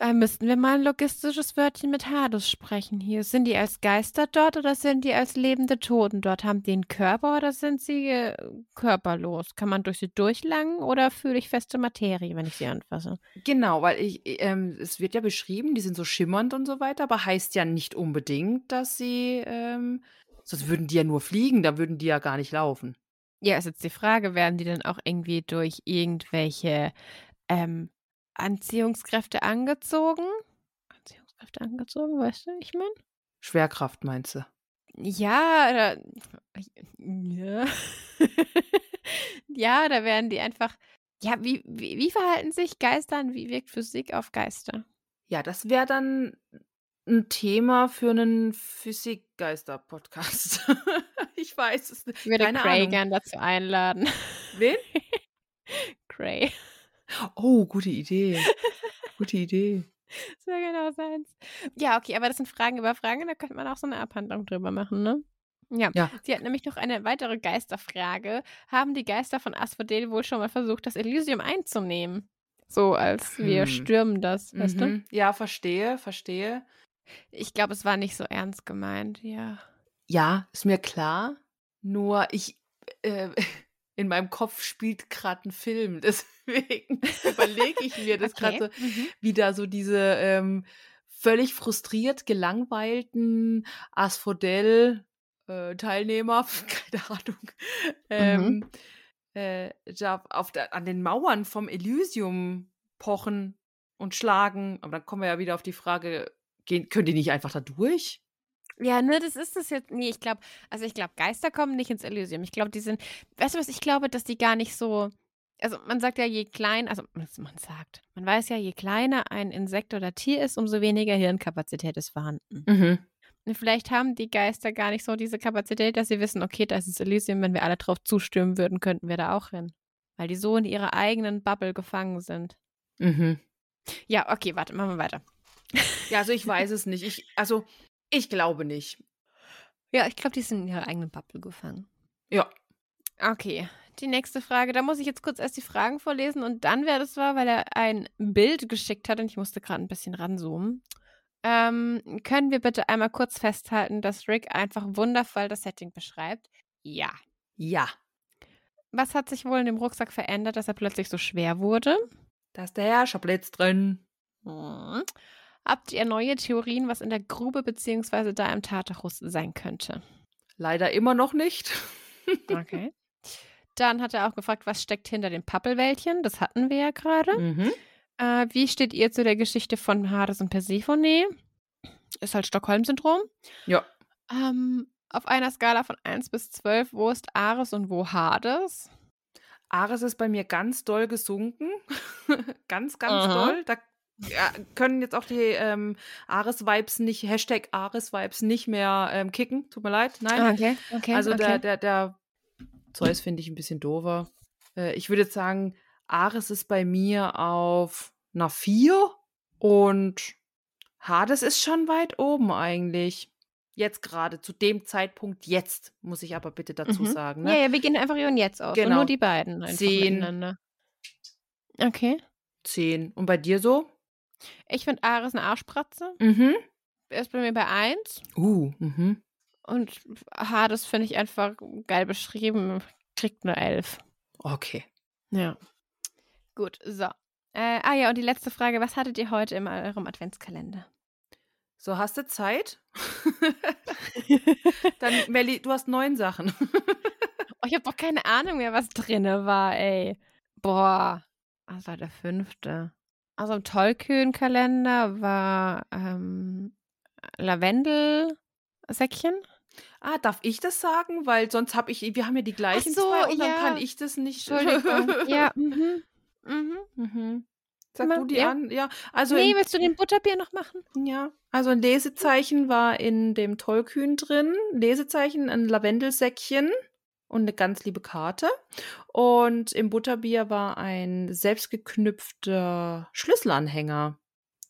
Da müssten wir mal ein logistisches Wörtchen mit Hades sprechen hier. Sind die als Geister dort oder sind die als lebende Toten dort? Haben die einen Körper oder sind sie äh, körperlos? Kann man durch sie durchlangen oder fühle ich feste Materie, wenn ich sie anfasse? Genau, weil ich, ähm, es wird ja beschrieben, die sind so schimmernd und so weiter, aber heißt ja nicht unbedingt, dass sie, ähm, sonst würden die ja nur fliegen, dann würden die ja gar nicht laufen. Ja, ist jetzt die Frage, werden die dann auch irgendwie durch irgendwelche ähm, Anziehungskräfte angezogen? Anziehungskräfte angezogen, weißt du, ich meine? Schwerkraft meinst du? Ja, oder, ja. <laughs> ja, da werden die einfach. Ja, wie, wie, wie verhalten sich Geister und wie wirkt Physik auf Geister? Ja, das wäre dann ein Thema für einen Physikgeister-Podcast. <laughs> ich weiß es nicht. Ich würde Keine Cray Ahnung. gern dazu einladen. Wen? <laughs> Cray. Oh, gute Idee. Gute Idee. <laughs> Das wäre genau seins. Ja, okay, aber das sind Fragen über Fragen, da könnte man auch so eine Abhandlung drüber machen, ne? Ja. Ja. Sie hat nämlich noch eine weitere Geisterfrage. Haben die Geister von Asphodel wohl schon mal versucht, das Elysium einzunehmen? So, als wir Hm. stürmen das, weißt du? Mhm. Ja, verstehe, verstehe. Ich glaube, es war nicht so ernst gemeint, ja. Ja, ist mir klar. Nur ich, äh, <laughs> in meinem Kopf spielt gerade ein Film. <laughs> Deswegen überlege ich mir <laughs> das gerade so, Mhm. wie da so diese ähm, völlig frustriert gelangweilten Asphodel-Teilnehmer, keine Ahnung, ähm, äh, da auf der, an den Mauern vom Elysium pochen und schlagen. Aber dann kommen wir ja wieder auf die Frage, gehen, können die nicht einfach da durch? Ja, ne, das ist es jetzt. Nee, ich glaube, also ich glaube, Geister kommen nicht ins Elysium. Ich glaube, die sind, weißt du was, ich glaube, dass die gar nicht so, also man sagt ja, je klein, also man sagt, man weiß ja, je kleiner ein Insekt oder Tier ist, umso weniger Hirnkapazität ist vorhanden. Mhm. Und vielleicht haben die Geister gar nicht so diese Kapazität, dass sie wissen, okay, da ist das Elysium, wenn wir alle drauf zustimmen würden, könnten wir da auch hin. Weil die so in ihrer eigenen Bubble gefangen sind. Mhm. Ja, okay, warte, machen wir weiter. Ja, also ich weiß es nicht. Ich, also, ich glaube nicht. Ja, ich glaube, die sind in ihrer eigenen Bubble gefangen. Ja. Okay, die nächste Frage. Da muss ich jetzt kurz erst die Fragen vorlesen und dann, wer das war, weil er ein Bild geschickt hat und ich musste gerade ein bisschen ranzoomen. Ähm, können wir bitte einmal kurz festhalten, dass Rick einfach wundervoll das Setting beschreibt? Ja. Ja. Was hat sich wohl in dem Rucksack verändert, dass er plötzlich so schwer wurde? Da ist der Herrscherblitz drin. Hm. Habt ihr neue Theorien, was in der Grube bzw. da im Tartarus sein könnte? Leider immer noch nicht. <laughs> Okay. Dann hat er auch gefragt, was steckt hinter den Pappelwäldchen? Das hatten wir ja gerade. Mhm. Äh, wie steht ihr zu der Geschichte von Hades und Persephone? Ist halt Stockholm-Syndrom. Ja. Ähm, auf einer Skala von 1 bis 12, wo ist Ares und wo Hades? Ares ist bei mir ganz doll gesunken. <laughs> ganz, ganz Aha. doll. Da ja, können jetzt auch die ähm, Ares-Vibes nicht, Hashtag Ares-Vibes nicht mehr ähm, kicken. Tut mir leid. Nein. okay, okay. also okay. der, der, der Zeus finde ich ein bisschen doofer. Äh, ich würde jetzt sagen, Ares ist bei mir auf einer 4 und Hades ist schon weit oben eigentlich. Jetzt gerade, zu dem Zeitpunkt jetzt, muss ich aber bitte dazu Mhm. sagen. Ne? Ja, ja, wir gehen einfach hier und jetzt aus. Und Genau. nur die beiden Zehn. Okay. 10. Und bei dir so? Ich finde Ares eine Arschpratze. Mhm. Er ist bei mir bei 1. Uh, mhm. Und Hades finde ich einfach geil beschrieben. Kriegt eine 11. Okay. Ja. Gut, so. Äh, ah ja, und die letzte Frage. Was hattet ihr heute in eurem Adventskalender? So, hast du Zeit? <laughs> Dann, Melli, du hast neun Sachen. Oh, ich habe doch keine Ahnung mehr, was drinne war, ey. Boah, was war der fünfte? Also im Tollkühn-Kalender war ähm, Lavendelsäckchen. Ah, darf ich das sagen? Weil sonst habe ich, wir haben ja die gleichen so, zwei und dann ja. kann ich das nicht. Entschuldigung. ja, <laughs> mhm. Mhm. Mhm. Sag du die ja. an? Ja, also Nee, in, willst du den Butterbier noch machen? ja, also ein Lesezeichen war in dem Tollkühn drin. Lesezeichen, ein Lavendelsäckchen und eine ganz liebe Karte. Und im Butterbier war ein selbstgeknüpfter Schlüsselanhänger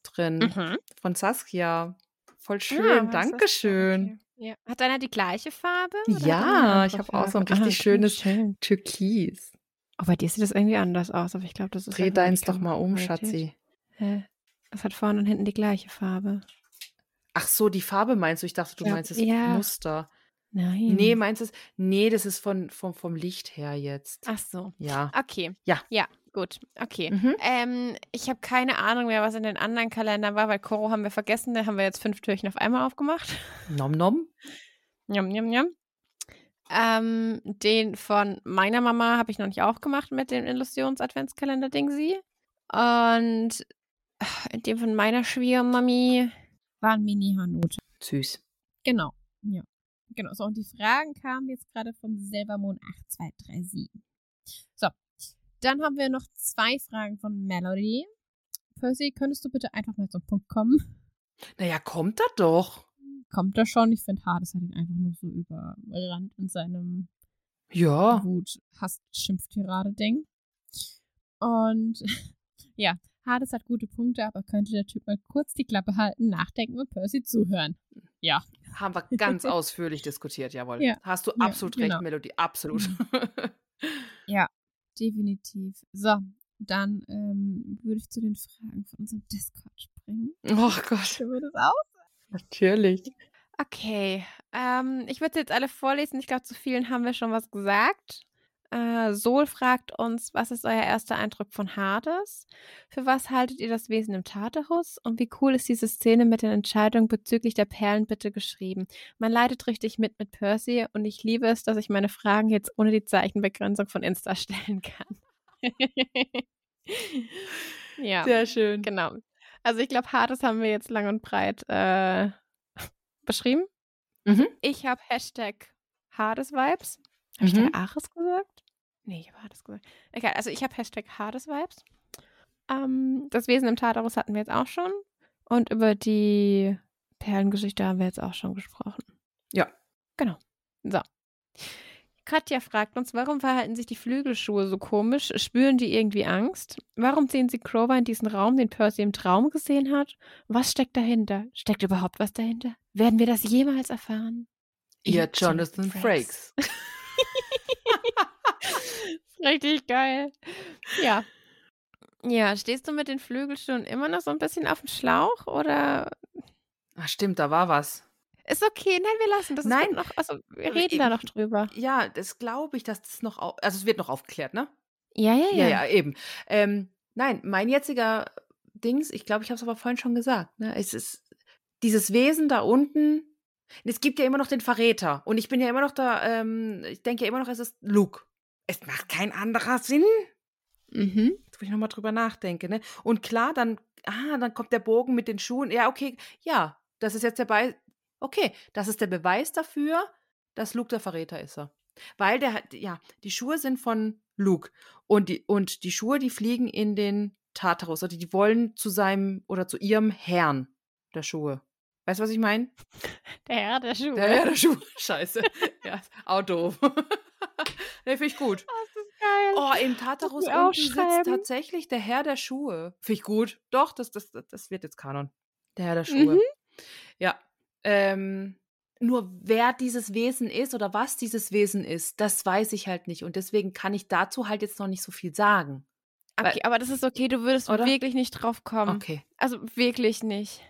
drin von Saskia. Voll schön, Ja? Dankeschön. Ja. Hat deiner die gleiche Farbe? Ja, ich habe auch so ein Farbe? richtig Ah, schönes schön. Türkis. Oh, bei dir sieht das irgendwie anders aus, aber ich glaube, das ist. Dreh halt deins doch mal um. Schatzi. Hä? Das hat vorne und hinten die gleiche Farbe. Ach so, die Farbe meinst du? Ich dachte, du Ja, meinst das ja. Muster. Nein. Nee, meinst du es? Nee, das ist von, vom, vom Licht her jetzt. Ach so. Ja. Okay. Ja. Ja, gut. Okay. Mhm. Ähm, ich habe keine Ahnung mehr, was in den anderen Kalendern war, weil Koro haben wir vergessen. Da haben wir jetzt fünf Türchen auf einmal aufgemacht. Nom nom. Njam, njam, njam. Ähm, den von meiner Mama habe ich noch nicht aufgemacht mit dem Illusions-Adventskalender-Dingsi. Und äh, den von meiner Schwiegermami war ein Mini-Hanut. Süß. Genau. Ja. Genau. So, und die Fragen kamen jetzt gerade von Silbermond 8237. So. Dann haben wir noch zwei Fragen von Melody. Percy, könntest du bitte einfach mal zum Punkt kommen? Naja, kommt er doch. Kommt er schon? Ich finde, Hades hat ihn einfach nur so überrannt in seinem Ja. Wut, Hass, Schimpftirade-Ding. Und <laughs> ja, Hades hat gute Punkte, aber könnte der Typ mal kurz die Klappe halten, nachdenken und Percy zuhören. Ja. Haben wir ganz <laughs> ausführlich diskutiert, jawohl. Ja. Hast du Ja, absolut genau. recht, Melodie. Absolut. <laughs> Ja, definitiv. So, dann ähm, würde ich zu den Fragen von unserem Discord springen. oh Gott. Können wir das auch? Natürlich. Okay, ähm, ich würde jetzt alle vorlesen. Ich glaube, zu vielen haben wir schon was gesagt. Äh, Sol fragt uns, was ist euer erster Eindruck von Hades? Für was haltet ihr das Wesen im Tartarus? Und wie cool ist diese Szene mit den Entscheidungen bezüglich der Perlenbitte geschrieben? Man leidet richtig mit mit Percy und ich liebe es, dass ich meine Fragen jetzt ohne die Zeichenbegrenzung von Insta <laughs> stellen kann. ja. Sehr schön. Genau. Also ich glaube, Hades haben wir jetzt lang und breit äh, beschrieben. Mhm. Ich habe Hashtag Hades-Vibes. Habe ich Mhm. da Ares gesagt? Nee, ich habe Hades gesagt. Egal, also ich habe Hashtag Hades-Vibes. Ähm, das Wesen im Tartarus hatten wir jetzt auch schon. Und über die Perlengeschichte haben wir jetzt auch schon gesprochen. Ja. Genau. So. Katja fragt uns, warum verhalten sich die Flügelschuhe so komisch? Spüren die irgendwie Angst? Warum ziehen sie Grover in diesen Raum, den Percy im Traum gesehen hat? Was steckt dahinter? Steckt überhaupt was dahinter? Werden wir das jemals erfahren? Ihr Jonathan Frakes. <laughs> <laughs> Richtig geil. Ja. Ja, stehst du mit den Flügelschuhen immer noch so ein bisschen auf dem Schlauch oder Ach, stimmt, da war was. ist okay? Nein, wir lassen das. Nein. Noch, also, wir reden ich- da noch drüber. Ja, das glaube ich, dass das noch, au also es wird noch aufgeklärt, ne? Ja, ja, ja. Ja, ja, eben. Ähm, nein, mein jetziger Dings, ich glaube, ich habe es aber vorhin schon gesagt, ne? Es ist dieses Wesen da unten. Es gibt ja immer noch den Verräter. Und ich bin ja immer noch da, ähm, ich denke ja immer noch, es ist Luke. Es macht kein anderer Sinn. Mhm. Jetzt, wo ich nochmal drüber nachdenke, ne? Und klar, dann, ah, dann kommt der Bogen mit den Schuhen. Ja, okay, ja, das ist jetzt der Beweis. Okay, das ist der Beweis dafür, dass Luke der Verräter ist. er. Weil der hat, ja, die Schuhe sind von Luke. Und die, und die Schuhe, die fliegen in den Tartarus. Oder die wollen zu seinem oder zu ihrem Herrn der Schuhe. Weißt du, was ich meine? Der Herr der Schuhe. Der Herr der Schuhe. <laughs> Scheiße. ja, auch doof. <laughs> ne, finde ich gut. Das ist geil. Oh, im Tartarus unten sitzt tatsächlich der Herr der Schuhe. Finde ich gut. Doch, das, das, das- das wird jetzt Kanon. Der Herr der Schuhe. Mhm. Ja. Ähm, nur wer dieses Wesen ist oder was dieses Wesen ist, das weiß ich halt nicht. Und deswegen kann ich dazu halt jetzt noch nicht so viel sagen. Okay, aber das ist okay, du würdest Oder? wirklich nicht drauf kommen. Okay. Also wirklich nicht.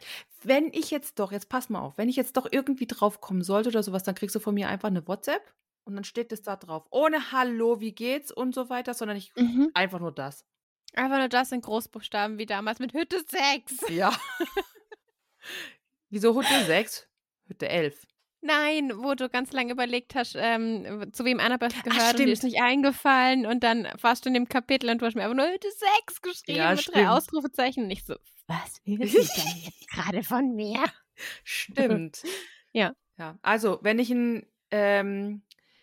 Wenn ich jetzt doch, jetzt pass mal auf, wenn ich jetzt doch irgendwie drauf kommen sollte oder sowas, dann kriegst du von mir einfach eine WhatsApp und dann steht das da drauf. Ohne Hallo, wie geht's und so weiter, sondern ich Mhm. einfach nur das. Einfach nur das in Großbuchstaben wie damals mit Hütte 6. Ja. <laughs> Wieso Hütte 6? Hütte 11. Nein, wo du ganz lange überlegt hast, ähm, zu wem Annabeth gehört und dir ist nicht eingefallen und dann warst du in dem Kapitel und du hast mir einfach nur Hütte 6 geschrieben Ja, mit stimmt. drei Ausrufezeichen und ich so, was will sie denn <laughs> jetzt gerade von mir? Stimmt. <laughs> Ja. Ja. Also, wenn ich ein ähm,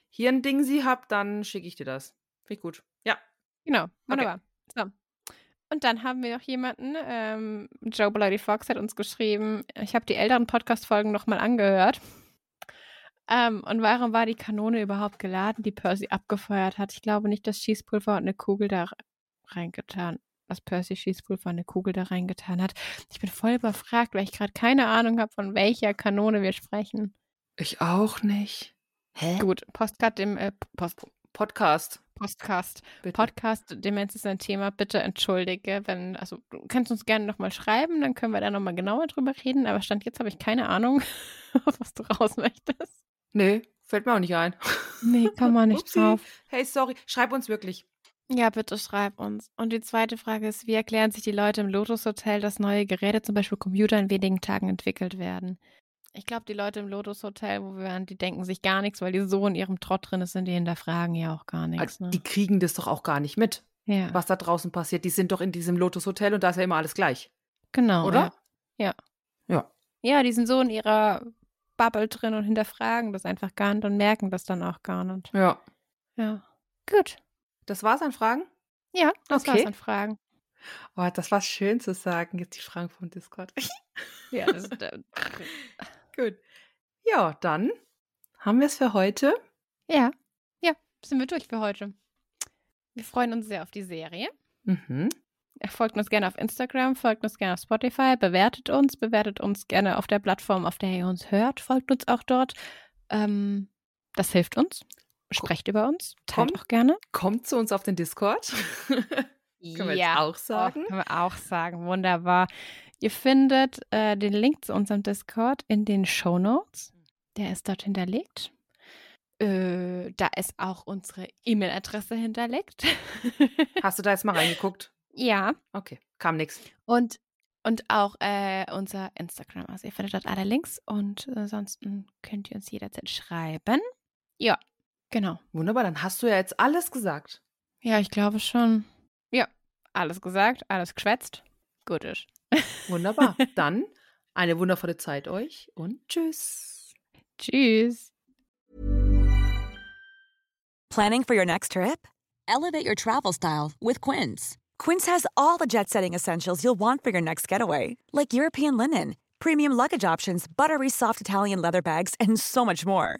hier ein Ding sie hab, dann schicke ich dir das. Finde ich gut. Ja. Genau, wunderbar. So. Und dann haben wir noch jemanden, ähm, Joe Bloody Fox hat uns geschrieben, ich habe die älteren Podcast-Folgen nochmal angehört. Ähm, und warum war die Kanone überhaupt geladen, die Percy abgefeuert hat? Ich glaube nicht, dass Schießpulver und eine Kugel da reingetan, dass Percy Schießpulver und eine Kugel da reingetan hat. Ich bin voll überfragt, weil ich gerade keine Ahnung habe, von welcher Kanone wir sprechen. Ich auch nicht. Hä? Gut, Postcard dem äh, Post, Podcast. Podcast. Bitte. Podcast Demenz ist ein Thema. Bitte entschuldige, wenn, also du kannst uns gerne nochmal schreiben, dann können wir da nochmal genauer drüber reden. Aber Stand jetzt habe ich keine Ahnung, <laughs> was du raus möchtest. Nee, fällt mir auch nicht ein. Nee, kann man nicht <laughs> Upsi. drauf. Hey, sorry. Schreib uns wirklich. Ja, bitte schreib uns. Und die zweite Frage ist, wie erklären sich die Leute im Lotus Hotel, dass neue Geräte, zum Beispiel Computer, in wenigen Tagen entwickelt werden? Ich glaube, die Leute im Lotus Hotel, wo wir waren, die denken sich gar nichts, weil die so in ihrem Trott drin sind, die hinterfragen ja auch gar nichts. Also, Ne? Die kriegen das doch auch gar nicht mit, Ja, was da draußen passiert. Die sind doch in diesem Lotus Hotel und da ist ja immer alles gleich. genau. Oder? Ja. Ja. Ja, die sind so in ihrer Bubble drin und hinterfragen das einfach gar nicht und merken das dann auch gar nicht. Ja. Ja. Gut. Das war's an Fragen? Ja, das Okay. war's an Fragen. Oh, das war schön zu sagen. Jetzt die Fragen vom Discord. Ja, das ist, äh, <laughs> Gut. Ja, dann haben wir es für heute. ja. Ja, sind wir durch für heute. Wir freuen uns sehr auf die Serie. Mhm. Folgt uns gerne auf Instagram, folgt uns gerne auf Spotify, bewertet uns, bewertet uns gerne auf der Plattform, auf der ihr uns hört, folgt uns auch dort. Ähm, das hilft uns. Sprecht über uns, teilt Kommt. auch gerne. Kommt zu uns auf den Discord. <laughs> Können wir jetzt auch sagen? Oh, können wir auch sagen. Wunderbar. Ihr findet äh, den Link zu unserem Discord in den Show Notes. Der ist dort hinterlegt. Äh, da ist auch unsere E-Mail-Adresse hinterlegt. <laughs> Hast du da jetzt mal reingeguckt? ja. Okay, kam nix. Und, und auch äh, unser Instagram. Also ihr findet dort alle Links und ansonsten könnt ihr uns jederzeit schreiben. Ja, genau. Wunderbar, dann hast du ja jetzt alles gesagt. Ja, ich glaube schon. Ja, alles gesagt, alles geschwätzt. Gut ist. <laughs> Wunderbar. dann eine wundervolle Zeit euch und tschüss. Tschüss. Planning for your next trip? Elevate your travel style with Quince. Quince has all the jet setting essentials you'll want for your next getaway, like European linen, premium luggage options, buttery soft Italian leather bags, and so much more.